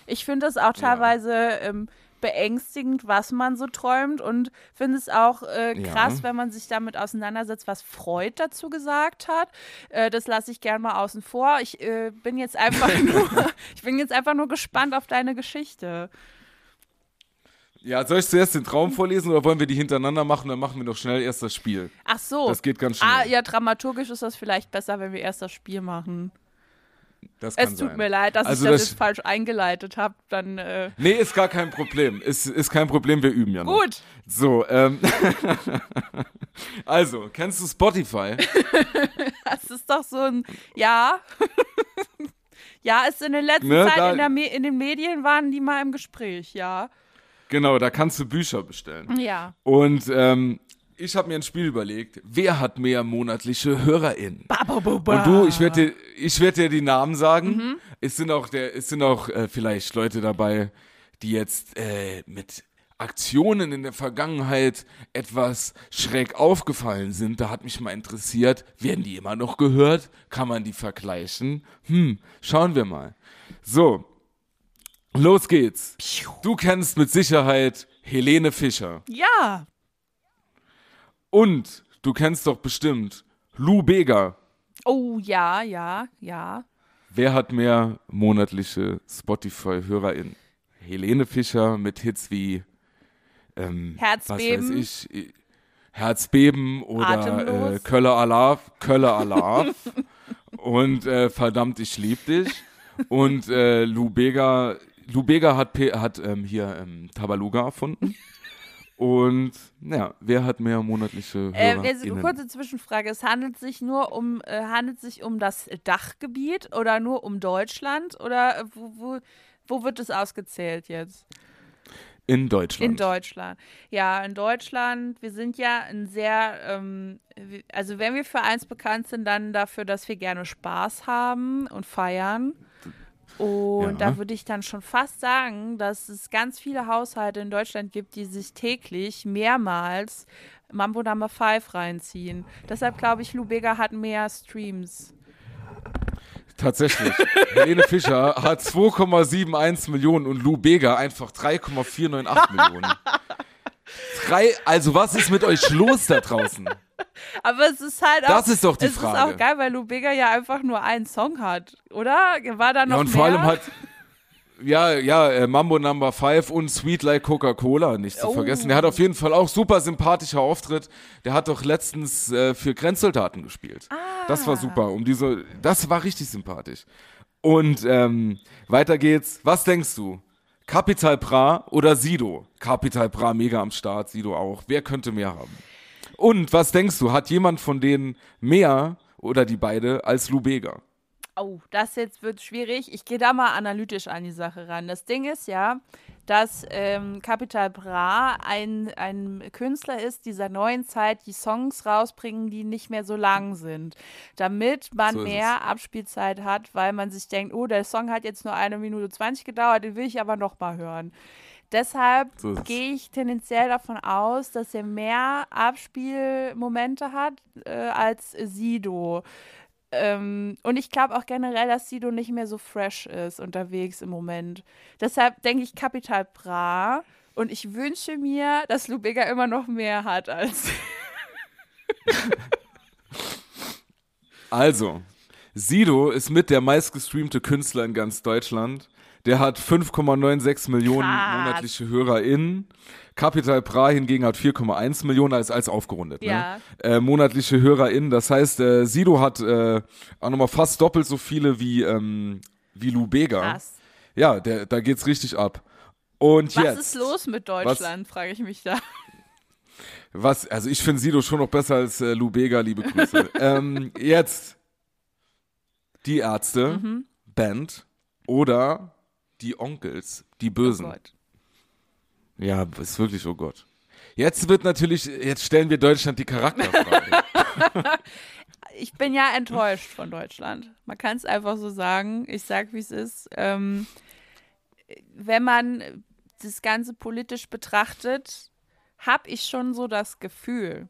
Ich finde es auch teilweise ähm, beängstigend, was man so träumt und finde es auch äh, Ja. krass, wenn man sich damit auseinandersetzt, was Freud dazu gesagt hat. Äh, das lasse ich gern mal außen vor. Ich äh, bin jetzt einfach <laughs> nur, ich bin jetzt einfach nur gespannt auf deine Geschichte. Ja, soll ich zuerst den Traum vorlesen oder wollen wir die hintereinander machen? Dann machen wir doch schnell erst das Spiel. Ach so. Das geht ganz schnell. Ah, ja, dramaturgisch ist das vielleicht besser, wenn wir erst das Spiel machen. Das Es tut sein. mir leid, dass Also ich das, das- jetzt falsch eingeleitet habe. Dann äh, Nee, ist gar kein Problem. Ist, ist kein Problem, wir üben ja noch. gut. So, ähm. <laughs> also, kennst du Spotify? <laughs> Das ist doch so ein Ja. <laughs> ja, ist in der letzten Ne, Zeit in, der in den Medien waren die mal im Gespräch, ja. Genau, da kannst du Bücher bestellen. Ja. Und ähm, ich habe mir ein Spiel überlegt. Wer hat mehr monatliche HörerInnen? Und du, ich werde dir, ich werd dir die Namen sagen. Mhm. Es sind auch, der, es sind auch äh, vielleicht Leute dabei, die jetzt äh, mit Aktionen in der Vergangenheit etwas schräg aufgefallen sind. Da hat mich mal interessiert, werden die immer noch gehört? Kann man die vergleichen? Hm, schauen wir mal. So, los geht's. Du kennst mit Sicherheit Helene Fischer. Ja. Und du kennst doch bestimmt Lou Bega. Oh, ja, ja, ja. Wer hat mehr monatliche Spotify-HörerInnen? Helene Fischer mit Hits wie ähm, Herzbeben. Was weiß ich, äh, Herzbeben oder äh, Köller Alarv, Köller Alarv <laughs> und äh, Verdammt, ich lieb dich. Und äh, Lou Bega, Lou Bega hat, hat ähm, hier ähm, Tabaluga erfunden. Und ja, wer hat mehr monatliche Äh, eine kurze Zwischenfrage. Es handelt sich nur um, äh, handelt sich um das Dachgebiet oder nur um Deutschland oder äh, wo, wo, wo wird es ausgezählt jetzt? In Deutschland. In Deutschland. Ja, in Deutschland, wir sind ja ein sehr, ähm, also wenn wir für eins bekannt sind, dann dafür, dass wir gerne Spaß haben und feiern. Und Ja. da würde ich dann schon fast sagen, dass es ganz viele Haushalte in Deutschland gibt, die sich täglich mehrmals Mambo Number 5 reinziehen. Deshalb glaube ich, Lubega hat mehr Streams. Tatsächlich. <laughs> Helene Fischer hat 2,71 Millionen und Lou Bega einfach 3,498 Millionen. Drei, also was ist mit euch los da draußen? <laughs> Aber es ist halt auch. Das ist doch die es Frage. ist auch geil, weil Lubega ja einfach nur einen Song hat, oder? War da noch Ja, und mehr? vor allem hat, ja, ja, äh, Mambo Number 5 und Sweet Like Coca-Cola nicht zu Oh. vergessen. Der hat auf jeden Fall auch super sympathischer Auftritt. Der hat doch letztens äh, für Grenzsoldaten gespielt. Das war super. Um diese, das war richtig sympathisch. Und ähm, weiter geht's. Was denkst du? Capital Bra oder Sido? Capital Bra mega am Start, Sido auch. Wer könnte mehr haben? Und was denkst du? Hat jemand von denen mehr oder die beide als Lubega? Oh, das jetzt wird schwierig. Ich gehe da mal analytisch an die Sache ran. Das Ding ist ja, dass ähm, Capital Bra ein, ein Künstler ist dieser neuen Zeit, die Songs rausbringen, die nicht mehr so lang sind. Damit man So mehr Abspielzeit hat, weil man sich denkt, oh, der Song hat jetzt nur eine Minute 20 gedauert, den will ich aber noch mal hören. Deshalb So gehe ich tendenziell davon aus, dass er mehr Abspielmomente hat äh, als Sido. Ähm, und ich glaube auch generell, dass Sido nicht mehr so fresh ist unterwegs im Moment. Deshalb denke ich Capital Bra. Und ich wünsche mir, dass Lubega immer noch mehr hat als. <laughs> Also, Sido ist mit der meistgestreamte Künstler in ganz Deutschland. Der hat 5,96 Millionen Krass. monatliche HörerInnen. Capital Bra hingegen hat 4,1 Millionen als, als aufgerundet. Ja. Ne? Äh, monatliche HörerInnen. Das heißt, äh, Sido hat äh, auch nochmal fast doppelt so viele wie, ähm, wie Lou Bega. Krass. Ja, der, da geht's richtig ab. Und Was jetzt. ist los mit Deutschland, frage ich mich da. Was, also ich finde Sido schon noch besser als äh, Lou Bega, liebe Grüße. <laughs> ähm, jetzt die Ärzte, Mhm. Band oder die Onkels, die Bösen. Oh Gott. ja, ist wirklich, oh Gott. Jetzt wird natürlich, jetzt stellen wir Deutschland die Charakterfrage. <laughs> <laughs> Ich bin ja enttäuscht von Deutschland. Man kann es einfach so sagen. Ich sag, wie es ist. Ähm, wenn man das Ganze politisch betrachtet, habe ich schon so das Gefühl,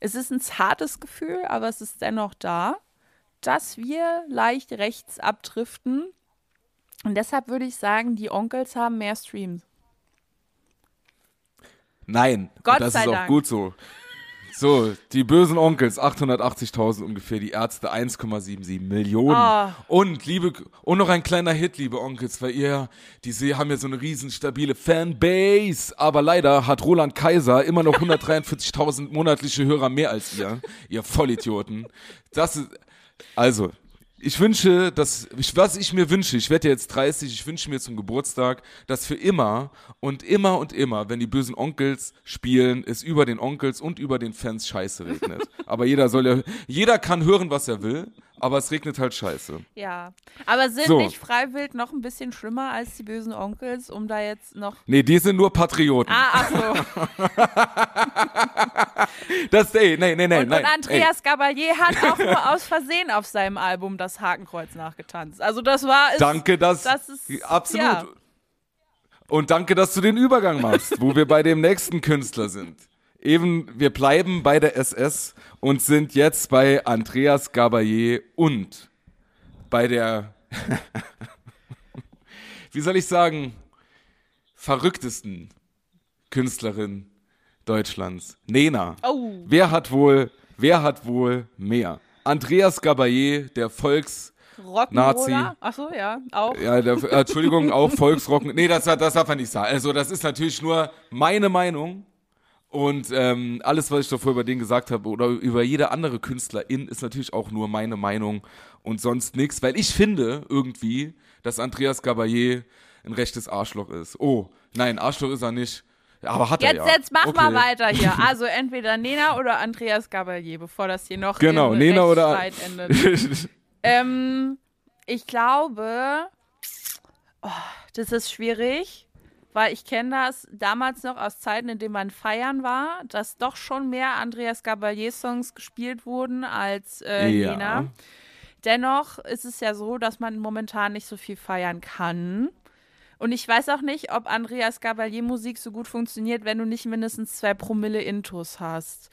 es ist ein zartes Gefühl, aber es ist dennoch da, dass wir leicht rechts abdriften. Und deshalb würde ich sagen, die Onkels haben mehr Streams. Nein, Gott und das sei ist auch Dank. gut so. So, die bösen Onkels, 880.000 ungefähr, die Ärzte 1,77 Millionen. Ah. Und liebe, und noch ein kleiner Hit, liebe Onkels, weil ihr, die se- haben ja so eine riesen stabile Fanbase. Aber leider hat Roland Kaiser immer noch 143.000 monatliche Hörer mehr als ihr, ihr Vollidioten. Das ist, also, ich wünsche, dass, ich, was ich mir wünsche, ich werde jetzt 30, ich wünsche mir zum Geburtstag, dass für immer und immer und immer, wenn die bösen Onkels spielen, es über den Onkels und über den Fans Scheiße regnet. <laughs> aber jeder soll ja, jeder kann hören, was er will, aber es regnet halt Scheiße. Ja. Aber sind So. nicht Freiwild noch ein bisschen schlimmer als die bösen Onkels, um da jetzt noch. Nee, die sind nur Patrioten. Ah, ach so. <laughs> Das, ey, nee, nee, nee, Und, nein. und Andreas Gabalier hat auch nur aus Versehen auf seinem Album das Hakenkreuz nachgetanzt. Also das war ey, ist, danke, dass, das ist absolut. Ja. Und danke, dass du den Übergang machst, wo wir bei dem nächsten Künstler sind. Eben, wir bleiben bei der SS und sind jetzt bei Andreas Gabalier und bei der, <laughs> wie soll ich sagen, verrücktesten Künstlerin Deutschlands, Nena. Oh. Wer hat wohl, wer hat wohl mehr? Andreas Gabalier, der Volks, Nazi. Rock'n'Roller. Ach so, ja, auch. ja, der, Entschuldigung, auch Volksrocken. Nee, das, das darf man nicht sagen. Also, das ist natürlich nur meine Meinung. Und ähm, alles, was ich davor über den gesagt habe oder über jede andere Künstlerin, ist natürlich auch nur meine Meinung und sonst nichts. Weil ich finde irgendwie, dass Andreas Gabalier ein rechtes Arschloch ist. Oh, nein, Arschloch ist er nicht. Aber hat er Jetzt, ja. jetzt mach mal Okay. weiter hier. <laughs> Also entweder Nena oder Andreas Gabalier, bevor das hier noch Genau, Nena oder. Endet. <laughs> Ähm, ich glaube, oh, das ist schwierig, weil ich kenne das damals noch aus Zeiten, in denen man feiern war, dass doch schon mehr Andreas Gabalier-Songs gespielt wurden als äh, Ja. Nena. Dennoch ist es ja so, dass man momentan nicht so viel feiern kann. Und ich weiß auch nicht, ob Andreas Gabalier Musik so gut funktioniert, wenn du nicht mindestens zwei Promille Intus hast.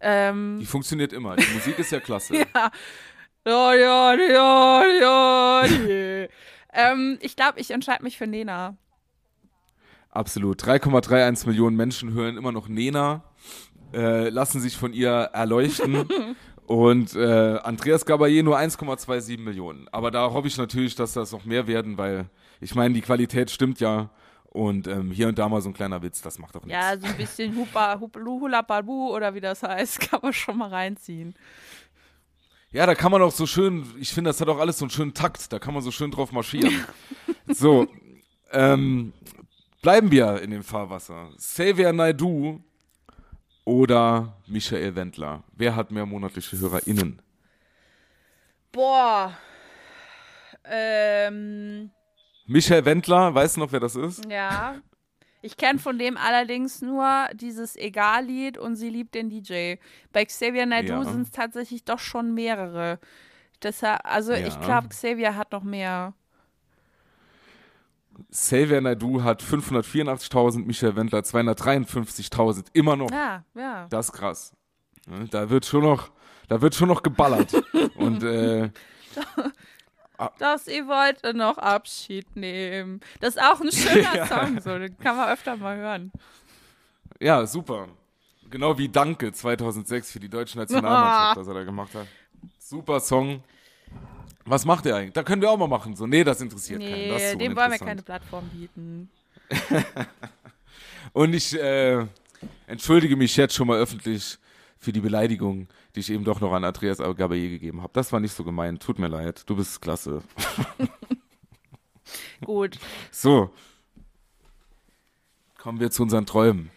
Ähm, Die funktioniert immer. Die Musik ist ja klasse. <laughs> ja, ja, ja, ja, ja. <laughs> ähm, ich glaube, ich entscheide mich für Nena. Absolut. 3,31 Millionen Menschen hören immer noch Nena, äh, lassen sich von ihr erleuchten. <laughs> Und äh, Andreas Gabalier nur 1,27 Millionen. Aber da hoffe ich natürlich, dass das noch mehr werden, weil ich meine, die Qualität stimmt ja. Und ähm, hier und da mal so ein kleiner Witz, das macht doch nichts. Ja, so ein bisschen Hupa, Hup, Hula Babu oder wie das heißt, <laughs> kann man schon mal reinziehen. Ja, da kann man auch so schön, ich finde, das hat auch alles so einen schönen Takt, da kann man so schön drauf marschieren. <laughs> so, ähm, bleiben wir in dem Fahrwasser. Xavier Naidu oder Michael Wendler? Wer hat mehr monatliche HörerInnen? Boah. Ähm, Michael Wendler, weißt du noch, wer das ist? ja. Ich kenne von dem allerdings nur dieses Egal-Lied und sie liebt den DJ. Bei Xavier Naidoo Ja. sind es tatsächlich doch schon mehrere. Deshalb, also ich Ja. glaube, Xavier hat noch mehr. Xavier Naidu hat 584.000, Michael Wendler 253.000. Immer noch. Ja, ja. Das ist krass. Ne, Da wird schon noch, da wird schon noch geballert. <laughs> Und äh, Dass ihr wollt noch Abschied nehmen. Das ist auch ein schöner Ja. <laughs> Song, so. Den kann man öfter mal hören. Ja, super. Genau wie Danke 2006 für die deutsche <laughs> Nationalmannschaft, das er da gemacht hat. Super Song. Was macht der eigentlich? Da können wir auch mal machen. So, nee, das interessiert keinen. Nee, Das ist so dem wollen wir keine Plattform bieten. <laughs> Und ich äh, entschuldige mich jetzt schon mal öffentlich für die Beleidigung, die ich eben doch noch an Andreas Gabayé gegeben habe. Das war nicht so gemein. Tut mir leid. Du bist klasse. <laughs> Gut, So. Kommen wir zu unseren Träumen.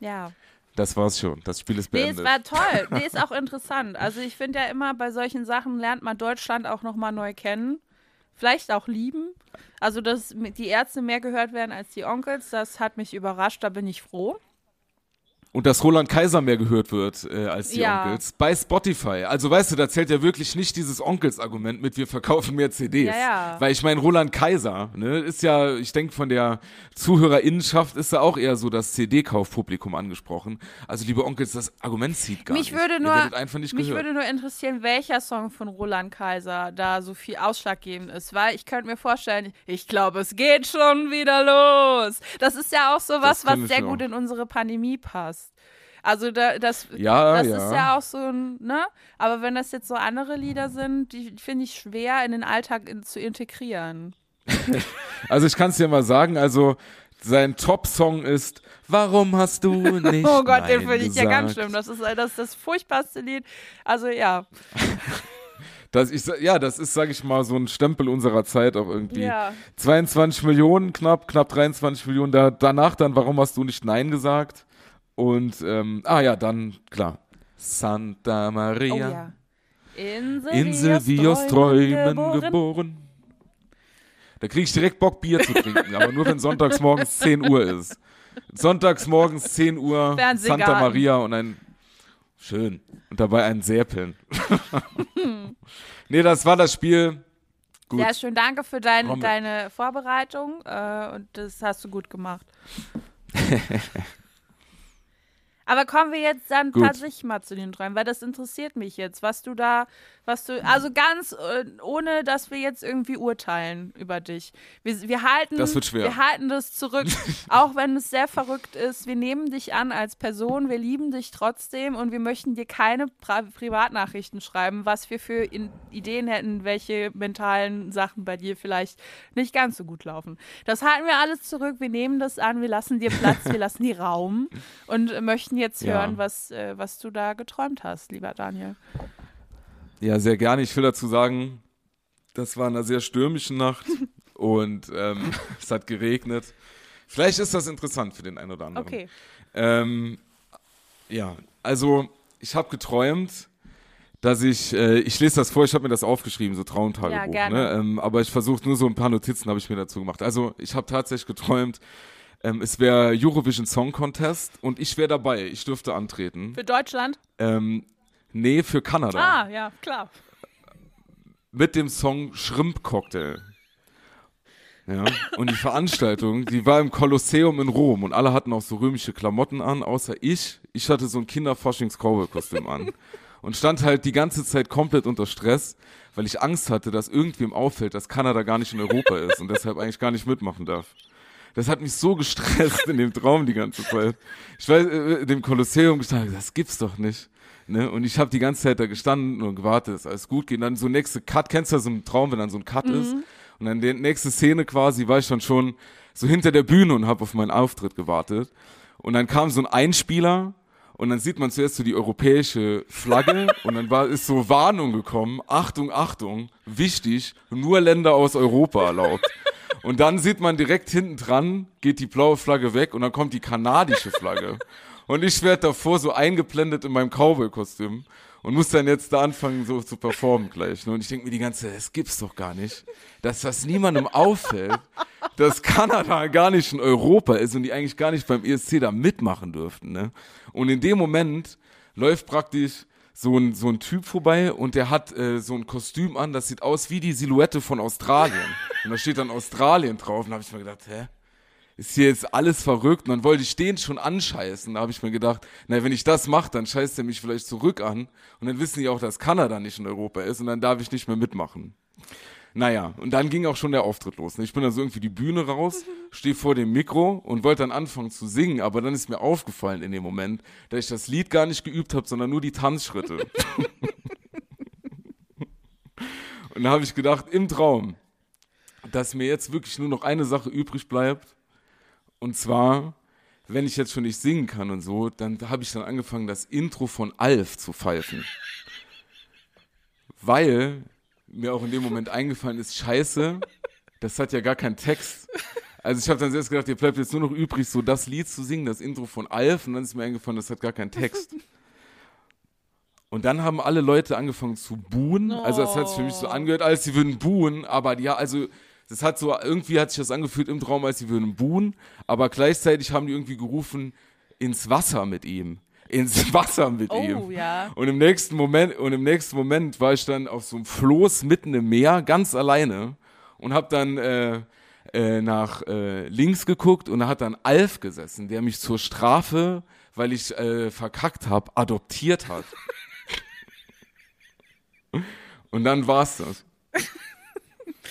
ja. Das war's schon. Das Spiel ist Nee, es beendet. war toll. <laughs> Nee, ist auch interessant. Also ich finde ja immer, bei solchen Sachen lernt man Deutschland auch nochmal neu kennen. Vielleicht auch lieben. Also, dass die Ärzte mehr gehört werden als die Onkels, das hat mich überrascht, da bin ich froh. Und dass Roland Kaiser mehr gehört wird äh, als die Ja. Onkels. Bei Spotify. Also weißt du, da zählt ja wirklich nicht dieses Onkels-Argument mit, wir verkaufen mehr CDs. Ja, ja. Weil ich meine, Roland Kaiser, ne, ist ja, ich denke, von der Zuhörerinnenschaft ist da auch eher so das CD-Kaufpublikum angesprochen. Also liebe Onkels, das Argument zieht gar Mich nicht. würde nur- nicht Mich gehört. würde nur interessieren, welcher Song von Roland Kaiser da so viel ausschlaggebend ist, weil ich könnte mir vorstellen, ich glaube, es geht schon wieder los. Das ist ja auch so was, was sehr gut auch. in unsere Pandemie passt. Also da, das, Ja, das ja. ist ja auch so ein, ne? Aber wenn das jetzt so andere Lieder sind, die finde ich schwer in den Alltag in, zu integrieren. <laughs> Also ich kann es dir mal sagen, also sein Top-Song ist Warum hast du <laughs> nicht Oh Gott, den Nein finde ich ja ganz schlimm. Das ist das, ist das furchtbarste Lied. Also ja. <laughs> Das, ich, ja, das ist, sag ich mal, so ein Stempel unserer Zeit auch irgendwie. Ja. 22 Millionen knapp, knapp 23 Millionen. Da, danach dann, warum hast du nicht Nein gesagt? Und, ähm, ah ja, dann, klar. Santa Oh Maria. ja. Insel, Insel wie aus Träumen geboren. geboren. Da kriege ich direkt Bock, Bier zu trinken, aber nur wenn sonntags morgens <laughs> 10 Uhr ist. Sonntags morgens 10 Uhr. Santa Maria und ein schön. Und dabei ein Säpeln. <laughs> nee, das war das Spiel. Gut. Sehr schön, danke für dein, deine Vorbereitung äh, und das hast du gut gemacht. <laughs> Aber kommen wir jetzt dann Gut. tatsächlich mal zu den Träumen, weil das interessiert mich jetzt, was du da, was du, also ganz äh, ohne, dass wir jetzt irgendwie urteilen über dich. Wir, wir halten, Das wird schwer. wir halten das zurück, <laughs> auch wenn es sehr verrückt ist. Wir nehmen dich an als Person, wir lieben dich trotzdem und wir möchten dir keine Pri Privatnachrichten schreiben, was wir für in Ideen hätten, welche mentalen Sachen bei dir vielleicht nicht ganz so gut laufen. Das halten wir alles zurück, wir nehmen das an, wir lassen dir Platz, wir <laughs> lassen dir Raum und möchten jetzt Ja. hören, was, äh, was du da geträumt hast, lieber Daniel. Ja, sehr gerne. Ich will dazu sagen, das war eine sehr stürmische Nacht <laughs> und ähm, <laughs> es hat geregnet. Vielleicht ist das interessant für den einen oder anderen. Okay. Ähm, ja, also ich habe geträumt, dass ich, äh, ich lese das vor, ich habe mir das aufgeschrieben, so Traumtagebuch. Ja, gerne. Ne? Ähm, aber ich versuche nur so ein paar Notizen habe ich mir dazu gemacht. Also ich habe tatsächlich geträumt, ähm, es wäre Eurovision Song Contest und ich wäre dabei. Ich dürfte antreten. Für Deutschland? Ähm, nee, für Kanada. Ah, ja, klar. mit dem Song Shrimp Cocktail. Ja, und die Veranstaltung, die war im Kolosseum in Rom und alle hatten auch so römische Klamotten an, außer ich. Ich hatte so ein Kinderfaschings-Cowboy-Kostüm an und stand halt die ganze Zeit komplett unter Stress, weil ich Angst hatte, dass irgendwem auffällt, dass Kanada gar nicht in Europa ist und deshalb eigentlich gar nicht mitmachen darf. Das hat mich so gestresst in dem Traum die ganze Zeit. Ich weiß, äh, in dem Kolosseum gestanden, das gibt's doch nicht. Ne? Und ich habe die ganze Zeit da gestanden und gewartet, dass alles gut geht. Und dann so nächste Cut, kennst du so einen Traum, wenn dann so ein Cut ist? Und dann die nächste Szene quasi war ich dann schon so hinter der Bühne und habe auf meinen Auftritt gewartet. Und dann kam so ein Einspieler und dann sieht man zuerst so die europäische Flagge <laughs> und dann war, ist so Warnung gekommen, Achtung, Achtung, wichtig, nur Länder aus Europa erlaubt. Und dann sieht man direkt hinten dran, geht die blaue Flagge weg und dann kommt die kanadische Flagge. Und ich werde davor so eingeblendet in meinem Cowboy-Kostüm und muss dann jetzt da anfangen, so zu performen gleich. ne? Und ich denke mir die ganze Zeit, das gibt's doch gar nicht, dass das niemandem auffällt, dass Kanada gar nicht in Europa ist und die eigentlich gar nicht beim ESC da mitmachen dürften. Ne? Und in dem Moment läuft praktisch so ein, so ein Typ vorbei und der hat äh, so ein Kostüm an, das sieht aus wie die Silhouette von Australien. <laughs> Und da steht dann Australien drauf. Und da habe ich mir gedacht, hä? Ist hier jetzt alles verrückt? Und dann wollte ich den schon anscheißen. Da habe ich mir gedacht, na, wenn ich das mache, dann scheißt er mich vielleicht zurück an. Und dann wissen die auch, dass Kanada nicht in Europa ist. Und dann darf ich nicht mehr mitmachen. Naja, und dann ging auch schon der Auftritt los. ne? Ich bin dann so irgendwie die Bühne raus, <laughs> stehe vor dem Mikro und wollte dann anfangen zu singen, aber dann ist mir aufgefallen in dem Moment, dass ich das Lied gar nicht geübt habe, sondern nur die Tanzschritte. <laughs> Und da habe ich gedacht, im Traum, dass mir jetzt wirklich nur noch eine Sache übrig bleibt. Und zwar, wenn ich jetzt schon nicht singen kann und so, dann habe ich dann angefangen, das Intro von Alf zu pfeifen. <laughs> Weil mir auch in dem Moment eingefallen ist, scheiße, das hat ja gar keinen Text. Also ich habe dann selbst gedacht, ihr bleibt jetzt nur noch übrig, so das Lied zu singen, das Intro von Alf. Und dann ist mir eingefallen, das hat gar keinen Text. Und dann haben alle Leute angefangen zu buhen. Also das hat sich für mich so angehört, als sie würden buhen. Aber ja, also das hat so, irgendwie hat sich das angefühlt im Traum, als sie würden buhen. Aber gleichzeitig haben die irgendwie gerufen, ins Wasser mit ihm. Ins <laughs> Wasser mit Oh, ihm. ja. Und im nächsten Moment, und im nächsten Moment war ich dann auf so einem Floß mitten im Meer, ganz alleine und habe dann äh, äh, nach äh, links geguckt und da hat dann Alf gesessen, der mich zur Strafe, weil ich äh, verkackt habe, adoptiert hat. <laughs> und dann war's das.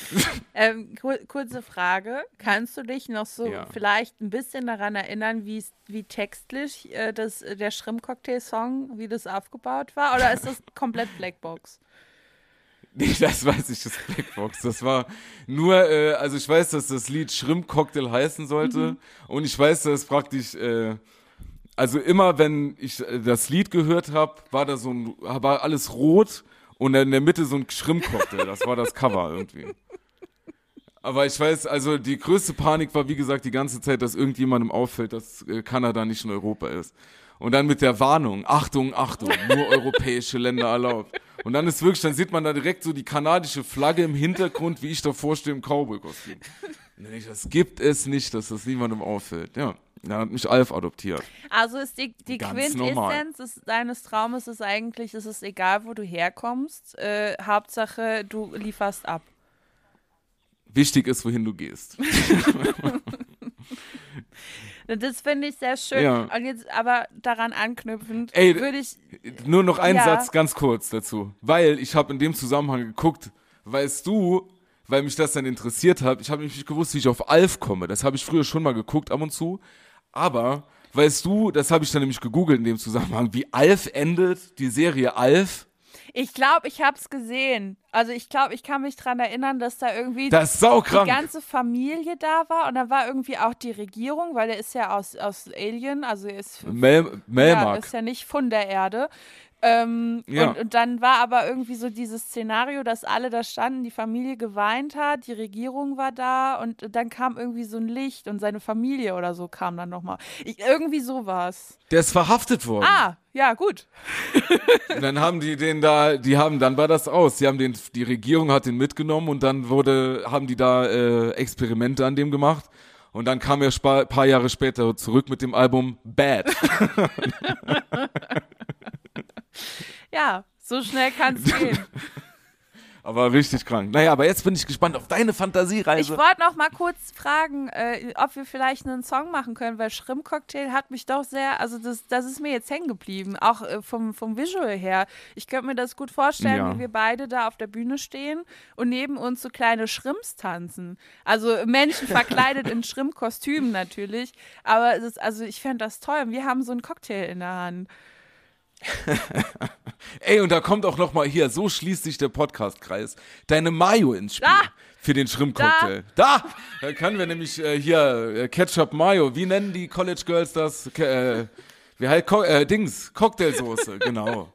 <laughs> Ähm, kur kurze Frage. Kannst du dich noch so Ja. vielleicht ein bisschen daran erinnern, wie textlich äh, das, äh, der Shrimp-Cocktail-Song, wie das aufgebaut war? Oder ist das komplett Blackbox? <laughs> Nee, das weiß ich, das Blackbox. Das war nur, äh, also ich weiß, dass das Lied Shrimp Cocktail heißen sollte. Und ich weiß, dass praktisch, äh, also immer wenn ich äh, das Lied gehört habe, war da so ein, war alles rot und in der Mitte so ein Shrimp Cocktail. Das war das Cover irgendwie. Aber ich weiß, also die größte Panik war, wie gesagt, die ganze Zeit, dass irgendjemandem auffällt, dass äh, Kanada nicht in Europa ist. Und dann mit der Warnung, Achtung, Achtung, nur europäische Länder erlaubt. Und dann ist wirklich, dann sieht man da direkt so die kanadische Flagge im Hintergrund, wie ich davor stehe im Cowboy-Kostüm. Das gibt es nicht, dass das niemandem auffällt. Ja, dann hat mich Alf adoptiert. Also ist die, die Ganz. Quintessenz des, deines Traumes ist eigentlich, es ist egal, wo du herkommst. Äh, Hauptsache, du lieferst ab. Wichtig ist, wohin du gehst. <laughs> Das finde ich sehr schön. Ja. Und jetzt aber daran anknüpfend, Ey, würde ich. Nur noch ein Ja. Satz ganz kurz dazu. Weil ich habe in dem Zusammenhang geguckt, weißt du, weil mich das dann interessiert hat, ich habe nämlich nicht gewusst, wie ich auf Alf komme. Das habe ich früher schon mal geguckt, ab und zu. Aber, weißt du, das habe ich dann nämlich gegoogelt in dem Zusammenhang, wie Alf endet, die Serie Alf. Ich glaube, ich habe es gesehen. Also ich glaube, ich kann mich daran erinnern, dass da irgendwie Das die ganze Familie da war und da war irgendwie auch die Regierung, weil er ist ja aus, aus Alien, also er ist Mel ja, ist ja nicht von der Erde. Ähm, Ja. und, und dann war aber irgendwie so dieses Szenario, dass alle da standen, die Familie geweint hat, die Regierung war da und dann kam irgendwie so ein Licht und seine Familie oder so kam dann nochmal. Irgendwie sowas. Der ist verhaftet worden. Ah, ja, gut. Und <laughs> dann haben die den da, die haben, dann war das aus. Die haben den, die Regierung hat den mitgenommen und dann wurde, haben die da äh, Experimente an dem gemacht. Und dann kam er ein paar Jahre später zurück mit dem Album Bad. <laughs> <laughs> Ja, so schnell kann es <laughs> gehen. Aber richtig krank. Naja, aber jetzt bin ich gespannt auf deine Ich Fantasiereise. wollte noch mal kurz fragen, äh, ob wir vielleicht einen Song machen können, weil Shrimp-Cocktail hat mich doch sehr, also das, das ist mir jetzt hängen geblieben, auch äh, vom, vom Visual her. Ich könnte mir das gut vorstellen, Ja. wie wir beide da auf der Bühne stehen und neben uns so kleine Shrimps tanzen. Also Menschen verkleidet in <laughs> Shrimp-Kostümen natürlich, aber es ist, also ich fände das toll. Wir haben so einen Cocktail in der Hand. Ey, und da kommt auch noch mal hier, so schließt sich der Podcast-Kreis, deine Mayo ins Spiel. Da! Für den Shrimp-Cocktail. Da! Da können wir nämlich äh, hier äh, Ketchup Mayo. Wie nennen die College Girls das? Äh, wie halt Co äh, Dings, Cocktailsoße, <laughs> genau.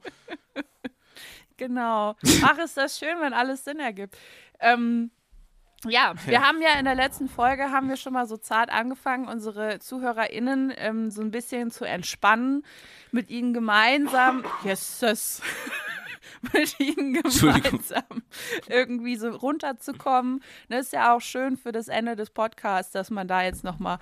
Genau. Ach, ist das schön, wenn alles Sinn ergibt. Ähm, ja, wir haben ja in der letzten Folge haben wir schon mal so zart angefangen, unsere ZuhörerInnen ähm, so ein bisschen zu entspannen, mit ihnen gemeinsam, Jesus, mit ihnen <laughs> gemeinsam irgendwie so runterzukommen. Das ist ja auch schön für das Ende des Podcasts, dass man da jetzt nochmal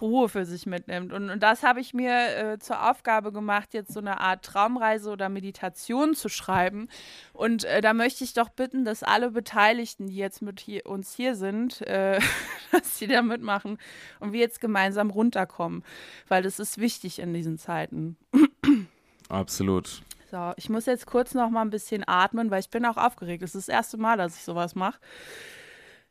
Ruhe für sich mitnimmt. Und, und das habe ich mir äh, zur Aufgabe gemacht, jetzt so eine Art Traumreise oder Meditation zu schreiben. Und äh, da möchte ich doch bitten, dass alle Beteiligten, die jetzt mit hier, uns hier sind, äh, <laughs> dass sie da mitmachen und wir jetzt gemeinsam runterkommen. Weil das ist wichtig in diesen Zeiten. Absolut. So, ich muss jetzt kurz noch mal ein bisschen atmen, weil ich bin auch aufgeregt. Das ist das erste Mal, dass ich sowas mache.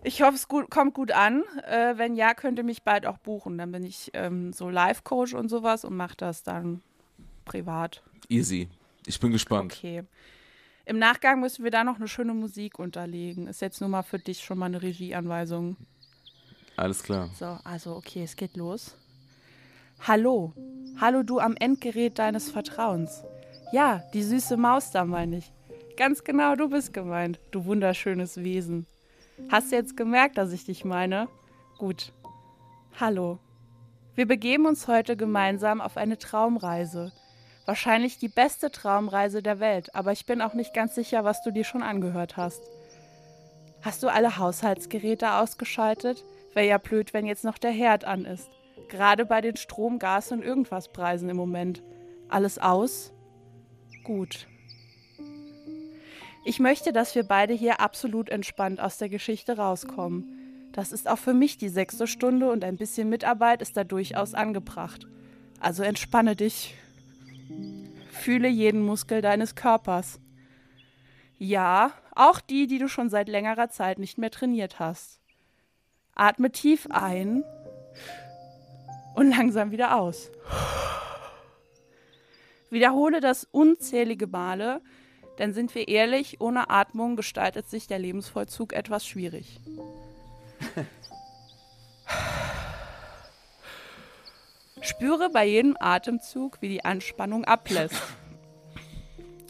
Ich hoffe, es gut, kommt gut an. Äh, wenn ja, könnt ihr mich bald auch buchen. Dann bin ich ähm, so Live-Coach und sowas und mache das dann privat. Easy. Ich bin gespannt. Okay. Im Nachgang müssen wir da noch eine schöne Musik unterlegen. Ist jetzt nur mal für dich schon mal eine Regieanweisung. Alles klar. So, also okay, es geht los. Hallo. Hallo du am Endgerät deines Vertrauens. Ja, die süße Maus da meine ich. Ganz genau, du bist gemeint, du wunderschönes Wesen. Hast du jetzt gemerkt, dass ich dich meine? Gut. Hallo. Wir begeben uns heute gemeinsam auf eine Traumreise. Wahrscheinlich die beste Traumreise der Welt, aber ich bin auch nicht ganz sicher, was du dir schon angehört hast. Hast du alle Haushaltsgeräte ausgeschaltet? Wäre ja blöd, wenn jetzt noch der Herd an ist. Gerade bei den Strom, Gas und irgendwas Preisen im Moment. Alles aus? Gut. Ich möchte, dass wir beide hier absolut entspannt aus der Geschichte rauskommen. Das ist auch für mich die sechste Stunde und ein bisschen Mitarbeit ist da durchaus angebracht. Also entspanne dich. Fühle jeden Muskel deines Körpers. Ja, auch die, die du schon seit längerer Zeit nicht mehr trainiert hast. Atme tief ein und langsam wieder aus. Wiederhole das unzählige Male, denn sind wir ehrlich, ohne Atmung gestaltet sich der Lebensvollzug etwas schwierig. <laughs> Spüre bei jedem Atemzug, wie die Anspannung ablässt,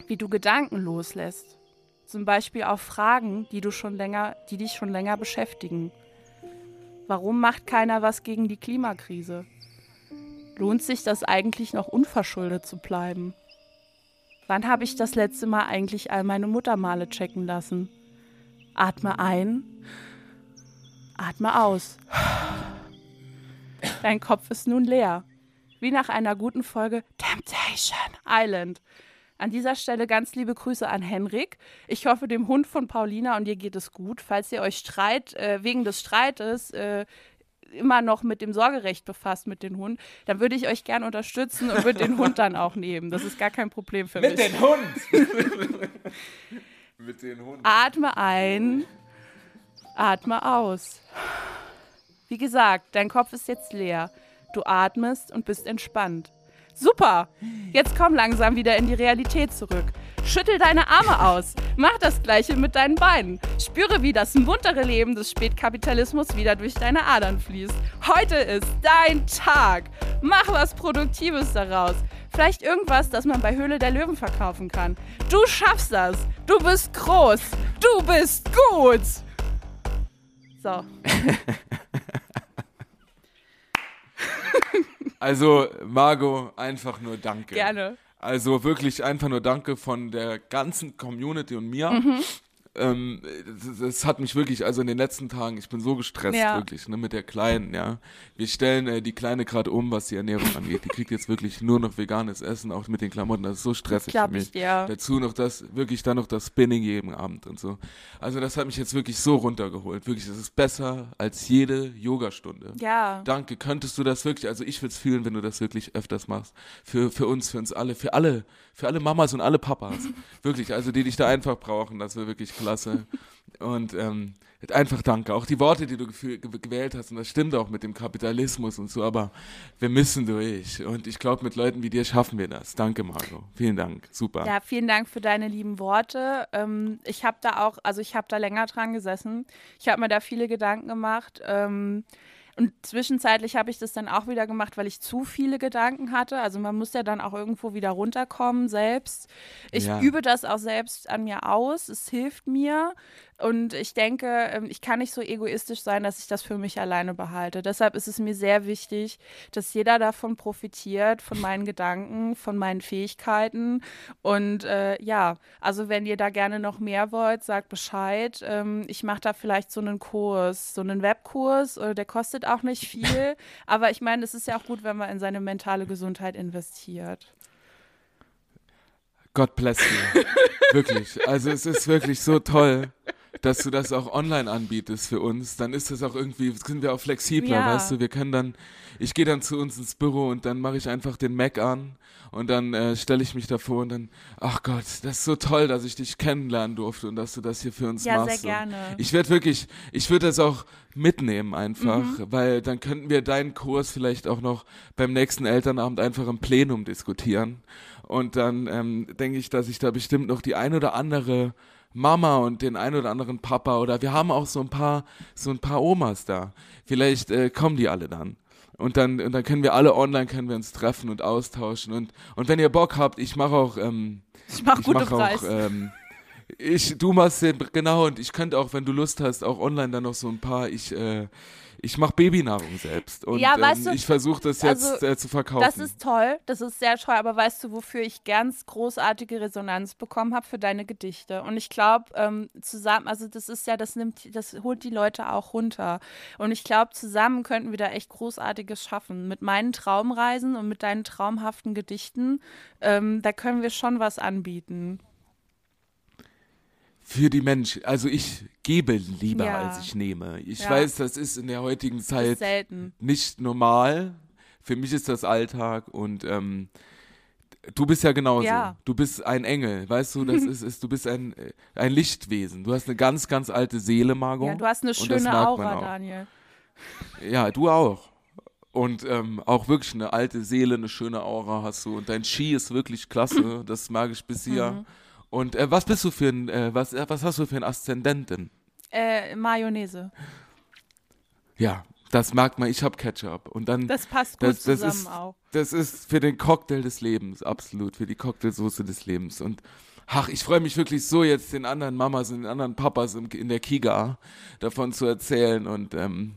wie du Gedanken loslässt, zum Beispiel auf Fragen, die du schon länger, die dich schon länger beschäftigen. Warum macht keiner was gegen die Klimakrise? Lohnt sich das eigentlich noch unverschuldet zu bleiben? Wann habe ich das letzte Mal eigentlich all meine Muttermale checken lassen? Atme ein Atme aus. Dein Kopf ist nun leer. Wie nach einer guten Folge Temptation Island. An dieser Stelle ganz liebe Grüße an Henrik. Ich hoffe, dem Hund von Paulina und dir geht es gut. Falls ihr euch Streit, äh, wegen des Streites äh, immer noch mit dem Sorgerecht befasst mit dem Hund, dann würde ich euch gern unterstützen und würde den Hund dann auch nehmen. Das ist gar kein Problem für mit mich. Den Hund. <laughs> mit dem Hund! Atme ein, atme aus. Wie gesagt, dein Kopf ist jetzt leer. Du atmest und bist entspannt. Super! Jetzt komm langsam wieder in die Realität zurück. Schüttel deine Arme aus. Mach das gleiche mit deinen Beinen. Spüre, wie das muntere Leben des Spätkapitalismus wieder durch deine Adern fließt. Heute ist dein Tag. Mach was Produktives daraus. Vielleicht irgendwas, das man bei Höhle der Löwen verkaufen kann. Du schaffst das. Du bist groß. Du bist gut. So. <laughs> Also, Margot, einfach nur danke. Gerne. Also wirklich einfach nur danke von der ganzen Community und mir. Mhm ähm, das, das, hat mich wirklich, also in den letzten Tagen, ich bin so gestresst, ja. wirklich, ne, mit der Kleinen, ja. Wir stellen äh, die Kleine gerade um, was die Ernährung angeht. Die kriegt jetzt wirklich nur noch veganes Essen, auch mit den Klamotten. Das ist so stressig für mich. Ich, ja. Dazu noch das, wirklich dann noch das Spinning jeden Abend und so. Also das hat mich jetzt wirklich so runtergeholt. Wirklich, das ist besser als jede Yogastunde. Ja. Danke. Könntest du das wirklich, also ich würde es fühlen, wenn du das wirklich öfters machst. Für, für uns, für uns alle, für alle, für alle Mamas und alle Papas. wirklich, also die dich da einfach brauchen, das wäre wirklich klasse. Und ähm, einfach danke. Auch die Worte, die du gewählt hast, und das stimmt auch mit dem Kapitalismus und so, aber wir müssen durch. Und ich glaube, mit Leuten wie dir schaffen wir das. Danke, Marco. Vielen Dank. Super. Ja, vielen Dank für deine lieben Worte. Ähm, ich habe da auch, also ich habe da länger dran gesessen. Ich habe mir da viele Gedanken gemacht. Ähm, und zwischenzeitlich habe ich das dann auch wieder gemacht, weil ich zu viele Gedanken hatte. Also man muss ja dann auch irgendwo wieder runterkommen selbst. Ich ja. übe das auch selbst an mir aus. Es hilft mir. Und ich denke, ähm, ich kann nicht so egoistisch sein, dass ich das für mich alleine behalte. Deshalb ist es mir sehr wichtig, dass jeder davon profitiert, von meinen Gedanken, von meinen Fähigkeiten. Und äh, ja, also wenn ihr da gerne noch mehr wollt, sagt Bescheid. Ähm, ich mache da vielleicht so einen Kurs, so einen Webkurs. Äh, der kostet auch nicht viel. <laughs> Aber ich meine, es ist ja auch gut, wenn man in seine mentale Gesundheit investiert. God bless you. wirklich. Also es ist wirklich so toll dass du das auch online anbietest für uns, dann ist das auch irgendwie, sind wir auch flexibler, Ja. weißt du, wir können dann, ich gehe dann zu uns ins Büro und dann mache ich einfach den Mac an und dann äh, stelle ich mich davor und dann, ach Gott, das ist so toll, dass ich dich kennenlernen durfte und dass du das hier für uns Ja, machst. sehr Und gerne. Ich werde wirklich, ich würde das auch mitnehmen einfach, Mhm. weil dann könnten wir deinen Kurs vielleicht auch noch beim nächsten Elternabend einfach im Plenum diskutieren. Und dann ähm, denke ich, dass ich da bestimmt noch die ein oder andere Mama und den ein oder anderen Papa oder wir haben auch so ein paar, so ein paar Omas da. Vielleicht äh, kommen die alle dann. Und dann, und dann können wir alle online, können wir uns treffen und austauschen. Und, und wenn ihr Bock habt, ich mache auch, ähm, Ich mach mache Preis. auch, ähm, ich, du machst den, genau, und ich könnte auch, wenn du Lust hast, auch online dann noch so ein paar, ich, äh, ich mache Babynahrung selbst. Und Ja, ähm, weißt du, ich versuche das jetzt also, äh, zu verkaufen. Das ist toll, das ist sehr toll, aber weißt du, wofür ich ganz großartige Resonanz bekommen habe für deine Gedichte? Und ich glaube, ähm, zusammen, also das ist ja, das nimmt, das holt die Leute auch runter. Und ich glaube, zusammen könnten wir da echt Großartiges schaffen. Mit meinen Traumreisen und mit deinen traumhaften Gedichten, ähm, da können wir schon was anbieten. Für die Menschen, also ich gebe lieber, Ja. als ich nehme. Ich Ja. weiß, das ist in der heutigen Zeit nicht normal. Für mich ist das Alltag und ähm, du bist ja genauso. Ja. Du bist ein Engel, weißt du, das <laughs> ist, ist du bist ein, äh, ein Lichtwesen. Du hast eine ganz, ganz alte Seele, Margot. Ja, du hast eine schöne Aura. Daniel. Ja, du auch. Und ähm, auch wirklich eine alte Seele, eine schöne Aura hast du. Und dein Ski ist wirklich klasse. Das mag ich bis hier. Mhm. Und äh, was bist du für ein, äh, was, äh, was hast du für ein Aszendenten? Äh, Mayonnaise. Ja, das merkt man. Ich habe Ketchup. Und dann, Das passt gut Das- das zusammen ist- auch. das ist für den Cocktail des Lebens, absolut, für die Cocktailsoße des Lebens. Und ach, ich freue mich wirklich so, jetzt den anderen Mamas und den anderen Papas im, in der Kiga davon zu erzählen. Und ähm,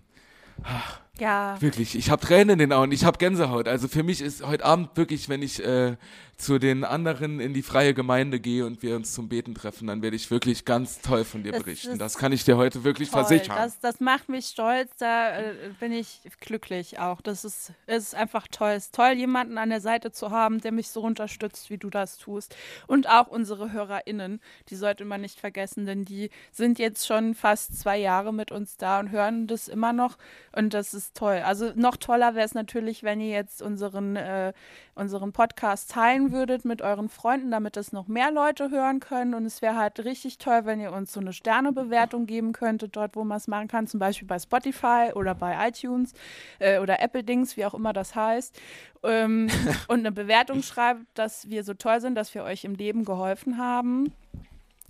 Ja. Wirklich, ich habe Tränen in den Augen, ich habe Gänsehaut. Also für mich ist heute Abend wirklich, wenn ich äh, zu den anderen in die freie Gemeinde gehe und wir uns zum Beten treffen, dann werde ich wirklich ganz toll von dir Das berichten. Das kann ich dir heute wirklich Toll. versichern. Das, das macht mich stolz, da äh, bin ich glücklich auch. Das ist, ist einfach toll. Es ist toll, jemanden an der Seite zu haben, der mich so unterstützt, wie du das tust. Und auch unsere HörerInnen, die sollte man nicht vergessen, denn die sind jetzt schon fast zwei Jahre mit uns da und hören das immer noch. Und das ist toll. Also noch toller wäre es natürlich, wenn ihr jetzt unseren, äh, unseren Podcast teilen würdet mit euren Freunden, damit das noch mehr Leute hören können. Und es wäre halt richtig toll, wenn ihr uns so eine Sternebewertung geben könntet, dort, wo man es machen kann, zum Beispiel bei Spotify oder bei iTunes äh, oder Apple Dings, wie auch immer das heißt. Ähm, <laughs> und eine Bewertung schreibt, dass wir so toll sind, dass wir euch im Leben geholfen haben.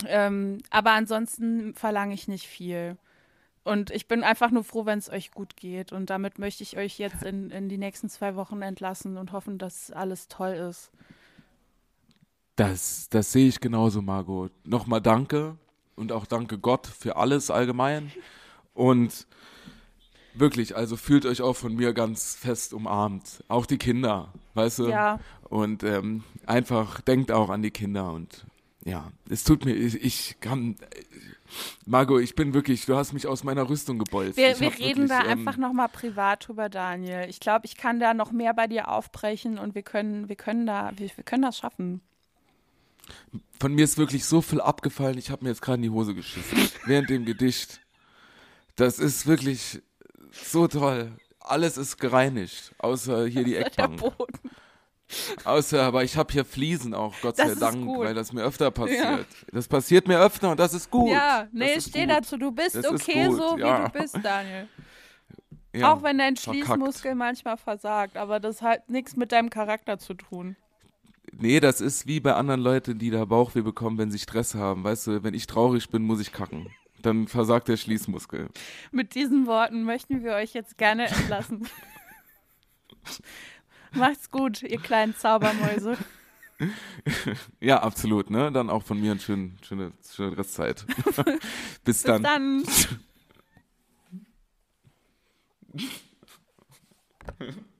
Ähm, aber ansonsten verlange ich nicht viel. Und ich bin einfach nur froh, wenn es euch gut geht. Und damit möchte ich euch jetzt in, in die nächsten zwei Wochen entlassen und hoffen, dass alles toll ist. Das, das sehe ich genauso, Margot. Nochmal danke und auch danke Gott für alles allgemein. Und wirklich, also fühlt euch auch von mir ganz fest umarmt. Auch die Kinder, weißt du? Ja, Und ähm, einfach denkt auch an die Kinder und ja, es tut mir, ich, ich kann, Margot, ich bin wirklich, du hast mich aus meiner Rüstung gebolzt. wir, wir reden da wirklich, ähm, einfach nochmal privat drüber, Daniel. Ich glaube, ich kann da noch mehr bei dir aufbrechen und wir können, wir können da, wir, wir können das schaffen. Von mir ist wirklich so viel abgefallen, ich habe mir jetzt gerade in die Hose geschissen. <laughs> während dem Gedicht. Das ist wirklich so toll. Alles ist gereinigt, außer hier die <laughs> Der Eckbank. Boden. Außer, aber ich habe hier Fliesen auch, Gott Das sei Dank, gut. weil das mir öfter passiert. Das passiert mir öfter und das ist gut. Ja, nee, ich stehe dazu. Du bist Das okay so, ja. wie du bist, Daniel. <laughs> Ja, Auch wenn dein verkackt. Schließmuskel manchmal versagt, aber das hat nichts mit deinem Charakter zu tun. Nee, das ist wie bei anderen Leuten, die da Bauchweh bekommen, wenn sie Stress haben. Weißt du, wenn ich traurig bin, muss ich kacken. Dann versagt der Schließmuskel. Mit diesen Worten möchten wir euch jetzt gerne entlassen. <laughs> Macht's gut, ihr kleinen Zaubermäuse. <laughs> Ja, absolut, ne? Dann auch von mir eine schöne, schöne, schöne Restzeit. <laughs> Bis Bis dann. dann. <laughs>